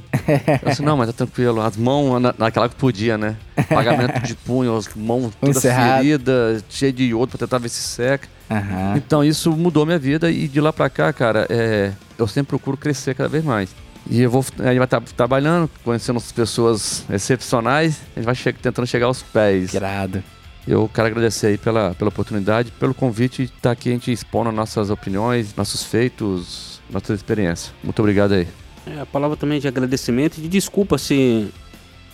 Eu disse, não, mas tá tranquilo. As mãos, na, naquela que podia, né? Pagamento de punho, as mãos todas Encerrado. feridas, cheio de iodo pra tentar ver se seca. Aham. Então isso mudou minha vida e de lá pra cá, cara, é, eu sempre procuro crescer cada vez mais. E eu vou, a gente vai estar trabalhando, conhecendo as pessoas excepcionais, a gente vai che tentando chegar aos pés. Irado. Eu quero agradecer aí pela, pela oportunidade, pelo convite de estar aqui a gente expondo nossas opiniões, nossos feitos, nossa experiência. Muito obrigado aí. É, a palavra também de agradecimento e de desculpa se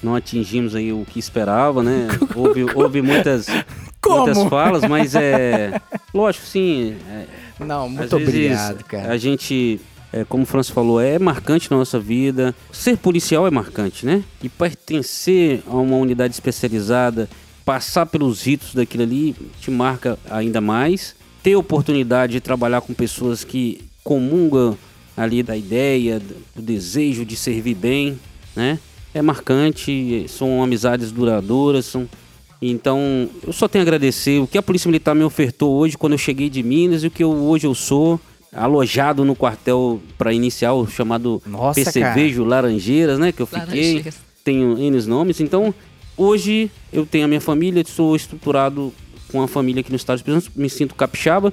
não atingimos aí o que esperava, né? Houve, houve muitas, Como? muitas falas, mas é. Lógico, sim. é, Não, muito obrigado, cara. A gente, é, como o Franço falou, é marcante na nossa vida. Ser policial é marcante, né? E pertencer a uma unidade especializada, passar pelos ritos daquilo ali, te marca ainda mais. Ter oportunidade de trabalhar com pessoas que comungam ali da ideia, do desejo de servir bem, né? É marcante, são amizades duradouras, são então, eu só tenho a agradecer o que a Polícia Militar me ofertou hoje quando eu cheguei de Minas e o que eu, hoje eu sou alojado no quartel para inicial chamado Nossa, Percevejo Laranjeiras, né, que eu fiquei. Tenho N nomes. Então, hoje eu tenho a minha família, sou estruturado com a família aqui no estado do Espírito Santo, me sinto capixaba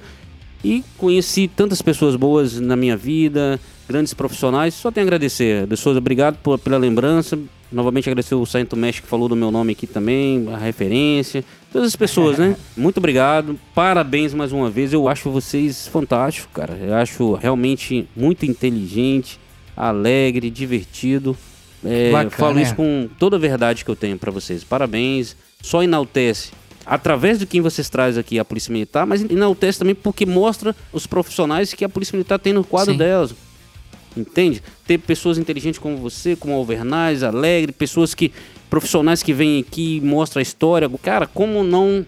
e conheci tantas pessoas boas na minha vida, grandes profissionais. Só tenho a agradecer. De Souza, obrigado por- pela lembrança. Novamente agradecer o Sargento Mestre que falou do meu nome aqui também, a referência. Todas as pessoas, né? Muito obrigado. Parabéns mais uma vez. Eu acho vocês fantásticos, cara. Eu acho realmente muito inteligente, alegre, divertido. É, Bacana, falo isso com toda a verdade que eu tenho pra vocês. Parabéns. Só enaltece através de quem vocês trazem aqui a Polícia Militar, mas enaltece também porque mostra os profissionais que a Polícia Militar tem no quadro Sim. delas. Entende? Ter pessoas inteligentes como você, como Alvernaz, Alegre, pessoas que. profissionais que vêm aqui e mostram a história. Cara, como não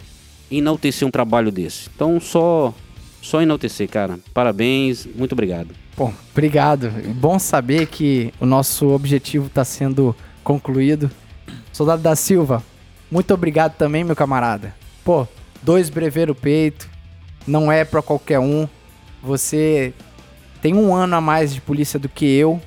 enaltecer um trabalho desse? Então, só. Só enaltecer, cara. Parabéns, muito obrigado. Pô, obrigado. Bom saber que o nosso objetivo está sendo concluído. Soldado da Silva, muito obrigado também, meu camarada. Pô, dois breveiro peito, não é pra qualquer um. Você tem um ano a mais de polícia do que eu,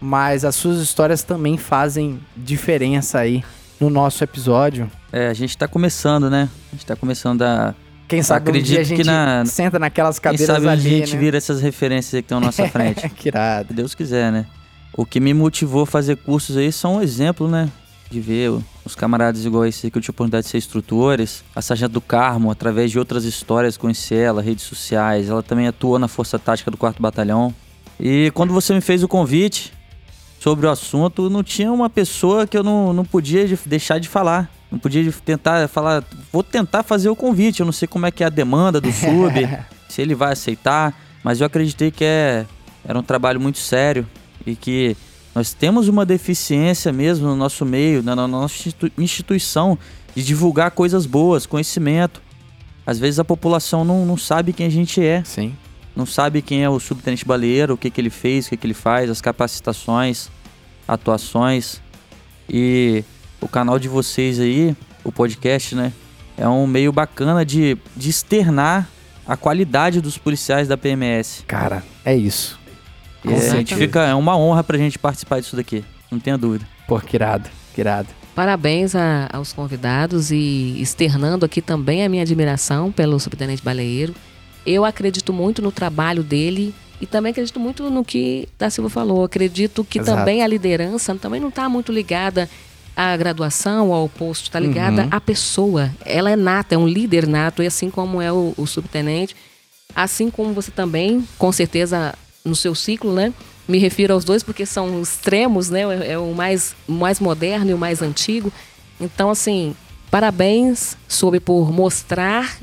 mas as suas histórias também fazem diferença aí no nosso episódio. É, a gente tá começando, né? A gente tá começando a. Quem sabe um Acredito dia a que gente na- senta naquelas Quem cadeiras sabe um ali, a gente né? vira essas referências aí que estão à nossa frente. que irado. Se Deus quiser, né? O que me motivou a fazer cursos aí são um exemplo, né? De ver os camaradas igual esse aí que eu tive a oportunidade de ser instrutores. A Sargento do Carmo, através de outras histórias, conheci ela, redes sociais. Ela também atuou na Força Tática do 4 Batalhão. E quando você me fez o convite sobre o assunto, não tinha uma pessoa que eu não, não podia de- deixar de falar. Não podia tentar falar, vou tentar fazer o convite. Eu não sei como é que é a demanda do sub, se ele vai aceitar, mas eu acreditei que é, era um trabalho muito sério e que nós temos uma deficiência mesmo no nosso meio, na, nossa institu- instituição, de divulgar coisas boas, conhecimento. Às vezes a população não, não sabe quem a gente é, Sim. não sabe quem é o subtenente baleiro, o que, que ele fez, o que, que ele faz, as capacitações, atuações. E o canal de vocês aí, o podcast, né? É um meio bacana de, de externar a qualidade dos policiais da PMS. Cara, é isso. E certeza. fica, é uma honra pra gente participar disso daqui, não tenha dúvida. Pô, que irado, que irado. Parabéns a- aos convidados e externando aqui também a minha admiração pelo subtenente Baleeiro. Eu acredito muito no trabalho dele e também acredito muito no que da Silva falou. Acredito que Exato. também a liderança também não está muito ligada à graduação ou ao posto, está ligada Uhum. à pessoa. Ela é nata, é um líder nato, e assim como é o, o subtenente, assim como você também, com certeza, no seu ciclo, né? Me refiro aos dois porque são extremos, né? É é o mais, mais moderno e o mais antigo. Então, assim, parabéns sobre por mostrar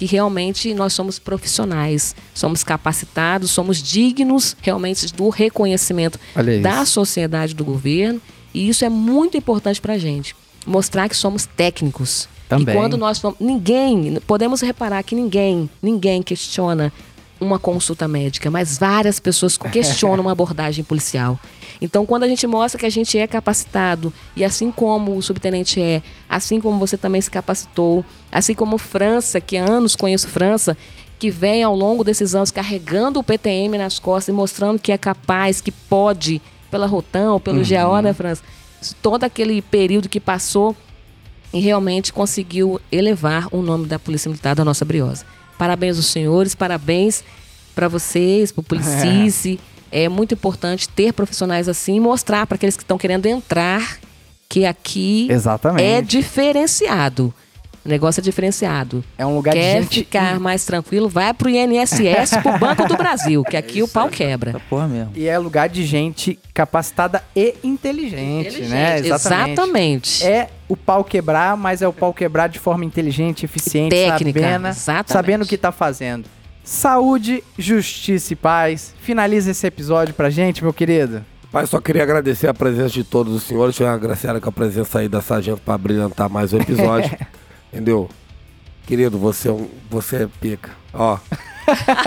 que realmente nós somos profissionais, somos capacitados, somos dignos realmente do reconhecimento da sociedade do governo. E isso é muito importante para a gente. Mostrar que somos técnicos. Também. E quando nós. Ninguém, podemos reparar que ninguém, ninguém questiona uma consulta médica, mas várias pessoas questionam uma abordagem policial. Então, quando a gente mostra que a gente é capacitado, e assim como o subtenente é, assim como você também se capacitou, assim como França, que há anos conheço França, que vem ao longo desses anos carregando o PTM nas costas e mostrando que é capaz, que pode, pela Rotan ou pelo GAO, né, França? Todo aquele período que passou e realmente conseguiu elevar o nome da Polícia Militar da nossa Briosa. Parabéns aos senhores, parabéns para vocês, para o Policice. É muito importante ter profissionais assim e mostrar para aqueles que estão querendo entrar que aqui Exatamente. é diferenciado. O negócio é diferenciado. É um lugar Quer de gente. ficar mais tranquilo, vai pro INSS, pro Banco do Brasil, que aqui o pau quebra. Essa porra mesmo. E é lugar de gente capacitada e inteligente, né? Exatamente. É o pau quebrar, mas é o pau quebrar de forma inteligente, eficiente, Técnica, sabendo, exatamente. sabendo o que tá fazendo. Saúde, justiça e paz. Finaliza esse episódio pra gente, meu querido. Pai, só queria agradecer a presença de todos os senhores. Tinha agraciado com a presença aí da Sargento para brilhantar mais o episódio. Entendeu? Querido, você é, um, você é pica. Ó,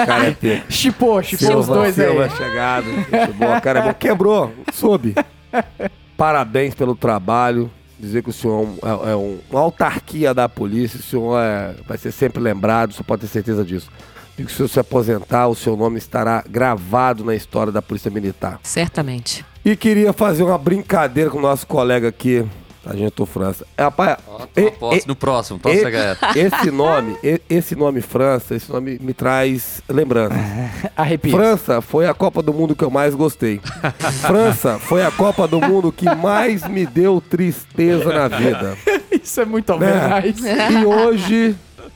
cara é pica. Chipou, chipou os dois Silva aí. chegado. boa, cara é bom. Quebrou, soube. Parabéns pelo trabalho. Dizer que o senhor é, um- é um- uma autarquia da polícia. O senhor é- vai ser sempre lembrado, o senhor pode ter certeza disso. E que se o senhor se aposentar, o seu nome estará gravado na história da Polícia Militar. Certamente. E queria fazer uma brincadeira com o nosso colega aqui, Sargento França. É, rapaz, e- Aposto e- no próximo, próximo e- chegar. esse nome, e- esse nome França, esse nome me traz lembranças. Arrepia. França foi a Copa do Mundo que eu mais gostei. França foi a Copa do Mundo que mais me deu tristeza na vida. Isso é muito Né? overnice. E hoje,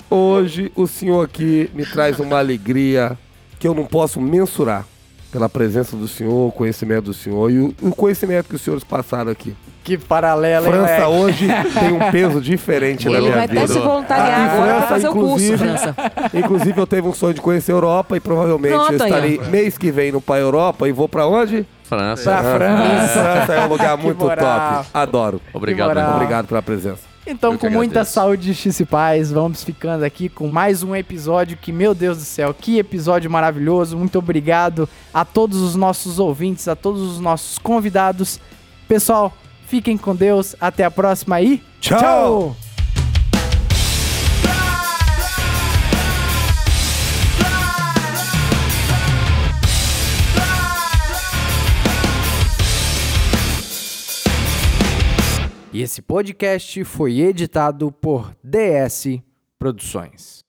hoje, o senhor aqui me traz uma alegria que eu não posso mensurar pela presença do senhor, o conhecimento do senhor e o, o conhecimento que os senhores passaram aqui. Que paralelo, hein, França moleque? hoje tem um peso diferente na Ele minha vai vida. até se voluntariar Ah, agora França, fazer o curso, inclusive, França. Inclusive, eu teve um sonho de conhecer a Europa e provavelmente Pronto, eu aí, estarei mês que vem no pra Europa e vou pra onde? França. Pra França. França é um lugar muito top. Adoro. Obrigado. Obrigado pela presença. Então, com muita saúde, e paz, vamos ficando aqui com mais um episódio que, meu Deus do céu, que episódio maravilhoso. Muito obrigado a todos os nossos ouvintes, a todos os nossos convidados. Pessoal, fiquem com Deus. Até a próxima e Tchau! tchau! E esse podcast foi editado por DS Produções.